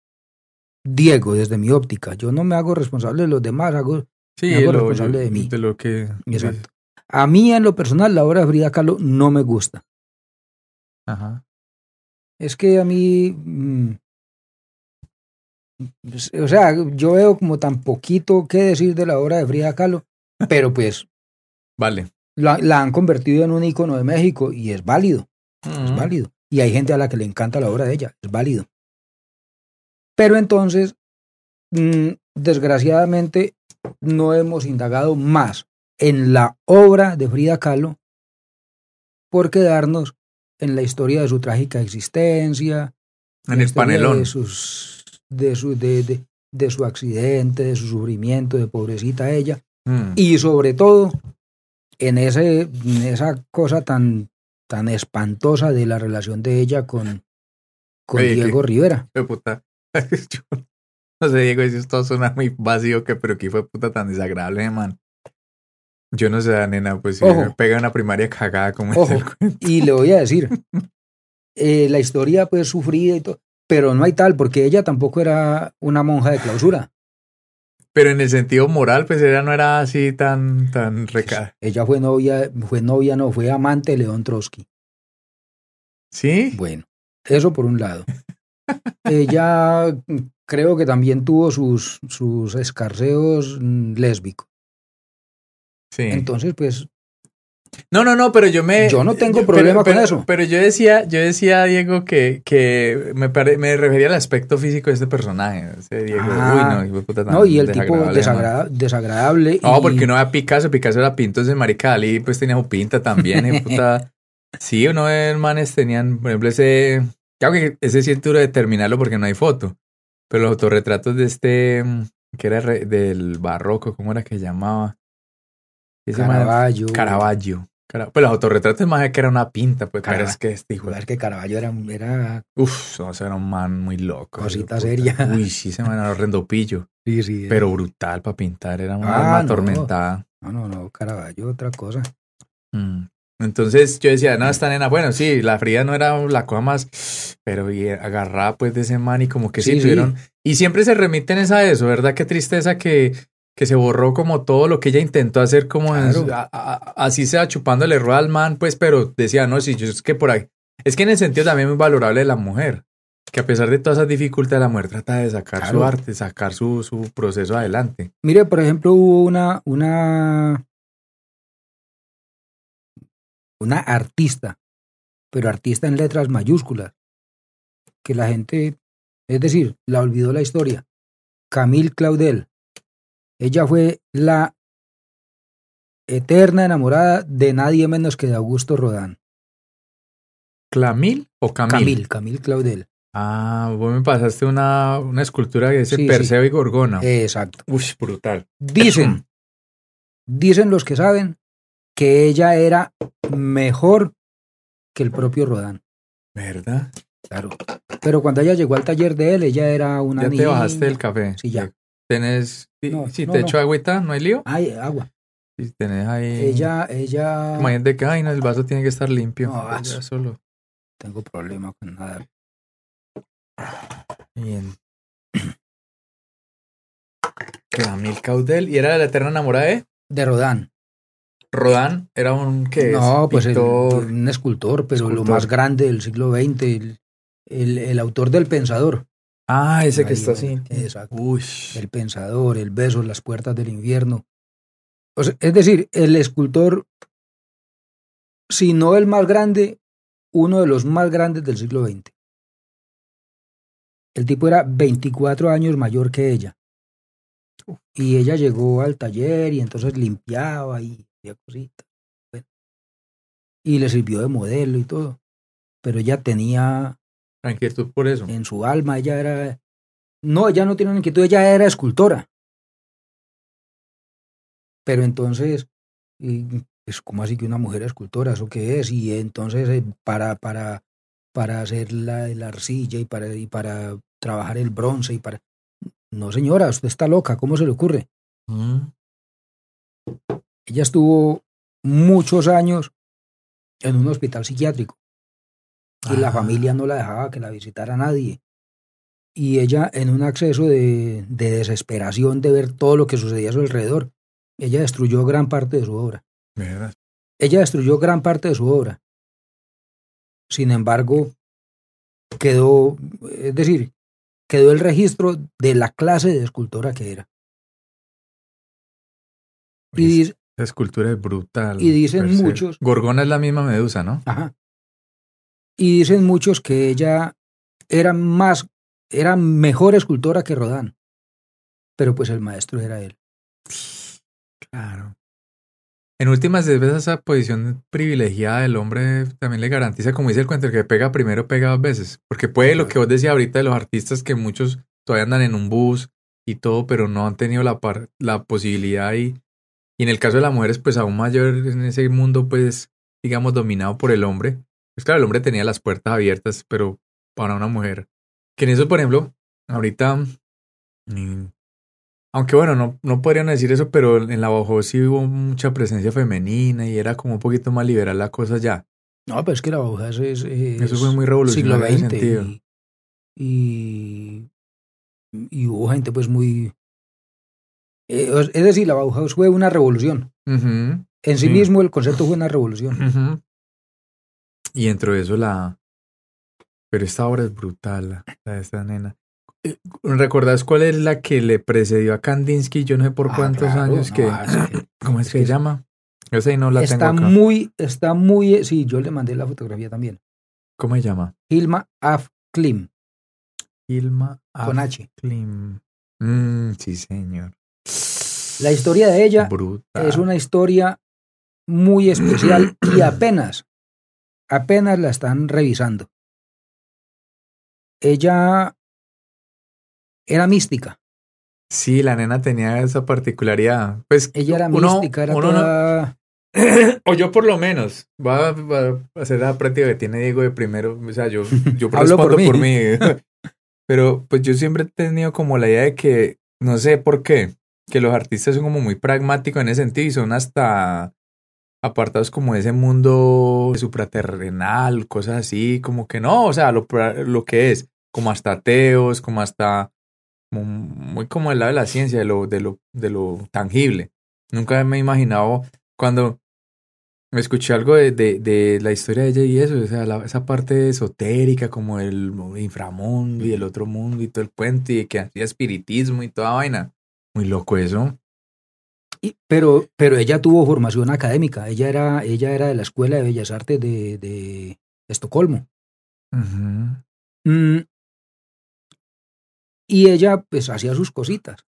S2: Diego desde mi óptica. Yo no me hago responsable de los demás, hago,
S1: Sí,
S2: Me hago
S1: lo-
S2: responsable de mí.
S1: De lo que...
S2: exacto. A mí en lo personal la obra de Frida Kahlo no me gusta.
S1: Ajá.
S2: Es que a mí, mm, pues, o sea, yo veo como tan poquito que decir de la obra de Frida Kahlo, pero pues
S1: Vale.
S2: la, la han convertido en un icono de México y es válido. es válido. Y hay gente a la que le encanta la obra de ella, es válido. Pero entonces, mm, desgraciadamente, no hemos indagado más en la obra de Frida Kahlo por quedarnos en la historia de su trágica existencia,
S1: En el panelón.
S2: de, sus, de, su, de, de- de su accidente, de su sufrimiento, de pobrecita ella,
S1: Mm.
S2: y sobre todo en, ese, en esa cosa tan, tan espantosa de la relación de ella con, con
S1: Oye,
S2: Diego Rivera.
S1: Fue puta. Yo no sé, Diego, si esto suena muy vacío, que, pero que fue puta tan desagradable, man. Yo no sé, nena, pues si me pega una primaria cagada como
S2: Ojo.
S1: es el cuento.
S2: Y le voy a decir, eh, la historia pues sufrida y todo, pero no hay tal, porque ella tampoco era una monja de clausura.
S1: Pero en el sentido moral, pues ella no era así tan, tan reca.
S2: Ella fue novia, fue novia, no, fue amante de León Trotsky.
S1: ¿Sí?
S2: Bueno, eso por un lado. Ella creo que también tuvo sus, sus escarceos mm, lésbicos.
S1: Sí.
S2: Entonces, pues,
S1: No, no, no, pero yo me.
S2: Yo no tengo problema
S1: pero-
S2: con eso.
S1: Pero yo decía, yo decía, Diego, que, que me, pare- me refería al aspecto físico de este personaje. Ese Diego,
S2: Ah,
S1: uy, no, puta tan
S2: no, y el tipo desagra- desagradable.
S1: No,
S2: y-
S1: porque uno era Picasso, Picasso era pinto, entonces Marica Dalí pues tenía su pinta también, y puta. Sí, uno de los manes tenían, por ejemplo, ese, claro que ese sí es duro de terminarlo porque no hay foto, pero los autorretratos de este, que era re- del barroco, ¿cómo era que llamaba? Ese
S2: Caravaggio.
S1: Caravaggio. Cara- Pues los autorretratos más que era una pinta, pues, pero
S2: Carava-
S1: es que este hijo
S2: que Caravaggio era, era
S1: Uf, no, era un man muy loco.
S2: Cosita seria.
S1: Uy, sí, ese man era horrendo pillo,
S2: sí, sí,
S1: pero brutal para pintar, era una
S2: Ah,
S1: alma
S2: no.
S1: atormentada.
S2: No, no, no, Caravaggio, otra cosa.
S1: Mm. Entonces yo decía, no, esta nena, bueno, sí, la Frida no era la cosa más, pero y agarrada pues de ese man y como que sí, tuvieron. Y siempre se remiten a eso, ¿verdad? Qué tristeza que, que se borró como todo lo que ella intentó hacer, como así sea chupándole rueda al man, pues, pero decía, no, sí, yo es que por ahí. Es que en el sentido también muy valorable de la mujer, que a pesar de todas esas dificultades, la mujer trata de sacar su arte, sacar su, su proceso adelante.
S2: Mire, por ejemplo, hubo una, una una artista, pero artista en letras mayúsculas, que la gente, es decir, la olvidó la historia. Camille Claudel. Ella fue la eterna enamorada de nadie menos que de Augusto Rodán.
S1: ¿Clamil o Camille?
S2: Camille, Camille Claudel.
S1: Ah, vos me pasaste una, una escultura de ese Perseo y Gorgona.
S2: Exacto.
S1: Uy, brutal.
S2: Dicen, dicen los que saben que ella era mejor que el propio Rodán.
S1: ¿Verdad?
S2: Claro. Pero cuando ella llegó al taller de él, ella era una
S1: ¿Ya te bajaste del café?
S2: Sí, ya.
S1: ¿Tenés... si te echo agüita, no hay lío?
S2: Hay agua.
S1: Si tenés ahí...
S2: Ella, ella...
S1: Imagínate que, ay, no, el vaso tiene que estar limpio.
S2: No, solo. Tengo problema con nada.
S1: Bien. Camil Caudel. ¿Y era la eterna enamorada de?
S2: De Rodán.
S1: Rodán era un que
S2: No, pues un escultor, pero lo más grande del siglo XX, el, el, autor del Pensador.
S1: Ah, ese que está así.
S2: Exacto. El Pensador, el Beso, las puertas del infierno. es decir, el escultor, si no el más grande, uno de los más grandes del siglo XX. El tipo era 24 años mayor que ella. Y ella llegó al taller y entonces limpiaba y cositas. Y le sirvió de modelo y todo. Pero ella tenía...
S1: Inquietud por eso.
S2: En su alma ella era... No, ella no tiene inquietud, ella era escultora. Pero entonces, es como así que una mujer escultora? ¿Eso qué es? Y entonces eh, para, para, para hacer la, la arcilla y para, y para trabajar el bronce y para... No, señora, usted está loca, ¿cómo se le ocurre? Mm. Ella estuvo muchos años en un hospital psiquiátrico y la familia no la dejaba que la visitara nadie. Y ella, en un acceso de, desesperación de ver todo lo que sucedía a su alrededor, ella destruyó gran parte de su obra. Ella destruyó gran parte de su obra. Sin embargo, quedó, es decir, quedó el registro de la clase de escultora que era.
S1: Y, la escultura es brutal.
S2: Y dicen muchos.
S1: Gorgona es la misma medusa, ¿no?
S2: Ajá. Y dicen muchos que ella era más, era mejor escultora que Rodán. Pero pues el maestro era él.
S1: Claro. En últimas veces esa posición privilegiada del hombre también le garantiza, como dice el cuento, el que pega primero pega dos veces. Porque puede lo que vos decías ahorita de los artistas que muchos todavía andan en un bus y todo, pero no han tenido la, la posibilidad y y en el caso de las mujeres, pues aún mayor en ese mundo, pues, digamos, dominado por el hombre. Pues claro, el hombre tenía las puertas abiertas, pero para una mujer. Que en eso, por ejemplo, ahorita, mm, aunque bueno, no, no podrían decir eso, pero en la Bajo sí hubo mucha presencia femenina y era como un poquito más liberal la cosa ya.
S2: No, pero es que la Bajo es, es,
S1: Eso fue muy revolucionario en ese sentido.
S2: y, y hubo gente pues muy, eh, es decir, la Bauhaus fue una revolución. En sí, mismo el concepto fue una revolución.
S1: Y dentro de eso la... Pero esta obra es brutal, la, de esta nena. Eh, ¿Recordás cuál es la que le precedió a Kandinsky? Yo no sé por ah, cuántos años que... ¿Cómo es que se llama? Yo sé, no la
S2: está
S1: tengo
S2: muy, está muy... Sí, yo le mandé la fotografía también.
S1: ¿Cómo se llama?
S2: Hilma Af Klim.
S1: Hilma
S2: Af Con H.
S1: Klim. Mm, sí, señor.
S2: La historia de ella es una historia muy especial y apenas, apenas la están revisando. Ella era mística.
S1: Sí, la nena tenía esa particularidad. Pues
S2: ella era mística, era toda...
S1: o yo por lo menos, va, a hacer la práctica que tiene Diego de primero, o sea, yo, yo respondo por por mí. Pero pues yo siempre he tenido como la idea de que, no sé por qué, que los artistas son como muy pragmáticos en ese sentido y son hasta apartados como ese mundo supraterrenal, cosas así, como que no, o sea, lo, lo que es, como hasta ateos, como hasta muy como el lado de la ciencia, de lo, de lo, de lo tangible. Nunca me he imaginado cuando me escuché algo de, de, la historia de ella y eso, o sea, esa parte esotérica como el inframundo y el otro mundo y todo el puente y que hacía espiritismo y toda vaina. Muy loco eso.
S2: Y, pero, pero ella tuvo formación académica, ella era, ella era de la Escuela de Bellas Artes de, de Estocolmo. Mm. y ella pues hacía sus cositas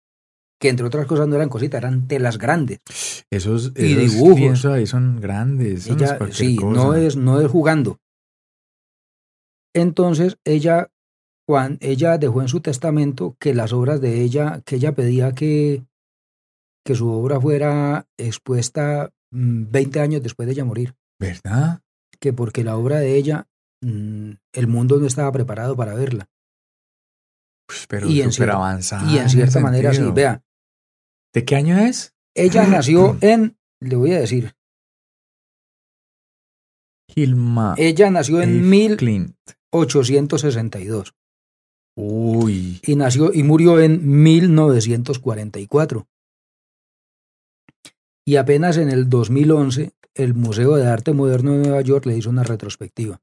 S2: que entre otras cosas no eran cositas, eran telas grandes.
S1: Esos, y dibujos. ahí son grandes.
S2: sí, no es, no es jugando. Entonces ella, Juan, ella dejó en su testamento que las obras de ella, que ella pedía que, que su obra fuera expuesta 20 mm, años después de ella morir.
S1: ¿Verdad?
S2: Que porque la obra de ella, mm, el mundo no estaba preparado para verla.
S1: Pues, pero y en avanzada.
S2: Y en cierta manera, sí, vea,
S1: ¿De qué año es?
S2: Ella nació en, le voy a decir.
S1: Hilma.
S2: Ella nació en 1862.
S1: Uy.
S2: Y nació y murió en 1944. Y apenas en el 2011 el Museo de Arte Moderno de Nueva York le hizo una retrospectiva.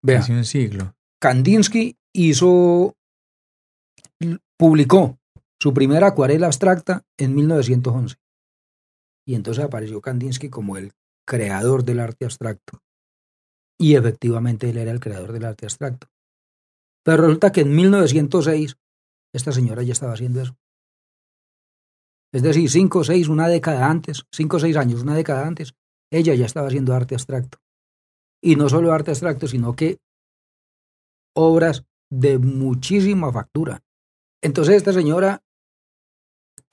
S1: Vea. Hace un siglo.
S2: Kandinsky hizo publicó su primera acuarela abstracta en 1911. Y entonces apareció Kandinsky como el creador del arte abstracto. Y efectivamente él era el creador del arte abstracto. Pero resulta que en 1906 esta señora ya estaba haciendo eso. Es decir, cinco o seis, una década antes, cinco o seis años, una década antes, ella ya estaba haciendo arte abstracto. Y no solo arte abstracto, sino que obras de muchísima factura. Entonces esta señora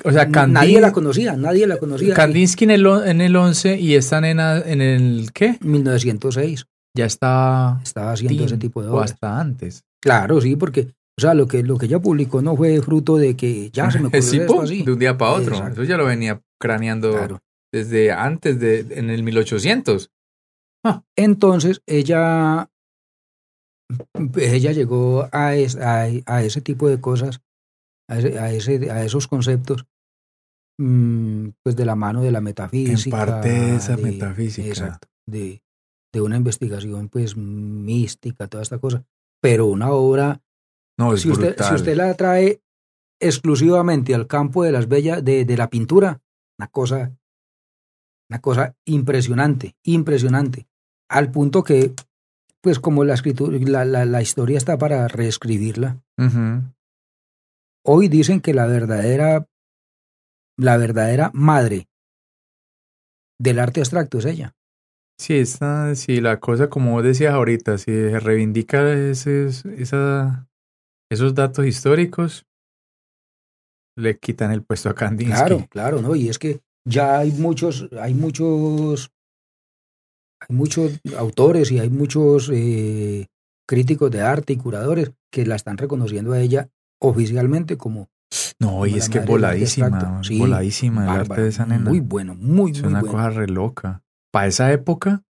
S2: o sea, nadie la conocía, nadie la conocía.
S1: Kandinsky en el, en el 11 y esta nena en el ¿qué?
S2: 1906.
S1: Ya está
S2: estaba haciendo ese tipo de obras.
S1: O hasta antes.
S2: Claro, sí, porque o sea, lo que lo que ella publicó no fue fruto de que ya se me ocurrió esto así.
S1: De un día para otro. Eso ya lo venía craneando desde antes de en el 1800.
S2: Ah. Entonces, ella ella llegó a, a, ese tipo de cosas, a, ese, a esos conceptos Mm, pues de la mano de la metafísica.
S1: En parte esa metafísica.
S2: Exacto. De, de, una investigación pues mística, toda esta cosa. Pero una obra.
S1: No, es
S2: si usted, si usted la trae exclusivamente al campo de las bellas, de, de la pintura, una cosa, una cosa impresionante, impresionante. Al punto que, pues como la escritura, la, la, la historia está para reescribirla. Hoy dicen que la verdadera la verdadera madre del arte abstracto es ella.
S1: Sí, esta, sí, la cosa como vos decías ahorita, si se reivindica esos, esos datos históricos, le quitan el puesto a Kandinsky.
S2: Claro, claro, ¿no? Y es que ya hay muchos, hay muchos, hay muchos autores y hay muchos eh, críticos de arte y curadores que la están reconociendo a ella oficialmente como
S1: no, y es que voladísima, voladísima el arte de esa nena.
S2: Muy bueno, muy,
S1: es
S2: muy
S1: una cosa re loca. Para esa época,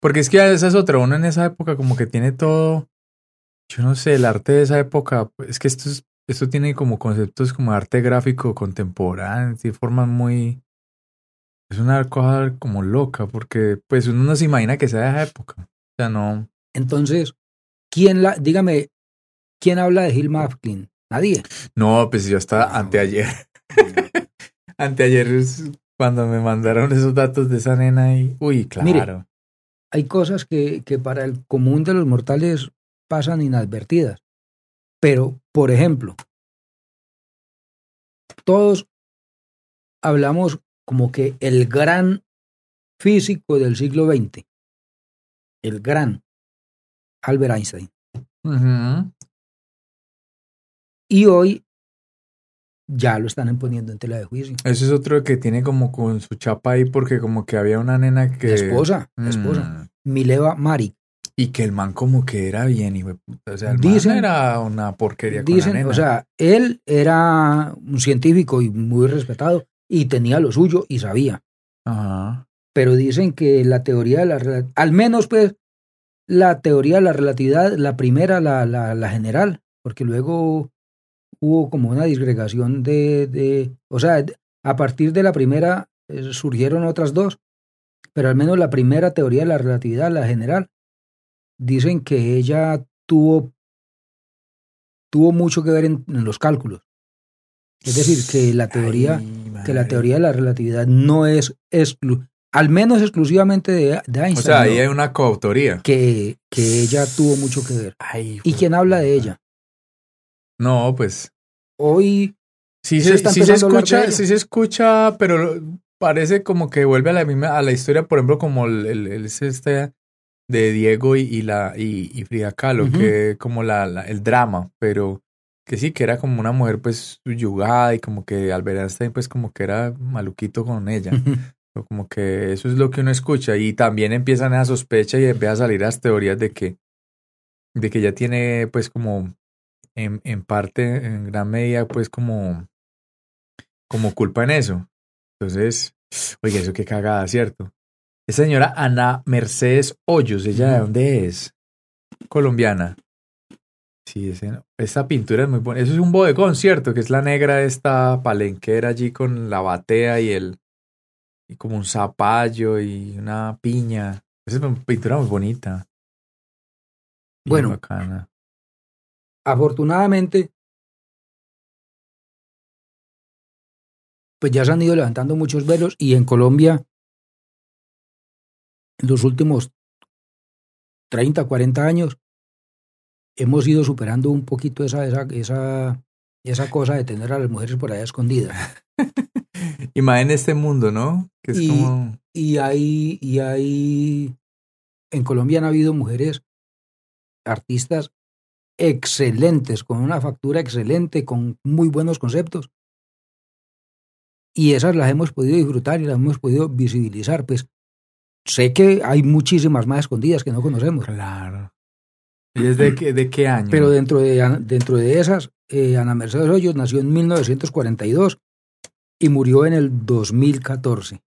S1: porque es que esa es otra, uno en esa época como que tiene todo, yo no sé, el arte de esa época, es que esto, es, esto tiene como conceptos como arte gráfico contemporáneo, de formas muy... Es una cosa como loca, porque pues uno no se imagina que sea de esa época. O sea, no...
S2: Entonces, ¿quién la, dígame, quién habla de Hilma Afklin? Nadie.
S1: No, pues yo estaba anteayer. anteayer es cuando me mandaron esos datos de esa nena y, uy, claro.
S2: hay cosas que, que para el común de los mortales pasan inadvertidas. Pero, por ejemplo, todos hablamos como que el gran físico del siglo XX, el gran Albert Einstein. Y hoy ya lo están poniendo en tela de juicio.
S1: Eso es otro que tiene como con su chapa ahí porque como que había una nena que...
S2: esposa, esposa. Mm. Mileva Mari.
S1: Y que el man como que era bien, y o sea, el dicen, man era una porquería con
S2: dicen,
S1: la nena.
S2: O sea, él era un científico y muy respetado y tenía lo suyo y sabía.
S1: Ajá.
S2: pero dicen que la teoría de la al menos pues la teoría de la relatividad, la primera, la, la, la general, porque luego hubo como una disgregación de, de o sea, a partir de la primera eh, surgieron otras dos, pero al menos la primera teoría de la relatividad, la general, dicen que ella tuvo, tuvo mucho que ver en, los cálculos. Es decir, que la teoría, que la teoría de la relatividad no es exclu al menos exclusivamente de, Einstein. O
S1: sea, ahí hay una coautoría.
S2: Que, que ella tuvo mucho que ver. ¿Y quién habla de ella?
S1: No, pues.
S2: Hoy.
S1: Sí se, sí se escucha, sí se escucha, pero parece como que vuelve a la misma, a la historia, por ejemplo, como el, el, este de Diego y, la y, y Frida Kahlo, que como la, el drama, pero que sí, que era como una mujer pues yugada y como que Albert Einstein pues como que era maluquito con ella. Como que eso es lo que uno escucha y también empiezan a sospechar y empiezan a salir las teorías de que, de que ya tiene pues como en, en parte, en gran medida pues como, como culpa en eso. Entonces, oye, eso qué cagada, ¿cierto? Esa señora Ana Mercedes Hoyos, ¿ella de dónde es? Colombiana. Sí, ese, esta pintura es muy buena. Eso es un bodegón, ¿cierto? Que es la negra esta palenquera allí con la batea y el, y como un zapallo y una piña. Esa es una pintura muy bonita.
S2: bueno, afortunadamente, pues ya se han ido levantando muchos velos y en Colombia, los últimos 30, 40 años, hemos ido superando un poquito esa, esa, esa, esa cosa de tener a las mujeres por allá escondidas.
S1: y más en este mundo, ¿no?
S2: Que es y, como... y hay, y hay, en Colombia han habido mujeres artistas excelentes, con una factura excelente, con muy buenos conceptos. Y esas las hemos podido disfrutar y las hemos podido visibilizar. Pues sé que hay muchísimas más escondidas que no conocemos.
S1: Claro. ¿Y desde de, de qué año?
S2: Pero dentro de, dentro de esas, eh, Ana Mercedes Hoyos nació en 1942 y murió en el 2014.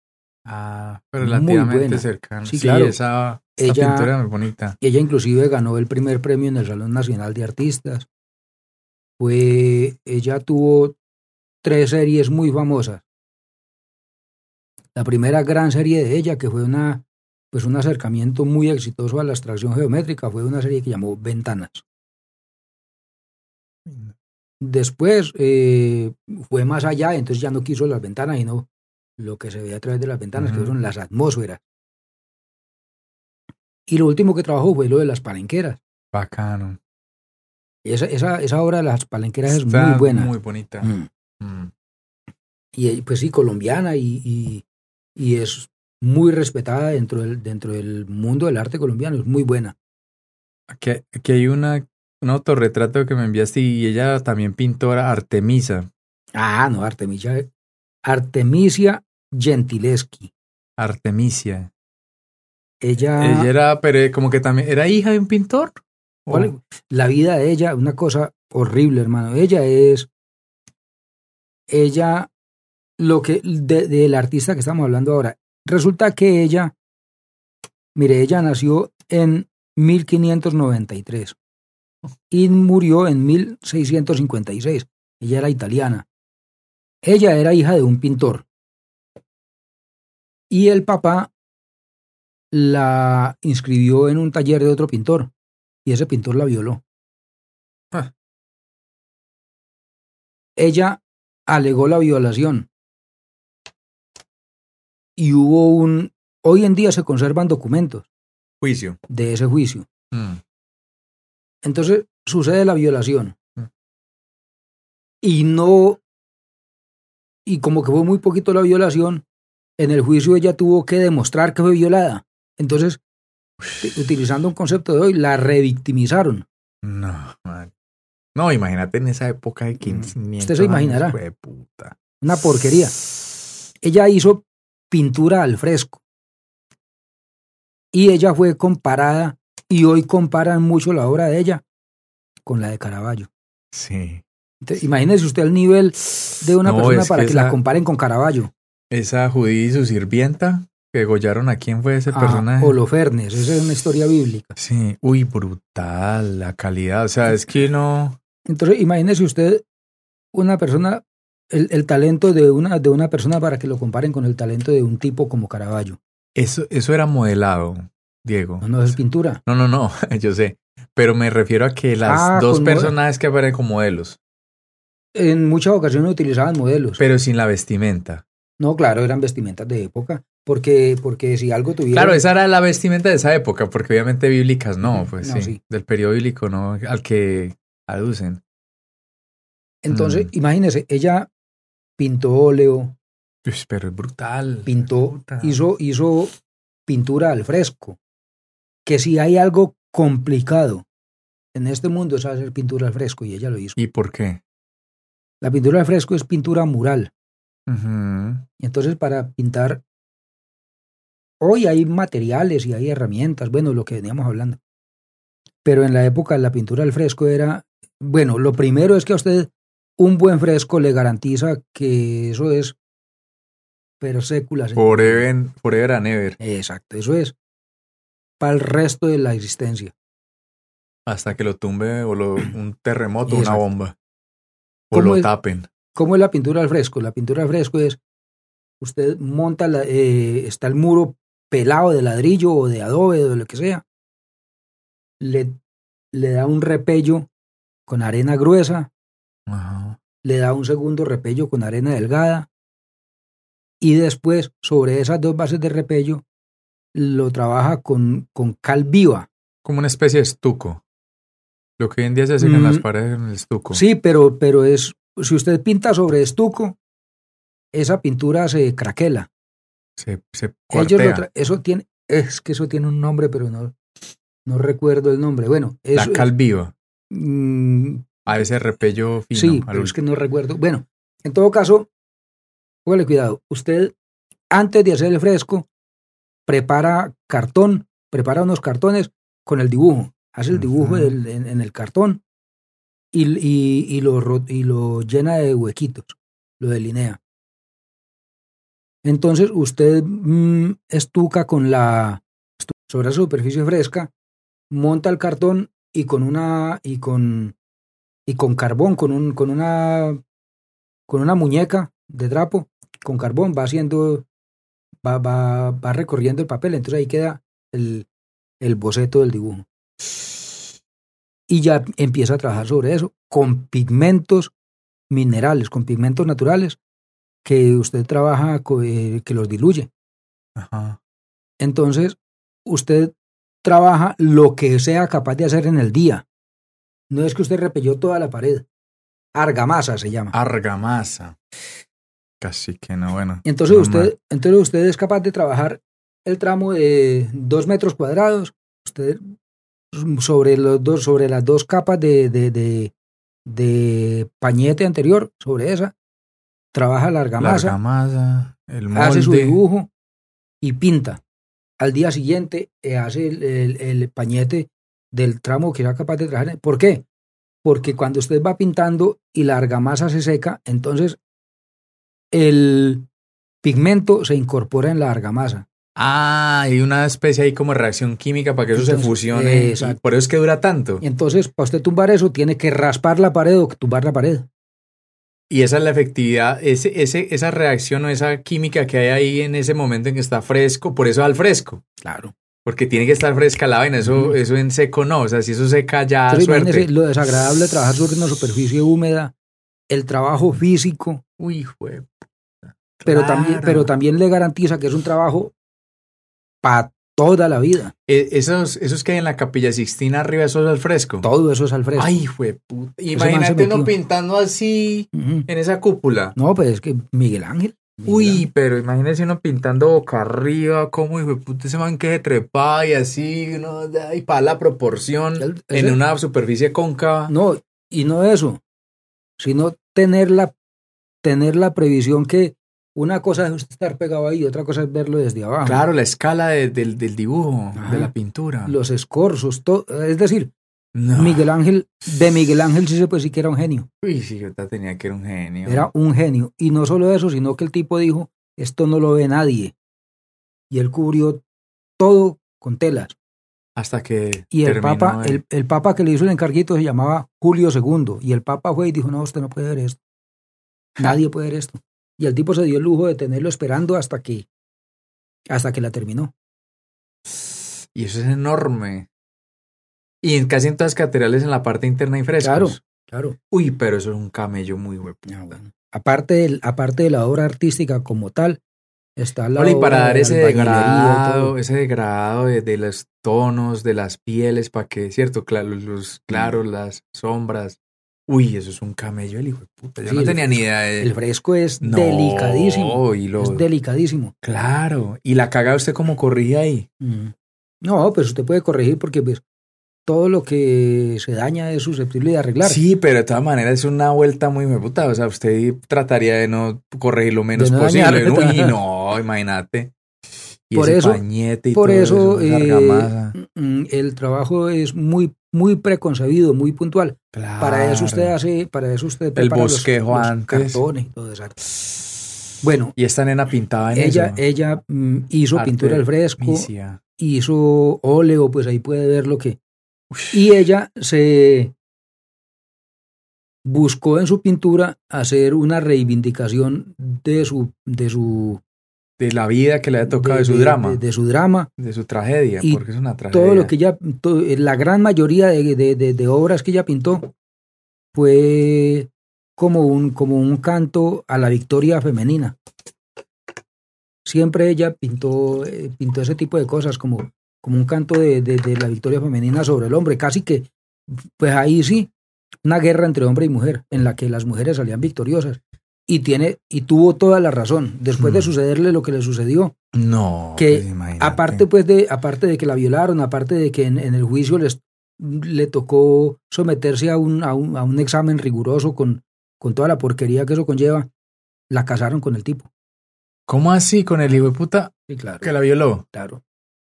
S1: Ah, pero relativamente cercano. Sí, claro. esa, ella, pintura muy bonita.
S2: Ella inclusive ganó el primer premio en el Salón Nacional de Artistas. Fue, ella tuvo tres series muy famosas. La primera gran serie de ella, que fue una, pues un acercamiento muy exitoso a la abstracción geométrica, fue una serie que llamó Ventanas. Después eh, fue más allá, entonces ya no quiso las ventanas, sino lo que se veía a través de las ventanas, que fueron las atmósferas. Y lo último que trabajó fue lo de las palenqueras.
S1: Bacano.
S2: Esa, esa, esa obra de las palenqueras es muy buena.
S1: Muy bonita. Mm.
S2: Mm. Y pues sí, colombiana y, y, y, es muy respetada dentro del, dentro del mundo del arte colombiano, es muy buena.
S1: Aquí, aquí hay una un autorretrato que me enviaste y ella también pintora Artemisa.
S2: Ah, no, Artemisia. Artemisia Gentileschi.
S1: Artemisia.
S2: Ella.
S1: Ella era, pero como que también, ¿era hija de un pintor?
S2: La vida de ella, una cosa horrible, hermano. Ella es. Ella, lo que. del artista que estamos hablando ahora. Resulta que ella. Mire, ella nació en 1593 y murió en 1656. Ella era italiana. Ella era hija de un pintor. Y el papá la inscribió en un taller de otro pintor. Y ese pintor la violó. Ah. Ella alegó la violación. Y hubo un... Hoy en día se conservan documentos.
S1: Juicio.
S2: De ese juicio. Mm. Entonces sucede la violación. Mm. Y no, y como que fue muy poquito la violación, en el juicio ella tuvo que demostrar que fue violada. Entonces, utilizando un concepto de hoy, la revictimizaron.
S1: No, No, imagínate en esa época de 1500.
S2: Mm. Usted se imaginará. Una porquería. Ella hizo pintura al fresco. Y ella fue comparada y hoy comparan mucho la obra de ella con la de Caravaggio.
S1: Sí.
S2: imagínese usted el nivel de una persona para que, la comparen con Caravaggio.
S1: Esa judía y su sirvienta, que degollaron a quién fue ese
S2: a
S1: personaje.
S2: Holofernes, esa es una historia bíblica.
S1: Sí, uy, brutal, la calidad. O sea, es que no.
S2: Entonces, imagínese usted una persona, el, el talento de una, de una persona para que lo comparen con el talento de un tipo como Caravaggio.
S1: Eso, eso era modelado, Diego.
S2: No, no es pintura.
S1: No, no, no, yo sé. Pero me refiero a que las
S2: Ah,
S1: dos personajes que aparecen como modelos,
S2: En muchas ocasiones utilizaban modelos.
S1: pero sin la vestimenta.
S2: no, claro, eran vestimentas de época. Porque, porque si algo tuviera.
S1: Claro, esa era la vestimenta de esa época, porque obviamente bíblicas no, pues
S2: No,
S1: sí,
S2: sí.
S1: Del periodo bíblico no, al que aducen.
S2: Entonces,
S1: Mm.
S2: imagínese, ella pintó óleo,
S1: pero es brutal.
S2: pintó,
S1: brutal.
S2: hizo, hizo pintura al fresco. Que si hay algo complicado en este mundo es hacer pintura al fresco y ella lo hizo.
S1: ¿Y por qué?
S2: La pintura al fresco es pintura mural. Entonces, para pintar, hoy hay materiales y hay herramientas, bueno, lo que veníamos hablando. Pero en la época la pintura al fresco era, bueno, lo primero es que a usted un buen fresco le garantiza que eso es per séculas.
S1: Forever, forever and ever.
S2: Exacto, eso es para el resto de la existencia.
S1: Hasta que lo tumbe o lo, un terremoto, una bomba. O
S2: ¿Cómo
S1: lo
S2: es?
S1: tapen.
S2: ¿Cómo es la pintura al fresco? La pintura al fresco es, usted monta, la, eh, está el muro pelado de ladrillo o de adobe o de lo que sea, le, le da un repello con arena gruesa,
S1: Ajá.
S2: Le da un segundo repello con arena delgada y después sobre esas dos bases de repello lo trabaja con, con cal viva.
S1: Como una especie de estuco. Lo que hoy en día se hace en las
S2: Mm.
S1: paredes en el estuco.
S2: Sí, pero, pero es, si usted pinta sobre estuco, esa pintura se craquela.
S1: Se, se
S2: Ellos eso tiene, es que eso tiene un nombre, pero no, no recuerdo el nombre. Bueno,
S1: La cal viva.
S2: mm,
S1: A ese repello fino.
S2: sí, pero es que no recuerdo. Bueno, en todo caso, póngale cuidado. Usted, antes de hacer el fresco, prepara cartón, prepara unos cartones con el dibujo. Hace el dibujo del- en, en el cartón y, y, y lo, y lo llena de huequitos, lo delinea. Entonces usted mm, estuca con la sobre la superficie fresca, monta el cartón y con una y con y con carbón, con un con una con una muñeca de trapo, con carbón va haciendo va, va, va recorriendo el papel, entonces ahí queda el, el boceto del dibujo. Y ya empieza a trabajar sobre eso con pigmentos minerales, con pigmentos naturales que usted trabaja, eh, que los diluye.
S1: Ajá.
S2: Entonces, usted trabaja lo que sea capaz de hacer en el día. No es que usted repelló toda la pared. Argamasa se llama.
S1: Argamasa. Casi que no, bueno.
S2: Entonces usted, entonces usted es capaz de trabajar el tramo de dos metros cuadrados. Usted sobre los dos, sobre las dos capas de, de, de, de pañete anterior, sobre esa, trabaja la
S1: La
S2: argamasa,
S1: argamasa, el molde.
S2: hace su dibujo y pinta. Al día siguiente eh, hace el, el- el pañete del tramo que era capaz de trabajar. ¿Por qué? Porque cuando usted va pintando y la argamasa se seca, entonces el pigmento se incorpora en la argamasa.
S1: Ah, hay una especie ahí como reacción química para que eso se fusione.
S2: exacto.
S1: por eso es que dura tanto.
S2: Entonces, para usted tumbar eso, tiene que raspar la pared o tumbar la pared.
S1: Y esa es la efectividad, ese, ese, esa reacción o esa química que hay ahí en ese momento en que está fresco, por eso al fresco.
S2: Claro.
S1: Porque tiene que estar fresca la vaina, eso, eso en seco no, o sea, si eso seca ya
S2: Entonces,
S1: suerte.
S2: lo desagradable de trabajar sobre una superficie húmeda, el trabajo físico,
S1: Uy, jue-
S2: pero, también,
S1: Claro.
S2: pero también le garantiza que es un trabajo para toda la vida.
S1: E- Esos, esos que hay en la capilla Sixtina arriba, eso es al fresco.
S2: Todo eso es al fresco.
S1: Ay, fue puta. Imagínate uno pintando así en esa cúpula.
S2: No, pues es que Miguel Ángel.
S1: Uy, pero imagínese uno pintando boca arriba, como hijo de puta ese man que se trepa y así, uno, y para la proporción
S2: El-
S1: en una superficie cóncava.
S2: No, y no eso, sino tener la, tener la previsión que una cosa es usted estar pegado ahí y otra cosa es verlo desde abajo.
S1: Claro, la escala de- del, del dibujo,
S2: Ajá.
S1: de la pintura.
S2: Los escorzos, todo. Es decir,
S1: No.
S2: Miguel Ángel, de Miguel Ángel sí se puede decir que era un genio.
S1: Uy, sí, yo tenía que era un genio.
S2: Era un genio. Y no solo eso, sino que el tipo dijo, esto no lo ve nadie. y él cubrió todo con telas.
S1: Hasta que.
S2: Y el papa, el, el, papa que le hizo el encarguito se llamaba Julio II. Y el papa fue y dijo: No, usted no puede ver esto. Nadie puede ver esto. Y el tipo se dio el lujo de tenerlo esperando hasta que, hasta que la terminó.
S1: Y eso es enorme. Y en casi en todas las catedrales en la parte interna hay frescos.
S2: Claro, claro.
S1: Uy, pero eso es un camello muy.
S2: Ah, aparte, del, aparte de la obra artística como tal, está la
S1: y para dar ese degradado, ese degradado de, los tonos, de las pieles, para que, ¿cierto? los claros, las sombras. Uy, eso es un camello, el hijo de puta. Yo no tenía ni idea de...
S2: El fresco es delicadísimo. Y Es delicadísimo.
S1: Claro. ¿Y la caga usted como corrige ahí?
S2: Mm. No, pues usted puede corregir porque pues, todo lo que se daña es susceptible de arreglar.
S1: Sí, pero de todas maneras es una vuelta muy puta. O sea, usted trataría de no corregir lo menos posible. Uy, no, imagínate. Y
S2: por
S1: ese
S2: eso,
S1: pañete y
S2: por
S1: todo
S2: eso, eh, mm, el trabajo es muy muy preconcebido, muy puntual. Para eso usted hace, para eso usted
S1: prepara el bosquejo
S2: los,
S1: antes.
S2: cartones y todo eso. Bueno,
S1: y esta nena pintaba en
S2: ella,
S1: eso.
S2: Ella mm, hizo pintura al fresco, hizo óleo, pues ahí puede ver lo que. Y ella se buscó en su pintura hacer una reivindicación de su, de su
S1: de la vida que le ha tocado, de, su drama.
S2: De, su drama.
S1: De su tragedia, porque es una tragedia.
S2: Todo lo que ella, la gran mayoría de, obras que ella pintó fue como un, como un canto a la victoria femenina. Siempre ella pintó, eh, pintó ese tipo de cosas, como, como un canto de, la victoria femenina sobre el hombre. Casi que, pues ahí sí, una guerra entre hombre y mujer, en la que las mujeres salían victoriosas y tiene y tuvo toda la razón después de mm. sucederle lo que le sucedió.
S1: No,
S2: que pues, aparte pues de aparte de que la violaron, aparte de que en, el juicio les le tocó someterse a un, a un, a un examen riguroso con, con toda la porquería que eso conlleva, la casaron con el tipo.
S1: ¿Cómo así con el hijo de puta?
S2: Sí, claro.
S1: Que la violó.
S2: Claro.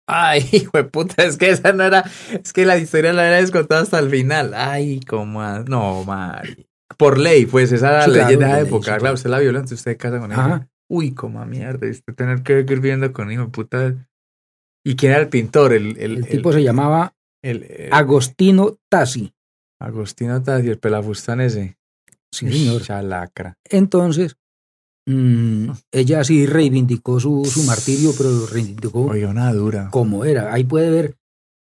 S1: Ay, hijo de puta, es que esa no era, es que la historia la era descontada hasta el final. Ay, cómo, no, Mari. Por ley, pues esa ley de esa época. claro, usted la violenta, usted casa con ella. Uy, como mierda, este, tener que ir viviendo con hijo puta. ¿Y quién era el pintor? El,
S2: el, tipo se llamaba Agostino Tassi.
S1: Agostino Tassi, el pelafustán ese.
S2: Sí, señor.
S1: Chalacra.
S2: Entonces, mm, ella sí reivindicó su, su martirio, pero reivindicó.
S1: Oye, una dura.
S2: Como era. Ahí puede ver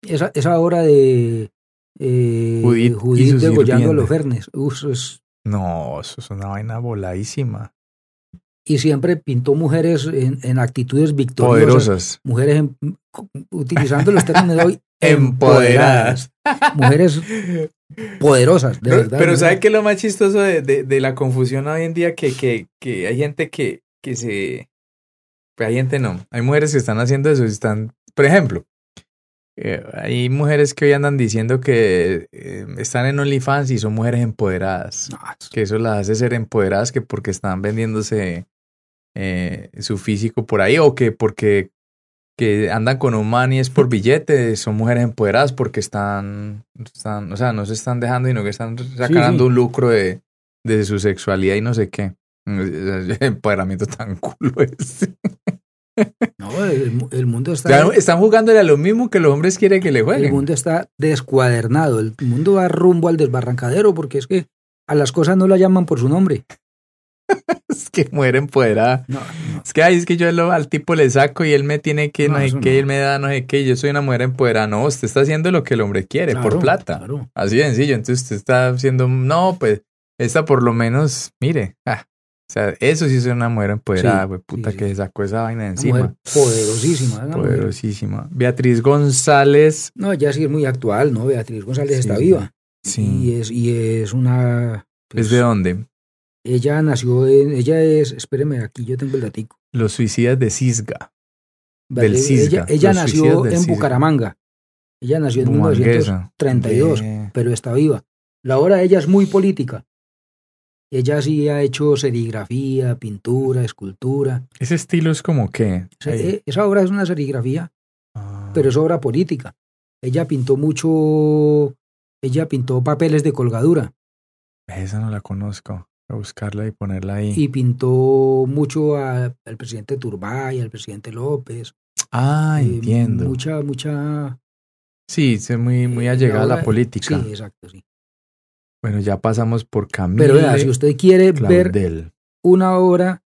S2: esa, esa obra de eh, Judith, Judith degollando a los vernes.
S1: No, eso es una vaina voladísima.
S2: Y siempre pintó mujeres en, en actitudes victoriosas.
S1: Poderosas.
S2: Mujeres, utilizando los términos de hoy,
S1: empoderadas.
S2: Mujeres poderosas, de verdad.
S1: Pero ¿sabe qué es lo más chistoso de, de, la confusión hoy en día? Que, que, que hay gente que, que se... Pues hay gente no. Hay mujeres que están haciendo eso. Están, por ejemplo, eh, hay mujeres que hoy andan diciendo que eh, están en OnlyFans y son mujeres empoderadas. que eso las hace ser empoderadas que porque están vendiéndose eh, su físico por ahí o que porque que andan con un man y es por billete, son mujeres empoderadas porque están, están o sea, no se están dejando, sino que están sacando un lucro de, de su sexualidad y no sé qué. Empoderamiento tan culo es.
S2: No, el, mundo está.
S1: están jugándole a lo mismo que los hombres quieren que le jueguen.
S2: El mundo está descuadernado. El mundo va rumbo al desbarrancadero porque es que a las cosas no la llaman por su nombre.
S1: es que mueren empoderada. Es que, ay, es que yo al tipo le saco y él me tiene que, no, sé qué, él me da no sé qué, yo soy una mujer empoderada. No, usted está haciendo lo que el hombre quiere, por plata. Así de sencillo. Entonces usted está haciendo, no, pues, esta por lo menos, mire, ah, o sea, eso sí es una mujer empoderada, güey, puta que sacó esa vaina de encima.
S2: poderosísima.
S1: Poderosísima. Beatriz González.
S2: No, ya sí es muy actual, ¿no? Beatriz González está viva. Sí. Y es, y es una...
S1: Pues, ¿Es de dónde?
S2: Ella nació en... Ella es... Espéreme, aquí yo tengo el datico.
S1: Los suicidas de Cisga. del Cisga.
S2: Ella, nació en Bucaramanga. Ella nació en 1932, pero está viva. La hora ella es muy política. Ella sí ha hecho serigrafía, pintura, escultura.
S1: ¿Ese estilo es como qué?
S2: E, esa obra es una serigrafía, pero es ah. obra política. Ella pintó mucho, ella pintó papeles de colgadura.
S1: Esa no la conozco. A buscarla y ponerla ahí.
S2: Y pintó mucho al presidente Turbay, al presidente López.
S1: Ah,
S2: eh,
S1: entiendo.
S2: Mucha, mucha.
S1: Sí, es muy, muy
S2: eh,
S1: allegada a la política.
S2: Sí, exacto, sí.
S1: Bueno, ya pasamos por Camille
S2: Pero vea, si usted quiere ver una obra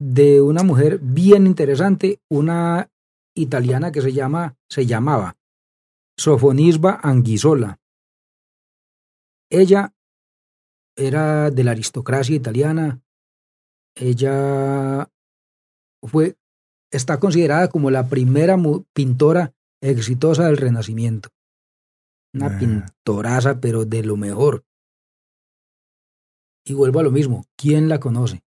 S2: de una mujer bien interesante, una italiana que se llama, se llamaba Sofonisba Anguissola. Ella era de la aristocracia italiana. Ella fue, está considerada como la primera pintora exitosa del Renacimiento. Una
S1: Ah.
S2: pintoraza, pero de lo mejor. Y vuelvo a lo mismo, ¿quién la conoce?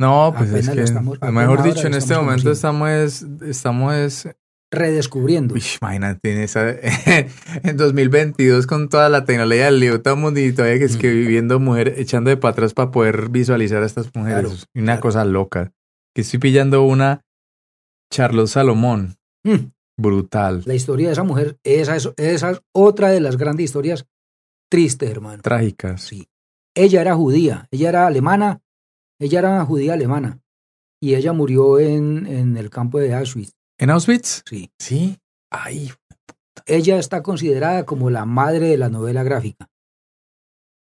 S1: No, pues es
S2: Apenas
S1: que,
S2: la estamos-
S1: mejor dicho, en este momento
S2: conociendo.
S1: estamos, estamos,
S2: Redescubriendo.
S1: uy, imagínate, en, esa, en 2022 con toda la tecnología del lío, estamos y todavía que es que viviendo mujer, echando de para atrás para poder visualizar a estas mujeres.
S2: Claro,
S1: una
S2: claro.
S1: cosa loca. Que estoy pillando una Charlotte Salomón,
S2: Mm,
S1: brutal,
S2: La historia de esa mujer, esa es, esa es otra de las grandes historias tristes, hermano.
S1: trágicas.
S2: Sí. Ella era judía, ella era alemana, ella era judía alemana. Y ella murió en, en el campo de Auschwitz.
S1: ¿En Auschwitz?
S2: Sí.
S1: Sí. Ay,
S2: Ella está considerada como la madre de la novela gráfica.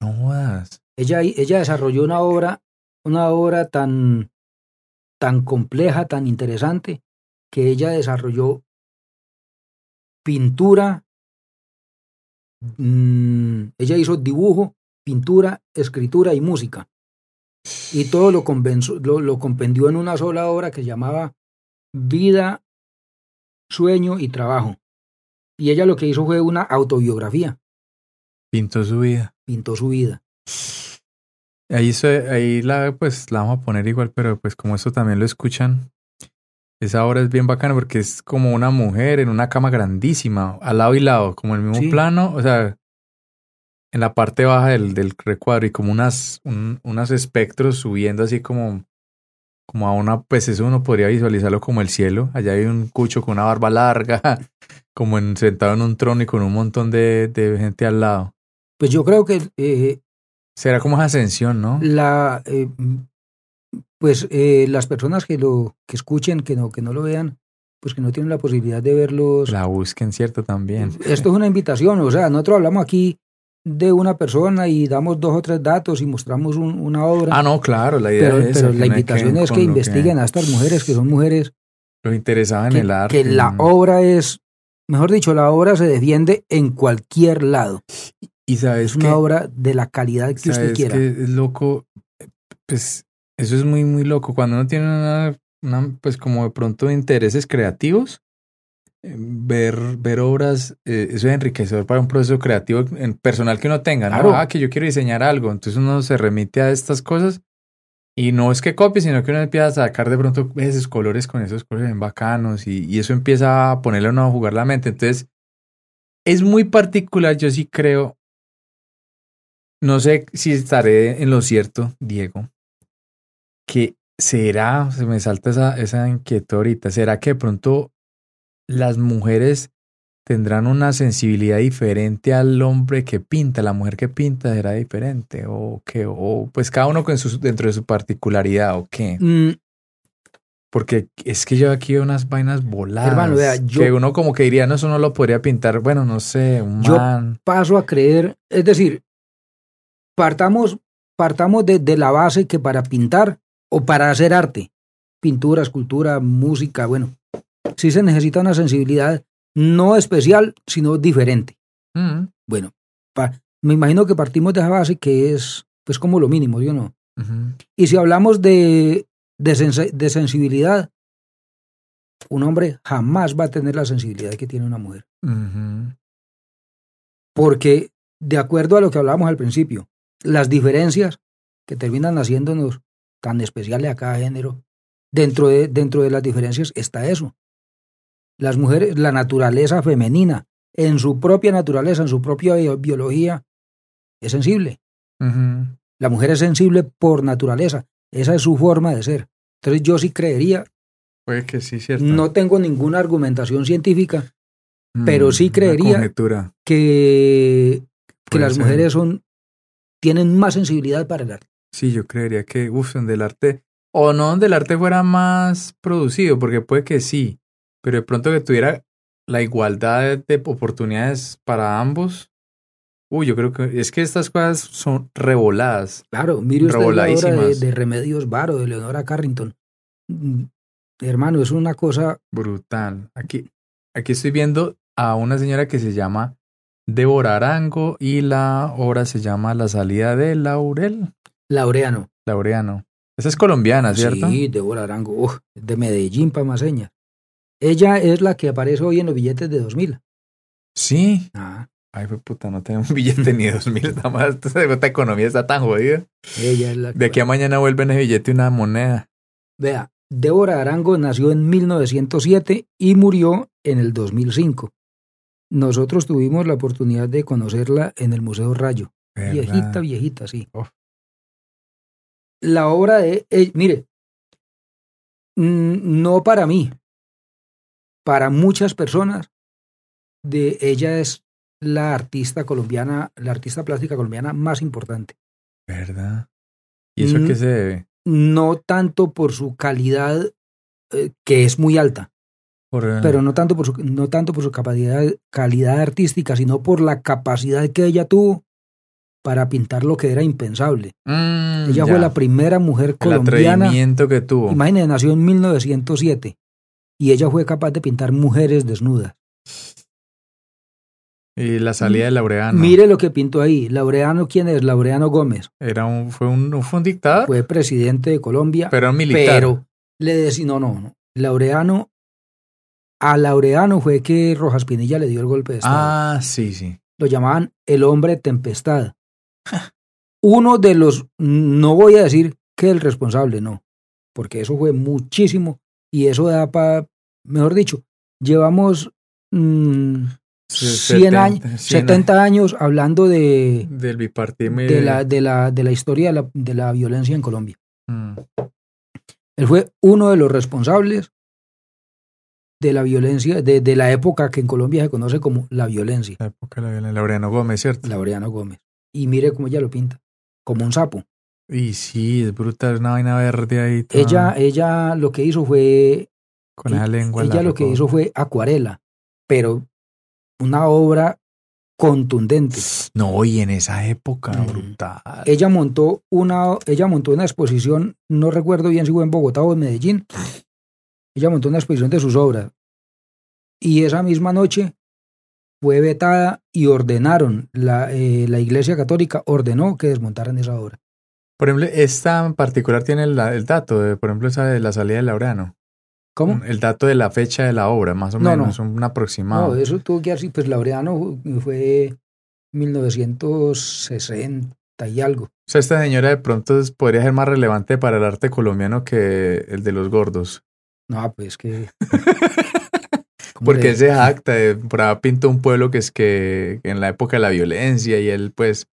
S1: no jodas.
S2: Ella, ella desarrolló una obra, una obra tan, tan compleja, tan interesante, que ella desarrolló pintura, mm, ella hizo dibujo, pintura, escritura y música. Y todo lo, convenzo- lo, lo compendió en una sola obra que llamaba Vida, Sueño y Trabajo. Y ella lo que hizo fue una autobiografía,
S1: Pintó su vida.
S2: pintó su vida.
S1: Ahí, ahí la, pues, la vamos a poner igual, pero pues como eso también lo escuchan, esa obra es bien bacana porque es como una mujer en una cama grandísima, al lado y lado, como en el mismo
S2: Sí.
S1: plano, o sea, en la parte baja del, del recuadro y como unas, un- unos espectros subiendo así como, como a una, pues eso uno podría visualizarlo como el cielo. Allá hay un cucho con una barba larga, como en, sentado en un trono y con un montón de, de gente al lado.
S2: Pues yo creo que eh,
S1: Será como esa ascensión, ¿no?
S2: la eh, pues eh, las personas que lo que escuchen que no que no lo vean pues que no tienen la posibilidad de verlos
S1: La busquen, ¿cierto? También.
S2: esto es una invitación o sea nosotros hablamos aquí de una persona y damos dos o tres datos y mostramos un- una obra
S1: Ah, no, claro, la idea
S2: pero,
S1: es
S2: pero la invitación es que
S1: lo
S2: investiguen a estas mujeres que son mujeres
S1: Los interesaba en
S2: que,
S1: el arte.
S2: que la obra es mejor dicho la obra se defiende en cualquier lado
S1: Y sabes
S2: es una
S1: que,
S2: obra de la calidad que usted quiera
S1: que es loco, pues eso es muy, muy loco. Cuando uno tiene una, una, pues como de pronto intereses creativos, ver, ver obras, eh, eso es enriquecedor para un proceso creativo en personal que uno tenga, ¿no?
S2: Claro.
S1: Ah, que yo quiero diseñar algo. Entonces uno se remite a estas cosas y no es que copie, sino que uno empieza a sacar de pronto esos colores con esos colores bien bacanos y, y eso empieza a ponerle a uno a jugar la mente. Entonces, es muy particular, yo sí creo. No sé si estaré en lo cierto, Diego, que será, se me salta esa, esa inquietud ahorita, será que de pronto las mujeres tendrán una sensibilidad diferente al hombre que pinta, la mujer que pinta será diferente, o qué, o pues cada uno con su, dentro de su particularidad, o qué.
S2: Mm,
S1: Porque es que yo aquí veo unas vainas voladas.
S2: Hermano, vea, yo-
S1: que uno como que diría, no, eso no lo podría pintar. Bueno, no sé, un
S2: Yo-
S1: man.
S2: paso a creer, es decir, partamos, partamos de, de la base que para pintar o para hacer arte, pintura, escultura, música, bueno, sí se necesita una sensibilidad no especial, sino diferente.
S1: Mm,
S2: Bueno, pa- me imagino que partimos de esa base que es pues como lo mínimo, ¿yo no? Y si hablamos de, de, sensi- de sensibilidad, un hombre jamás va a tener la sensibilidad que tiene una mujer. Porque, de acuerdo a lo que hablábamos al principio, las diferencias que terminan haciéndonos tan especiales a cada género, dentro de, dentro de las diferencias está eso. Las mujeres, la naturaleza femenina, en su propia naturaleza, en su propia bio- biología, es sensible. La mujer es sensible por naturaleza. Esa es su forma de ser. Entonces yo sí creería,
S1: Puede que sí, cierto.
S2: no tengo ninguna argumentación científica,
S1: Mm,
S2: pero sí
S1: una
S2: creería- que, que las
S1: ser.
S2: mujeres son, tienen más sensibilidad para el arte.
S1: Sí, yo creería que, uff, donde el arte, o no donde el arte fuera más producido, porque puede que sí, pero de pronto que tuviera la igualdad de oportunidades para ambos. Uy, yo creo que es que estas cosas son revoladas.
S2: Claro, mire usted la obra de, de, Remedios Varo, de Leonora Carrington. Mm, hermano, es una cosa
S1: brutal. Aquí, aquí estoy viendo a una señora que se llama Débora Arango y la obra se llama La salida de Laurel.
S2: Laureano.
S1: Laureano. Esa es colombiana, ¿cierto?
S2: Sí, Débora Arango, de Medellín para Maseña. Ella es la que aparece hoy en los billetes de 2000.
S1: Sí. Ah. Ay, puta, no tenemos billete ni de 2000. Esta economía está tan jodida.
S2: Ella es la
S1: De aquí a mañana vuelve en el billete una moneda.
S2: Vea, Débora Arango nació en 1907 y murió en el 2005. Nosotros tuvimos la oportunidad de conocerla en el Museo Rayo. Viejita, viejita, sí. La obra de, eh, mire, no para mí, para muchas personas, de ella es la artista colombiana, la artista plástica colombiana más importante.
S1: ¿Verdad? ¿Y eso qué se debe?
S2: No tanto por su calidad, eh, que es muy alta, eh, pero no tanto por su, no tanto por su capacidad, calidad artística, sino por la capacidad que ella tuvo para pintar lo que era impensable.
S1: Mm,
S2: ella fue la primera mujer colombiana.
S1: El que tuvo.
S2: Imagínense, nació en 1907 y ella fue capaz de pintar mujeres desnudas.
S1: Y la salida de Laureano.
S2: Mire lo que pintó ahí. Laureano, ¿quién es? Laureano Gómez.
S1: Era un, fue un, fue un dictador.
S2: Fue presidente de Colombia.
S1: Pero militar.
S2: Pero le decía, no, no, no. Laureano, a Laureano fue que Rojas Pinilla le dio el golpe de Estado.
S1: Ah, sí, sí.
S2: Lo llamaban el hombre tempestad. Uno de los, no voy a decir que el responsable, no, porque eso fue muchísimo y eso da para, mejor dicho, llevamos 100 años, 70 años hablando de,
S1: Del
S2: de, la, de, la, de la historia de la, de la violencia en Colombia.
S1: Mm.
S2: Él fue uno de los responsables de la violencia, de, de, la época que en Colombia se conoce como la violencia.
S1: La época de la violencia. Laureano Gómez, ¿cierto?
S2: Laureano Gómez. Y mire cómo ella lo pinta, como un sapo.
S1: Y sí, es brutal, es una vaina verde ahí.
S2: Ella, ella lo que hizo fue...
S1: Con esa lengua.
S2: Ella lo que hizo fue acuarela, pero una obra contundente.
S1: No, y en esa época, brutal.
S2: Ella montó una, ella montó una exposición, no recuerdo bien si fue en Bogotá o en Medellín. Ella montó una exposición de sus obras. Y esa misma noche fue vetada y ordenaron, la, eh, la Iglesia Católica ordenó que desmontaran esa obra.
S1: Por ejemplo, esta en particular tiene el, dato, de, por ejemplo, esa de la salida de Laureano.
S2: ¿Cómo?
S1: El dato de la fecha de la obra, más o menos, un aproximado.
S2: No, eso tuvo que así, pues Laureano fue 1960 y algo. O
S1: sea, esta señora de pronto podría ser más relevante para el arte colombiano que el de los gordos.
S2: No, pues que...
S1: Porque ese acta de por ahí pintó un pueblo que es que en la época de la violencia y él pues...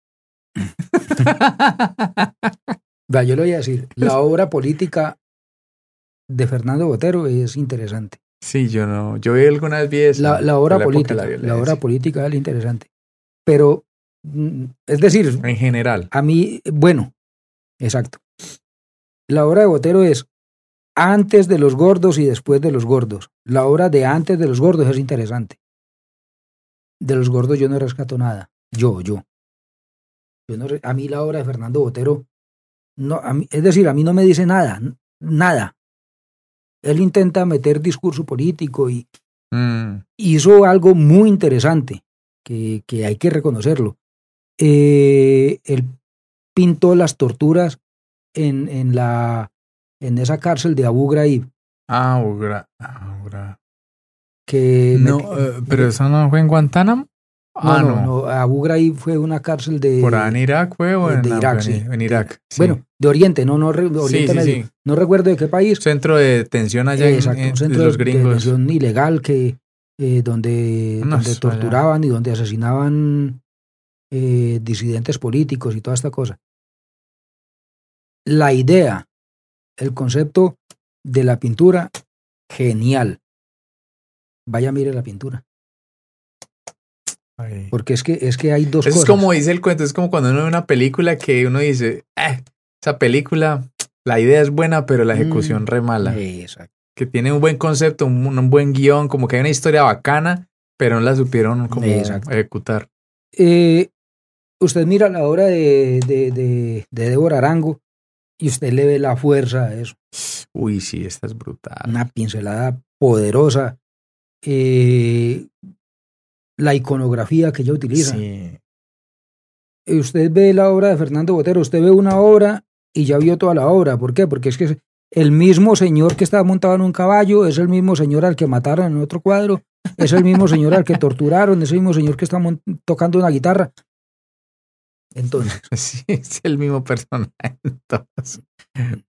S2: Yo le voy a decir, la obra política de Fernando Botero es interesante.
S1: Sí, yo no, yo vi algunas veces
S2: la, la obra política, la, obra política es interesante, pero mm, es decir,
S1: en general,
S2: a mí, bueno, exacto. La obra de Botero es antes de los gordos y después de los gordos. La obra de antes de los gordos es interesante. De los gordos yo no rescato nada. Yo, yo. Yo no, a mí la obra de Fernando Botero, no, a mí, es decir, a mí no me dice nada, nada. Él intenta meter discurso político y
S1: mm.
S2: hizo algo muy interesante, que, que hay que reconocerlo. Eh, él pintó las torturas en, en, la, en esa cárcel de Abu Ghraib.
S1: Ah, Abu Ghraib.
S2: Que
S1: no, eh, pero eso no fue en Guantánamo.
S2: Ah, no, no, Abu Ghraib fue una cárcel de.
S1: ¿Por en Irak fue o en,
S2: Irak?
S1: Sí. En Irak.
S2: Bueno, de Oriente, no, no, Oriente Medio. No recuerdo de qué país.
S1: Centro de detención allá
S2: Exacto,
S1: en,
S2: un centro
S1: de los gringos.
S2: de detención ilegal que, eh, donde, donde torturaban y donde asesinaban eh, disidentes políticos y toda esta cosa. La idea, el concepto de la pintura, genial. Vaya, mire la pintura. Porque es que, es que hay dos
S1: cosas. Es como dice el cuento, es como cuando uno ve una película que uno dice, eh, esa película, la idea es buena, pero la ejecución mm, re mala.
S2: Exacto.
S1: que tiene un buen concepto, un, buen guion, como que hay una historia bacana, pero no la supieron como ejecutar.
S2: Eh, usted mira la obra de, de, de, Débora Arango y usted le ve la fuerza a eso.
S1: Uy, sí, esta es brutal.
S2: Una pincelada poderosa. Eh, la iconografía que ella utiliza. Sí. Usted ve la obra de Fernando Botero, usted ve una obra y ya vio toda la obra. ¿Por qué? Porque es que el mismo señor que estaba montado en un caballo es el mismo señor al que mataron en otro cuadro, es el mismo señor al que torturaron, es el mismo señor que está tocando una guitarra. Entonces.
S1: Sí, es el mismo personaje. Entonces,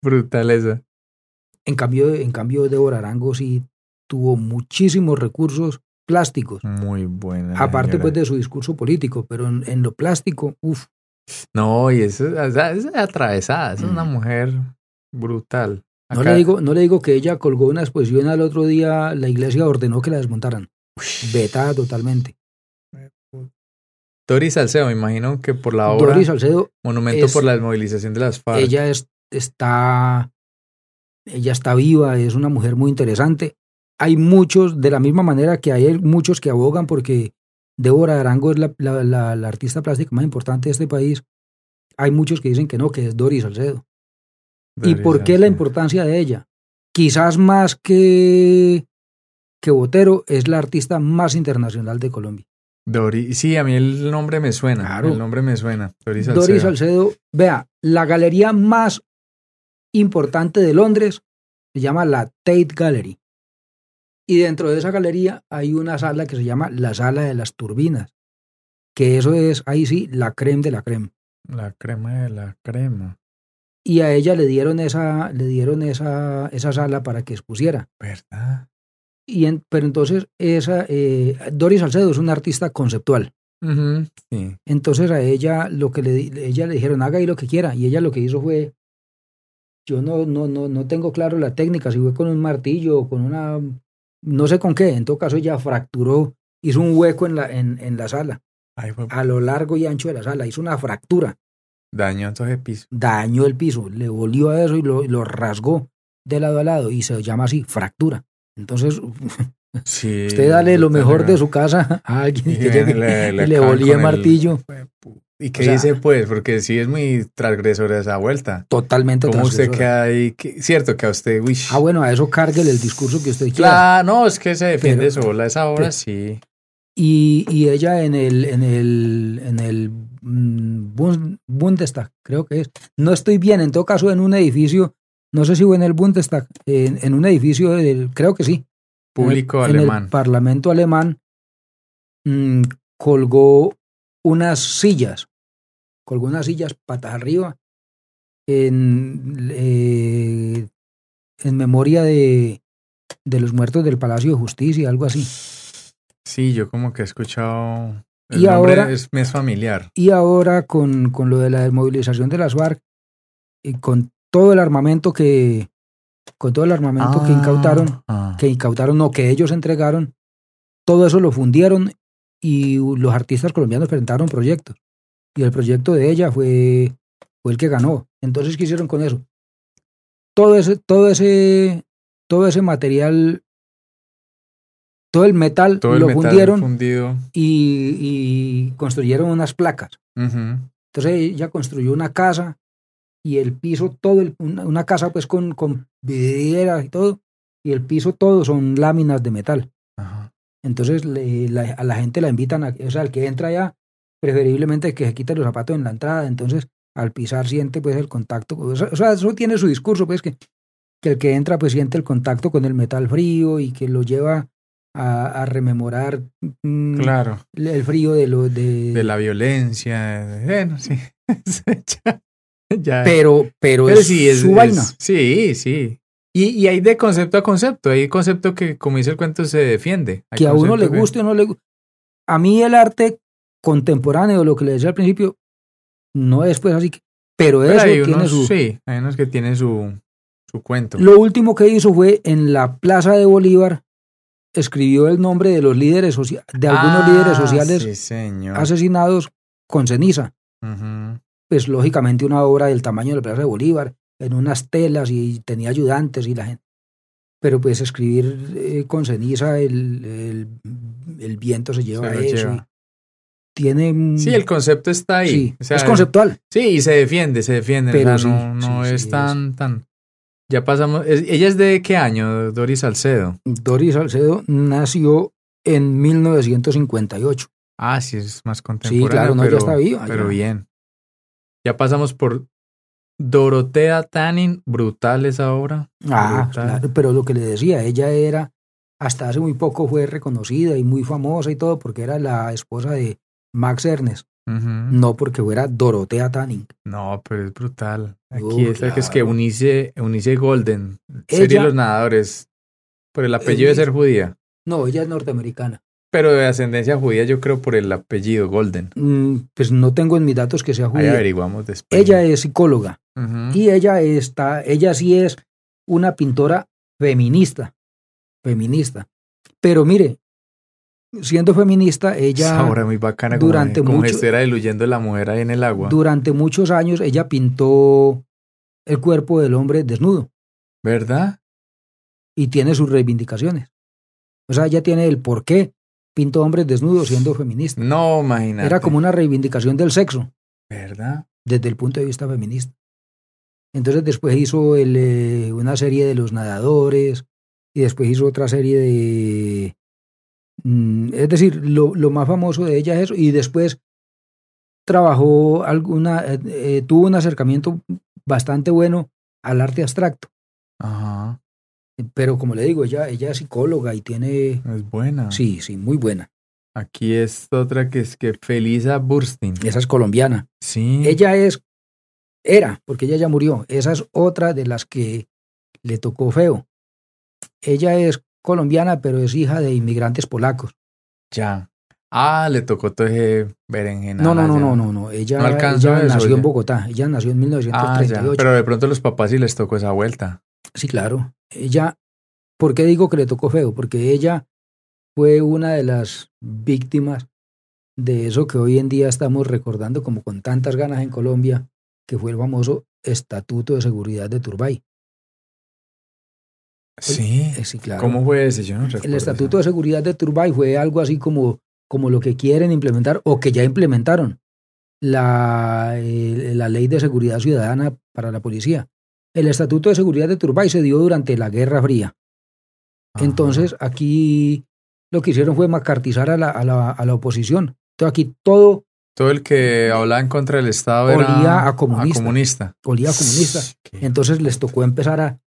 S1: brutal eso.
S2: En cambio, en cambio, Débora Arango sí tuvo muchísimos recursos plásticos.
S1: Muy buena.
S2: Aparte pues de su discurso político, pero en, lo plástico, uff.
S1: No, y eso es, atravesada, es una mm. mujer brutal.
S2: No le, digo, no le digo que ella colgó una exposición al otro día, la iglesia ordenó que la desmontaran. Vetada totalmente.
S1: Doris Salcedo, me imagino que por la obra.
S2: Doris Salcedo.
S1: Monumento por la desmovilización de las FARC.
S2: Ella es, está. Ella está viva, es una mujer muy interesante hay muchos, de la misma manera que hay muchos que abogan porque Débora Arango es la, artista plástica más importante de este país, hay muchos que dicen que no, que es Doris Salcedo. ¿Y por qué la importancia de ella? Quizás más que, que Botero, es la artista más internacional de Colombia.
S1: Doris, sí, a mí el nombre me suena. Claro. El nombre me suena. Doris Salcedo.
S2: Doris Salcedo, vea, la galería más importante de Londres se llama la Tate Gallery. Y dentro de esa galería hay una sala que se llama la sala de las turbinas, que eso es, ahí sí, la creme de la creme.
S1: La crema de la crema.
S2: Y a ella le dieron esa, le dieron esa, esa sala para que expusiera.
S1: ¿Verdad?
S2: Y pero entonces esa, eh, Doris Salcedo es una artista conceptual.
S1: sí.
S2: Entonces a ella lo que le, ella le dijeron haga ahí lo que quiera y ella lo que hizo fue yo no, no, no, no tengo claro la técnica, si fue con un martillo o con una no sé con qué, en todo caso ella fracturó, hizo un hueco en la, en, en la sala, a lo largo y ancho de la sala, hizo una fractura.
S1: Dañó entonces el piso.
S2: Dañó el piso, le volvió a eso y lo, lo rasgó de lado a lado y se llama así, fractura. Entonces, usted dale lo mejor de su casa a alguien que llegue y le volía el martillo.
S1: ¿Y qué dice pues? Porque sí es muy transgresora esa vuelta.
S2: Totalmente
S1: ¿Cómo usted queda ahí? Cierto que a usted... Uy.
S2: Ah, bueno, a eso cárguele el discurso que usted quiera.
S1: Claro, no, es que se defiende sola esa obra, sí.
S2: Y, y, ella en el, en el, en el Bundestag, creo que es. No estoy bien, en todo caso, en un edificio, no sé si fue en el Bundestag, en, en un edificio, del, creo que sí.
S1: Público alemán.
S2: En el Parlamento alemán mm, colgó unas sillas colgó unas sillas patas arriba en, eh, en memoria de, de los muertos del Palacio de Justicia, algo así.
S1: Sí, yo como que he escuchado. El y ahora es, es familiar.
S2: Y ahora con, con lo de la desmovilización de las FARC y con todo el armamento que con todo el armamento que incautaron, ah. que incautaron o que ellos entregaron, todo eso lo fundieron y los artistas colombianos presentaron proyectos y el proyecto de ella fue, fue el que ganó. Entonces, ¿qué hicieron con eso? Todo ese, todo ese, todo ese material, todo el metal lo fundieron y, construyeron unas placas. Entonces ella construyó una casa y el piso, todo, una, casa pues con, con vidrieras y todo, y el piso todo son láminas de metal. Entonces a la gente la invitan, a, o sea, el que entra allá preferiblemente que se quite los zapatos en la entrada, entonces al pisar siente pues el contacto, o sea, eso tiene su discurso, pues que, que el que entra pues siente el contacto con el metal frío y que lo lleva a, rememorar
S1: mm, claro.
S2: el frío de lo de,
S1: de la violencia, bueno, sí.
S2: Pero, pero, es sí, su vaina.
S1: Sí, sí. Y, y, hay de concepto a concepto, hay concepto que, como dice el cuento, se defiende.
S2: que a uno le guste o no le guste. A mí el arte contemporáneo, lo que le decía al principio, no es pues así, pero, eso tiene su...
S1: Sí, hay unos que tienen su, su cuento.
S2: Lo último que hizo fue en la Plaza de Bolívar, escribió el nombre de los líderes sociales, de algunos ah, líderes sociales asesinados con ceniza. Pues lógicamente una obra del tamaño de la Plaza de Bolívar, en unas telas y tenía ayudantes y la gente. pero pues escribir eh, con ceniza, el, el, el, viento se lleva
S1: Se lo
S2: eso.
S1: lleva.
S2: Tiene...
S1: Sí, el concepto está ahí.
S2: sí,
S1: O sea,
S2: es conceptual.
S1: Sí, y se defiende, se defiende.
S2: Pero
S1: o sea,
S2: sí,
S1: no, no
S2: sí,
S1: es
S2: sí,
S1: tan, tan. Ya pasamos. ¿Ella es de qué año, Doris Salcedo?
S2: Doris Salcedo nació en 1958.
S1: Ah, sí, es más contemporánea.
S2: claro, no, ya
S1: pero,
S2: está viva,
S1: Pero
S2: ya.
S1: bien. Ya pasamos por Dorotea Tanning, brutal esa obra.
S2: Ah,
S1: Brutal.
S2: claro, pero lo que le decía, ella era, hasta hace muy poco fue reconocida y muy famosa y todo porque era la esposa de Max Ernest, no porque fuera Dorotea Tanning.
S1: No, pero es brutal. Aquí
S2: Uh,
S1: esta que es que
S2: claro.
S1: Unice, Unice Golden, serie de
S2: Ella-
S1: los nadadores, por el apellido de ser judía.
S2: No, ella es norteamericana.
S1: Pero de ascendencia judía, yo creo por el apellido Golden.
S2: Mm, pues no tengo en mis datos que sea
S1: Ahí
S2: judía.
S1: averiguamos después.
S2: Ella es psicóloga y ella está, ella sí es una pintora feminista, feminista. Pero mire, siendo feminista, ella
S1: obra muy bacana,
S2: durante
S1: como
S2: mucho-
S1: diluyendo la mujer ahí en el agua.
S2: durante muchos años ella pintó el cuerpo del hombre desnudo
S1: ¿Verdad?
S2: y tiene sus reivindicaciones. O sea, ella tiene el por qué pintó hombres desnudos siendo feminista.
S1: No, imagínate.
S2: Era como una reivindicación del sexo
S1: ¿Verdad?
S2: desde el punto de vista feminista. Entonces después hizo el, eh, una serie de los nadadores y después hizo otra serie de... mm, es decir, lo, lo más famoso de ella es eso y después trabajó alguna, eh, eh, tuvo un acercamiento bastante bueno al arte abstracto.
S1: Ajá.
S2: Pero como le digo, ella, ella es psicóloga y tiene...
S1: Es buena.
S2: Sí, sí, muy buena.
S1: Aquí es otra que es que Felisa Burstyn.
S2: Esa es colombiana.
S1: Sí.
S2: Ella es, era, porque ella ya murió. Esa es otra de las que le tocó feo. Ella es colombiana, pero es hija de inmigrantes polacos.
S1: Ya. Ah, le tocó todo ese berenjena.
S2: No, no, no, no, no, no. Ella,
S1: No
S2: ella
S1: eso,
S2: nació en Bogotá. Ella nació en
S1: Ah,
S2: 1938.
S1: ya. Pero de pronto los papás sí les tocó esa vuelta.
S2: Sí, claro. Ella, ¿por qué digo que le tocó feo? Porque ella fue una de las víctimas de eso que hoy en día estamos recordando como con tantas ganas en Colombia, que fue el famoso Estatuto de Seguridad de Turbay.
S1: Sí.
S2: Eh, sí, claro.
S1: ¿Cómo fue ese? Yo no recuerdo.
S2: El Estatuto de Seguridad de Turbay fue algo así como, como lo que quieren implementar o que ya implementaron, la, eh, la Ley de Seguridad Ciudadana para la Policía. El Estatuto de Seguridad de Turbay se dio durante la Guerra Fría.
S1: Ajá.
S2: Entonces aquí lo que hicieron fue macartizar a la, a la, a la oposición. Entonces aquí todo
S1: Todo el que hablaba en contra del Estado era
S2: Olía a comunista.
S1: comunista.
S2: olía a comunista. Entonces les tocó empezar a,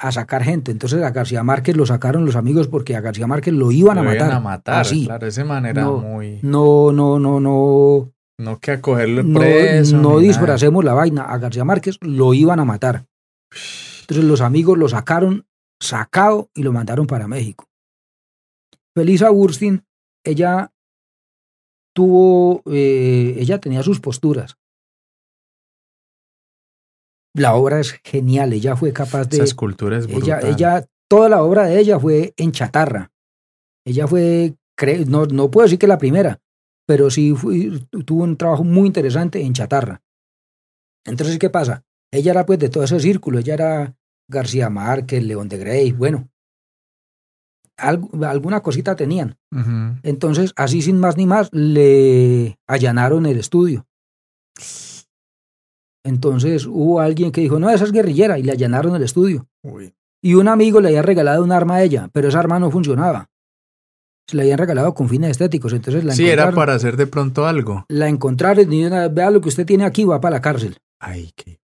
S2: a sacar gente. Entonces a García Márquez lo sacaron los amigos porque a García Márquez lo iban a
S1: Lo iban
S2: matar.
S1: a matar.
S2: Así.
S1: Claro, ese man era
S2: No,
S1: muy.
S2: No, no, no, no.
S1: No que acogerlo
S2: No,
S1: preso.
S2: no
S1: nada.
S2: disfracemos la vaina. A García Márquez lo iban a matar. Entonces los amigos lo sacaron sacado y lo mandaron para México. Felisa Burstyn, ella tuvo, eh, ella tenía sus posturas. La obra es genial, ella fue capaz de...
S1: Esa escultura es brutal.
S2: ella, ella, toda la obra de ella fue en chatarra. Ella fue, cre- no, no puedo decir que la primera, pero sí fue- tuvo un trabajo muy interesante en chatarra. Entonces, ¿qué pasa? Ella era pues de todo ese círculo, ella era García Márquez, León de Grey, bueno, algo- alguna cosita tenían. Entonces, así sin más ni más, le allanaron el estudio. Entonces hubo alguien que dijo, no, esa es guerrillera, y le allanaron el estudio.
S1: Uy.
S2: Y un amigo le había regalado un arma a ella, pero esa arma no funcionaba. Se la habían regalado con fines estéticos, entonces la
S1: Sí, era para hacer de pronto algo.
S2: La encontraron y una- vea lo que usted tiene aquí, va para la cárcel.
S1: Ay, qué.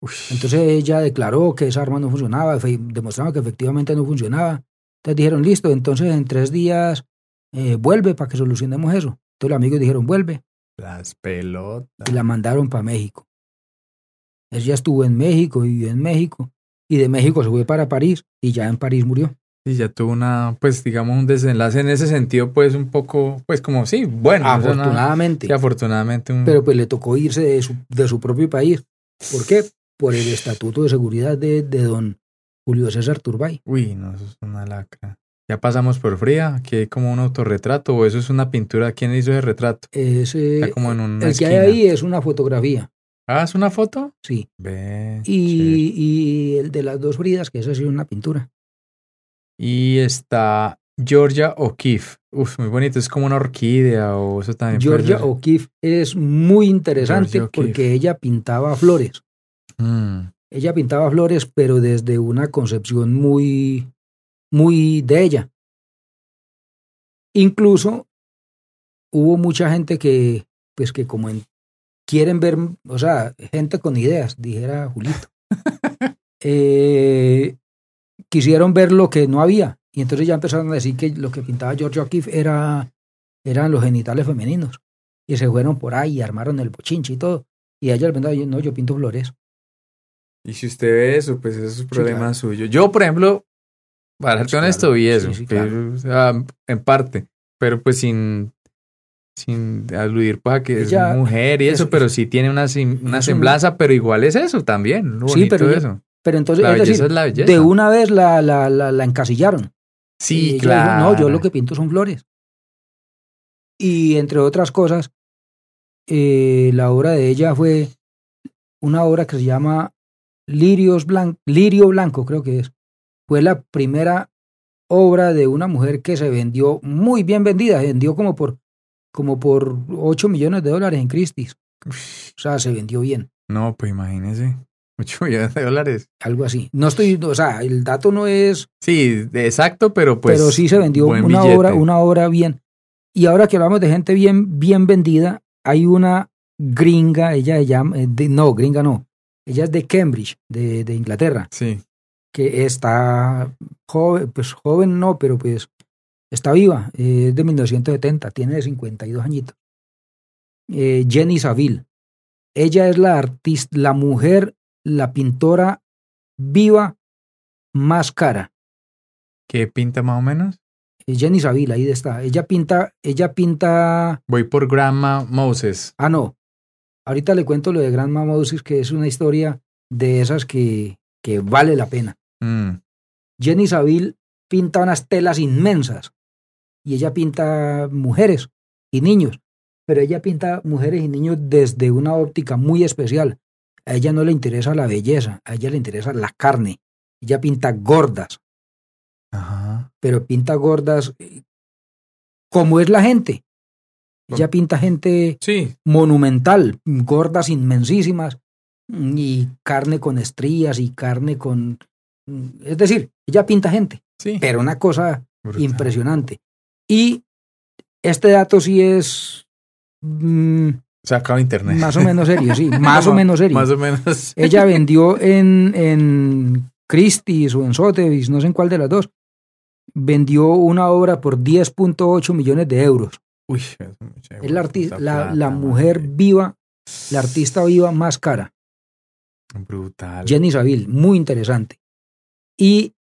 S1: Uy.
S2: Entonces ella declaró que esa arma no funcionaba, demostraba que efectivamente no funcionaba. Entonces dijeron, listo, entonces en tres días eh, vuelve para que solucionemos eso. Entonces los amigos dijeron, vuelve,
S1: Las pelotas.
S2: y la mandaron para México. Ella estuvo en México, vivió en México, y de México se fue para París, y ya en París murió.
S1: Y ya tuvo una, pues digamos, un desenlace en ese sentido, pues un poco, pues como sí, bueno. o sea, una-
S2: Afortunadamente.
S1: sí, afortunadamente. Un,
S2: Pero pues le tocó irse de su, de su propio país. ¿Por qué? Por el estatuto de seguridad de, de don Julio César Turbay.
S1: Uy, no, eso es una lacra. Ya pasamos por fría, aquí hay como un autorretrato, o eso es una pintura. ¿Quién hizo ese retrato?
S2: Ese,
S1: Está como en una
S2: el que hay ahí es una fotografía.
S1: ¿Ah, es una foto?
S2: Sí.
S1: Ve.
S2: Y, y el de las dos bridas, que esa es una pintura.
S1: Y está Georgia O'Keeffe. Uf, muy bonito. Es como una orquídea o eso también.
S2: Georgia. O'Keeffe es muy interesante porque ella pintaba flores.
S1: Mm,
S2: Ella pintaba flores, pero desde una concepción muy, muy de ella. Incluso hubo mucha gente que, pues que como en- quieren ver, o sea, gente con ideas, dijera Julito. eh, quisieron ver lo que no había. Y entonces ya empezaron a decir que lo que pintaba George O'Keeffe era, eran los genitales femeninos. Y se fueron por ahí y armaron el bochinche y todo. Y ella le pensaba, no, yo pinto flores.
S1: Y si usted ve eso, pues eso es un problema
S2: claro.
S1: suyo. Yo, por ejemplo, para ser
S2: Sí,
S1: honesto,
S2: claro. Sí,
S1: eso.
S2: sí, claro.
S1: o sea, en parte. Pero pues sin, sin aludir para que
S2: Ella-
S1: es mujer y eso,
S2: es-
S1: pero sí tiene una, una
S2: un-
S1: semblanza, pero igual es eso también. Lo
S2: Sí, pero
S1: eso.
S2: Pero entonces, es decir,
S1: es la
S2: de una vez la, la, la, la encasillaron. Y
S1: Sí,
S2: dijo,
S1: claro.
S2: no, yo lo que pinto son flores. Y entre otras cosas, eh, la obra de ella fue una obra que se llama Lirios Blan- Lirio Blanco, creo que es. Fue la primera obra de una mujer que se vendió muy bien vendida, se vendió como por, como por 8 millones de dólares en Christie's. O sea, se vendió bien.
S1: No, pues imagínese. 8 millones de dólares.
S2: algo así. No estoy, o sea, el dato no es,
S1: Sí, exacto, pero pues.
S2: pero sí se vendió una
S1: billete.
S2: obra, una obra bien. Y ahora que hablamos de gente bien, bien vendida, hay una gringa, ella se llama, eh, de- no, gringa no, ella es de Cambridge, de, de Inglaterra,
S1: Sí.
S2: Que está joven, pues joven no, pero pues está viva, eh, es de 1970, tiene 52 añitos. Eh, Jenny Saville. Ella es la artista, la mujer, la pintora viva más cara.
S1: ¿Qué pinta más o menos?
S2: Eh, Jenny Saville, ahí está. Ella pinta, ella pinta,
S1: Voy por Grandma Moses.
S2: ah no, ahorita le cuento lo de Grandma Moses, que es una historia de esas que, que vale la pena.
S1: Mm,
S2: Jenny Saville pinta unas telas inmensas y ella pinta mujeres y niños, pero ella pinta mujeres y niños desde una óptica muy especial. A ella no le interesa la belleza, a ella le interesa la carne. Ella pinta gordas,
S1: Ajá.
S2: pero pinta gordas eh, como es la gente. Ella pinta gente
S1: Sí.
S2: monumental, gordas inmensísimas mm, y carne con estrías y carne con... mm, Es decir, ella pinta gente,
S1: Sí.
S2: pero una cosa
S1: Brutal.
S2: impresionante. Y este dato sí es mm,
S1: Sacado de internet.
S2: más o menos serio, sí, más o menos serio.
S1: Más o menos.
S2: Ella vendió en, en Christie's o en Sotheby's, no sé en cuál de las dos, vendió una obra por 10.8 millones de euros.
S1: Uy, es
S2: Es la, mujer
S1: madre.
S2: viva, la artista viva más cara.
S1: Brutal.
S2: Jenny Saville, muy interesante. Y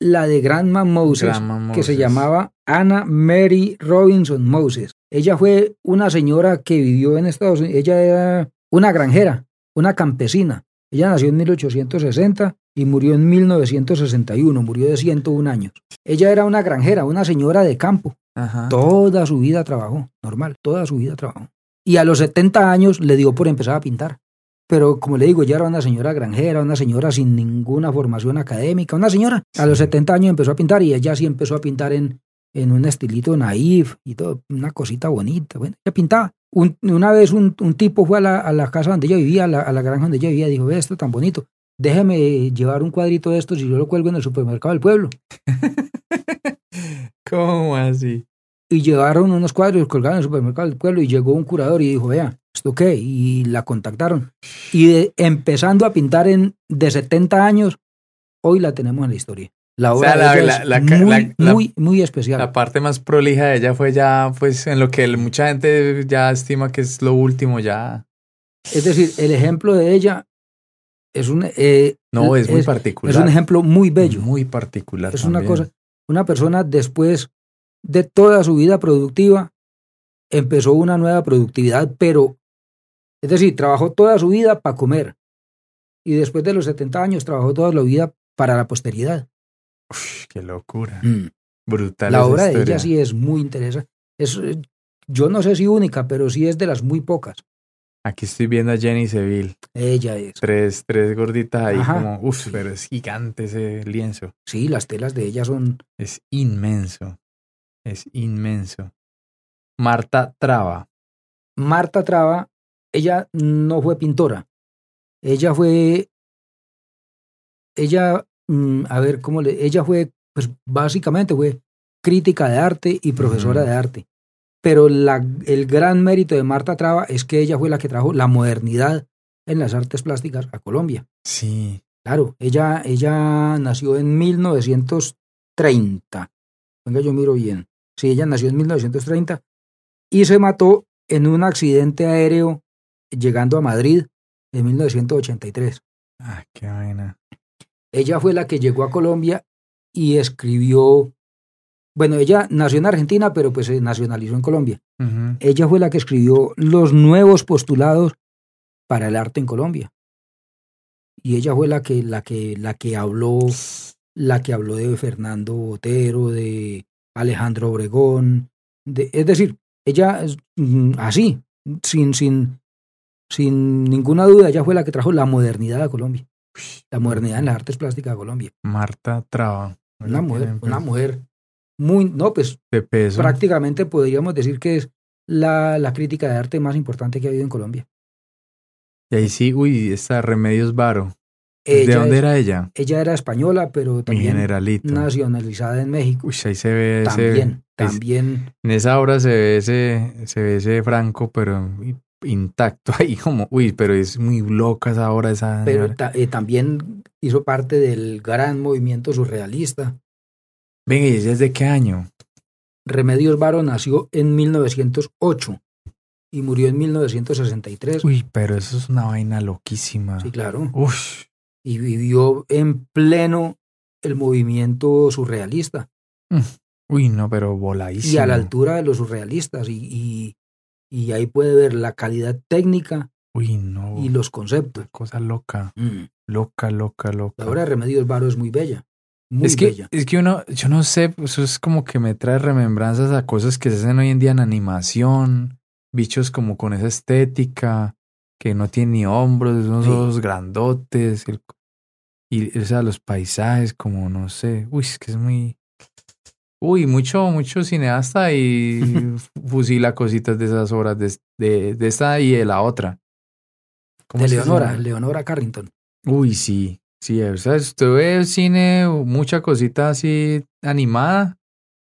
S2: la de Grandma Moses,
S1: Grandma
S2: que se llamaba Anna Mary Robinson Moses. Ella fue una señora que vivió en Estados Unidos. Ella era una granjera, una campesina. Ella nació en 1860 y murió en 1961, murió de 101 años. Ella era una granjera, una señora de campo.
S1: Ajá.
S2: Toda su vida trabajó, normal, toda su vida trabajó. Y a los 70 años le dio por empezar a pintar. Pero como le digo, ya era una señora granjera, una señora sin ninguna formación académica, una señora. A los
S1: Sí.
S2: 70 años empezó a pintar y ella sí empezó a pintar en, en un estilito naif y todo, una cosita bonita. Bueno, ella pintaba. Un- una vez un, un tipo fue a la, a la casa donde ella vivía, a la, a la granja donde ella vivía, y dijo, ve esto tan bonito, déjeme llevar un cuadrito de estos y yo lo cuelgo en el supermercado del pueblo.
S1: ¿Cómo así?
S2: y llevaron unos cuadros y colgaron en el supermercado del pueblo y llegó un curador y dijo, vea, ¿esto qué? Y la contactaron. Y de- empezando a pintar en de 70 años, hoy la tenemos en la historia. La
S1: O
S2: obra
S1: sea, la-
S2: de ella
S1: la-
S2: es
S1: la
S2: muy, muy, muy especial.
S1: La parte más prolija de ella fue ya, pues, en lo que mucha gente ya estima que es lo último ya.
S2: es decir, el ejemplo de ella es un, eh,
S1: No, es muy particular.
S2: es un ejemplo muy bello.
S1: Muy particular.
S2: es una cosa, una persona después de toda su vida productiva, empezó una nueva productividad, pero, es decir, trabajó toda su vida para comer. Y después de los 70 años trabajó toda la vida para la posteridad.
S1: Uf, qué locura.
S2: Mm.
S1: Brutal.
S2: La obra de ella sí es muy interesante. Es, eh, yo no sé si única, pero sí es de las muy pocas.
S1: Aquí estoy viendo a Jenny Seville.
S2: Ella es.
S1: Tres, tres gorditas ahí como, uff, pero es gigante ese lienzo.
S2: Sí, las telas de ella son...
S1: Es inmenso, es inmenso. Marta Traba.
S2: Marta Traba, ella no fue pintora. Ella fue... Ella, mm, a ver, ¿cómo le...? Ella fue, pues básicamente fue crítica de arte y profesora de arte. Pero la, el gran mérito de Marta Traba es que ella fue la que trajo la modernidad en las artes plásticas a Colombia.
S1: Sí.
S2: Claro, ella, ella nació en 1930. Venga, yo miro bien. Sí, ella nació en 1930 y se mató en un accidente aéreo llegando a Madrid en 1983.
S1: Ah, qué vaina.
S2: Ella fue la que llegó a Colombia y escribió bueno, ella nació en Argentina, pero pues se nacionalizó en Colombia. Ella fue la que escribió los nuevos postulados para el arte en Colombia. Y ella fue la que, la que, la que habló, la que habló de Fernando Botero, de Alejandro Obregón, de, es decir, ella mm, así, sin, sin, sin ninguna duda, ella fue la que trajo la modernidad a Colombia. La modernidad en las artes plásticas a Colombia.
S1: Marta Traba.
S2: Una mujer, una mujer muy, no, pues
S1: de peso.
S2: prácticamente podríamos decir que es la, la, crítica de arte más importante que ha habido en Colombia.
S1: Y ahí sí, uy, está Remedios Varo. ¿De dónde era ella?
S2: Ella era española, pero también nacionalizada en México.
S1: Uy, ahí se ve
S2: también,
S1: ese...
S2: También,
S1: En esa obra se ve ese, se ve ese Franco, pero intacto ahí como, uy, pero es muy loca esa obra. Esa
S2: pero eh, también hizo parte del gran movimiento surrealista.
S1: Venga, ¿y es de qué año?
S2: Remedios Varo nació en 1908 y murió en 1963.
S1: Uy, pero eso es una vaina loquísima.
S2: Sí, claro.
S1: Uf.
S2: Y vivió en pleno el movimiento surrealista.
S1: Mm. Uy, no, pero voladísimo.
S2: Y a la altura de los surrealistas. Y, y, ahí puede ver la calidad técnica
S1: Uy, no.
S2: y los conceptos.
S1: Cosa loca. Mm. Loca, loca, loca.
S2: La obra de Remedios Varo es muy bella
S1: es que, Es que uno, yo no sé, pues, eso es como que me trae remembranzas a cosas que se hacen hoy en día en animación, bichos como con esa estética, que no tienen ni hombros, unos ojos grandotes, y o sea, los paisajes, como no sé, uy, es que es muy... Uy, mucho, mucho cineasta y fusila cositas de esas obras, de, de, de esta y de la otra.
S2: de Leonora, Leonora Carrington.
S1: Uy, sí, Sí, o sea, usted ve el cine, mucha cosita así animada,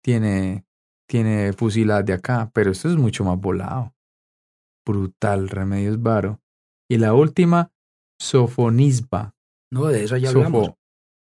S1: tiene, tiene fusilas de acá, pero esto es mucho más volado. Brutal, Remedios Varo. Y la última, Sofonisba.
S2: No, de esa ya hablamos.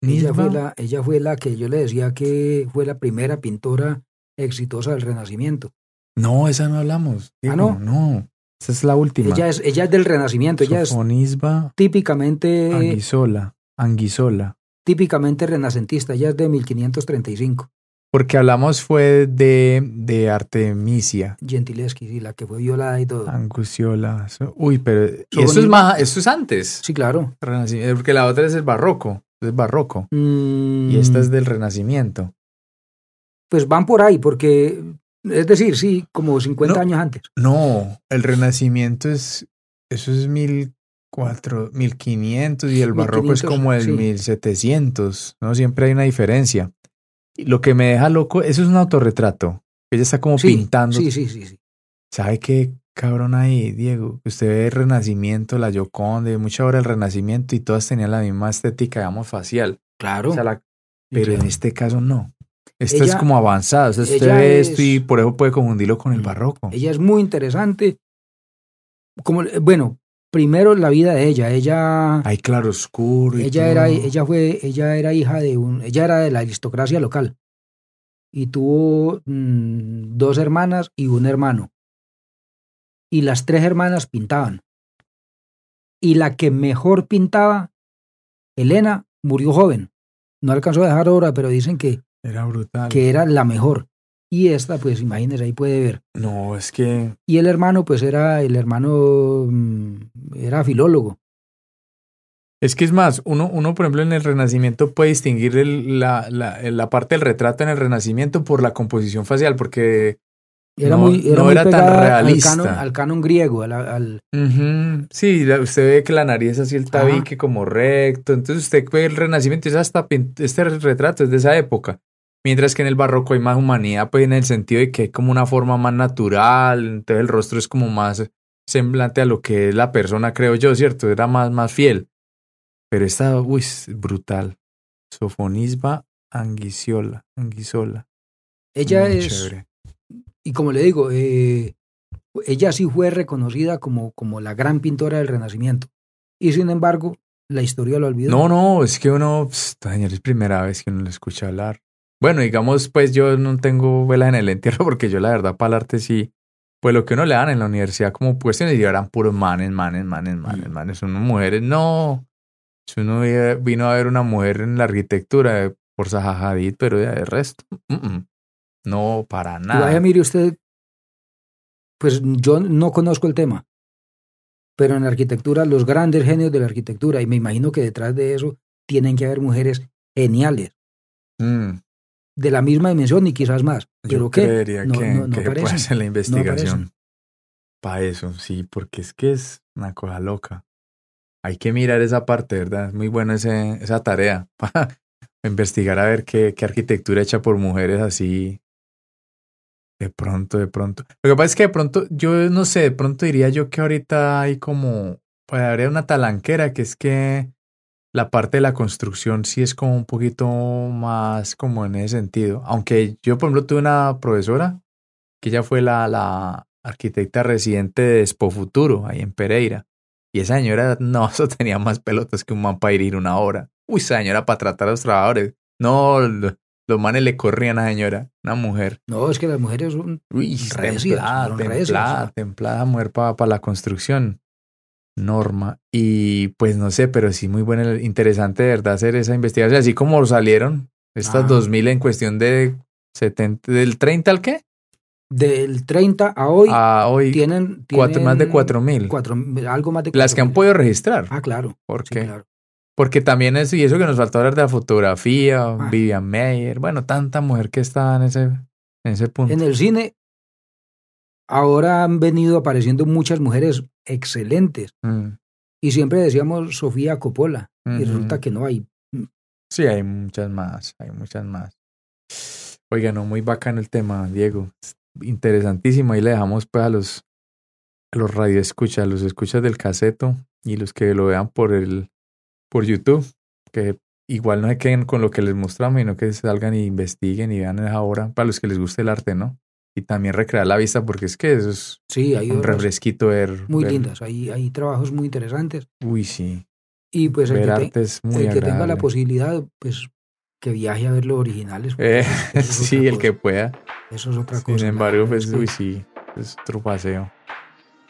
S2: Ella fue, la, ella fue la que yo le decía que fue la primera pintora exitosa del Renacimiento.
S1: No, esa no hablamos.
S2: ah, no.
S1: No, esa es la última.
S2: Ella es, ella es del Renacimiento. Ella
S1: Sofonisba.
S2: es típicamente.
S1: Anguisola. Anguisola.
S2: Típicamente renacentista, ya es de 1535.
S1: Porque hablamos fue de, de Artemisia.
S2: Gentileschi, sí, la que fue violada y todo.
S1: Anguciola. Uy, pero eso es más, eso es antes.
S2: Sí, claro.
S1: Porque la otra es el barroco, es barroco. Y esta es mm. del renacimiento.
S2: Pues van por ahí, porque, es decir, sí, como 50 años antes.
S1: No, el renacimiento es, eso es mil Cuatro, 1500 y el barroco es como el 1700, ¿no? Siempre hay una diferencia. Lo que me deja loco, eso es un autorretrato. Ella está como pintando.
S2: Sí, sí, sí, sí.
S1: ¿Sabe qué cabrón ahí, Diego? Usted ve el Renacimiento, la Yoconde, mucha hora el Renacimiento y todas tenían la misma estética, digamos, facial.
S2: Claro.
S1: pero en este caso no. Esto es como avanzado. usted ve esto y por eso puede confundirlo con el mm. barroco.
S2: Ella es muy interesante. Como, bueno, primero la vida de ella. Ella.
S1: Hay claro oscuro.
S2: ella era, ella fue, ella era hija de un, ella era de la aristocracia local y tuvo mm, dos hermanas y un hermano. Y las tres hermanas pintaban. Y la que mejor pintaba, Elena, murió joven. No alcanzó a dejar obra, pero dicen que
S1: era brutal.
S2: Que era la mejor. Y esta, pues imagínese, ahí puede ver.
S1: No, es que...
S2: Y el hermano, pues era, el hermano mm, era filólogo.
S1: Es que es más, uno, uno por ejemplo en el Renacimiento puede distinguir la, la, la, parte del retrato en el Renacimiento por la composición facial, porque
S2: Era
S1: no,
S2: muy, era
S1: no
S2: muy
S1: era tan realista.
S2: Al canon, al canon griego, al,
S1: Sí, usted ve que la nariz así el
S2: Ajá.
S1: tabique como recto, entonces usted ve el Renacimiento, es hasta este retrato es de esa época, mientras que en el Barroco hay más humanidad, pues en el sentido de que hay como una forma más natural, entonces el rostro es como más semblante a lo que es la persona, creo yo, ¿cierto? Era más, más fiel. Pero esta, uy, es brutal. Sofonisba Anguiciola, Anguisola.
S2: ella
S1: Muy
S2: es,
S1: chévere.
S2: Y como le digo, eh, ella sí fue reconocida como, como la gran pintora del Renacimiento. Y sin embargo, la historia lo olvidó.
S1: No, no, es que uno, señor, es primera vez que uno le escucha hablar. Bueno, digamos, pues yo no tengo velas en el entierro porque yo la verdad para el arte sí, pues lo que uno le dan en la universidad como cuestiones y eran puros manes, manes, manes, manes,
S2: Mm.
S1: manes, uno mujeres, no. Si uno vi- vino a ver una mujer en la arquitectura eh, por Zaha Hadid, pero ya de resto, mm, no, para nada.
S2: vaya, mire usted, pues yo no conozco el tema, pero en la arquitectura, los grandes genios de la arquitectura, y me imagino que detrás de eso tienen que haber mujeres geniales,
S1: Mm,
S2: de la misma dimensión y quizás más. ¿Pero
S1: yo
S2: qué?
S1: creería
S2: No,
S1: que,
S2: no, no
S1: que puede ser la investigación. Para eso, sí, porque es que es una cosa loca. Hay que mirar esa parte, ¿verdad? Es muy buena esa tarea para investigar a ver qué, qué arquitectura hecha por mujeres así. De pronto, de pronto. Lo que pasa es que de pronto, yo no sé, de pronto diría yo que ahorita hay como, pues habría una talanquera que es que la parte de la construcción sí es como un poquito más como en ese sentido. Aunque yo, por ejemplo, tuve una profesora que ella fue la, la arquitecta residente de Expo Futuro, ahí en Pereira. Y esa señora, no, eso tenía más pelotas que un man para ir una hora. Uy, esa señora para tratar a los trabajadores. No, los manes le corrían a la señora, una mujer.
S2: No, es que las mujeres son
S1: Uy,
S2: Recias,
S1: templada,
S2: son
S1: templada, mujer para la construcción. Norma. Y pues no sé, pero sí muy buena, interesante de verdad hacer esa investigación. Así como salieron estas
S2: Ah.
S1: 2000 en cuestión de 70, del 30 al qué?
S2: del 30 a hoy,
S1: A hoy,
S2: tienen,
S1: cuatro, más de
S2: tienen
S1: 4000.
S2: cuatro- algo más de
S1: Las que han
S2: 4.000.
S1: podido registrar.
S2: Ah, claro.
S1: ¿Por
S2: sí,
S1: qué?
S2: claro.
S1: Porque también es, y eso que nos faltó hablar de la fotografía,
S2: Ah.
S1: Vivian Meyer, bueno, tanta mujer que está en ese, en ese punto.
S2: En el cine, ahora han venido apareciendo muchas mujeres excelentes.
S1: Mm.
S2: Y siempre decíamos Sofía Coppola. Y resulta que no hay.
S1: Sí, hay muchas más, hay muchas más. Oiga, no, muy bacano el tema, Diego. Es Interesantísimo. Ahí le dejamos pues a los, a los radioescuchas, a los escuchas del caseto y los que lo vean por el por YouTube, que igual no se queden con lo que les mostramos, sino que salgan y investiguen y vean ahora para los que les guste el arte, ¿no? Y también recrear la vista, porque es que eso es
S2: Sí, hay
S1: un refresquito ver.
S2: muy
S1: ver-
S2: lindas. Hay, hay trabajos muy interesantes.
S1: Uy, sí.
S2: Y pues el, que, te-
S1: es muy
S2: el que tenga la posibilidad, pues que viaje a ver los originales.
S1: Eh,
S2: es
S1: sí, el que pueda.
S2: Eso es otra
S1: Sin
S2: cosa. la
S1: embargo, pues, uy, sí, es otro paseo.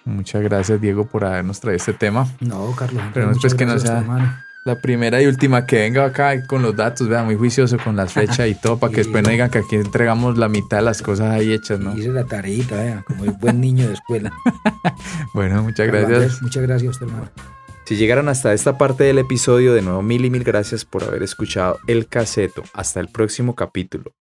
S1: Muchas gracias, Diego, por habernos traído este tema.
S2: No, Carlos.
S1: Pero pues que no sea-. La primera y última que venga acá con los datos, vea, muy juicioso con las fechas y todo, para que después no digan que aquí entregamos la mitad de las cosas ahí hechas, ¿no?
S2: Hice la tareita, vea, como el buen niño de escuela.
S1: Bueno, muchas gracias.
S2: Andrés, Muchas gracias a usted, hermano.
S1: Si llegaron hasta esta parte del episodio, de nuevo mil y mil gracias por haber escuchado el caseto. Hasta el próximo capítulo.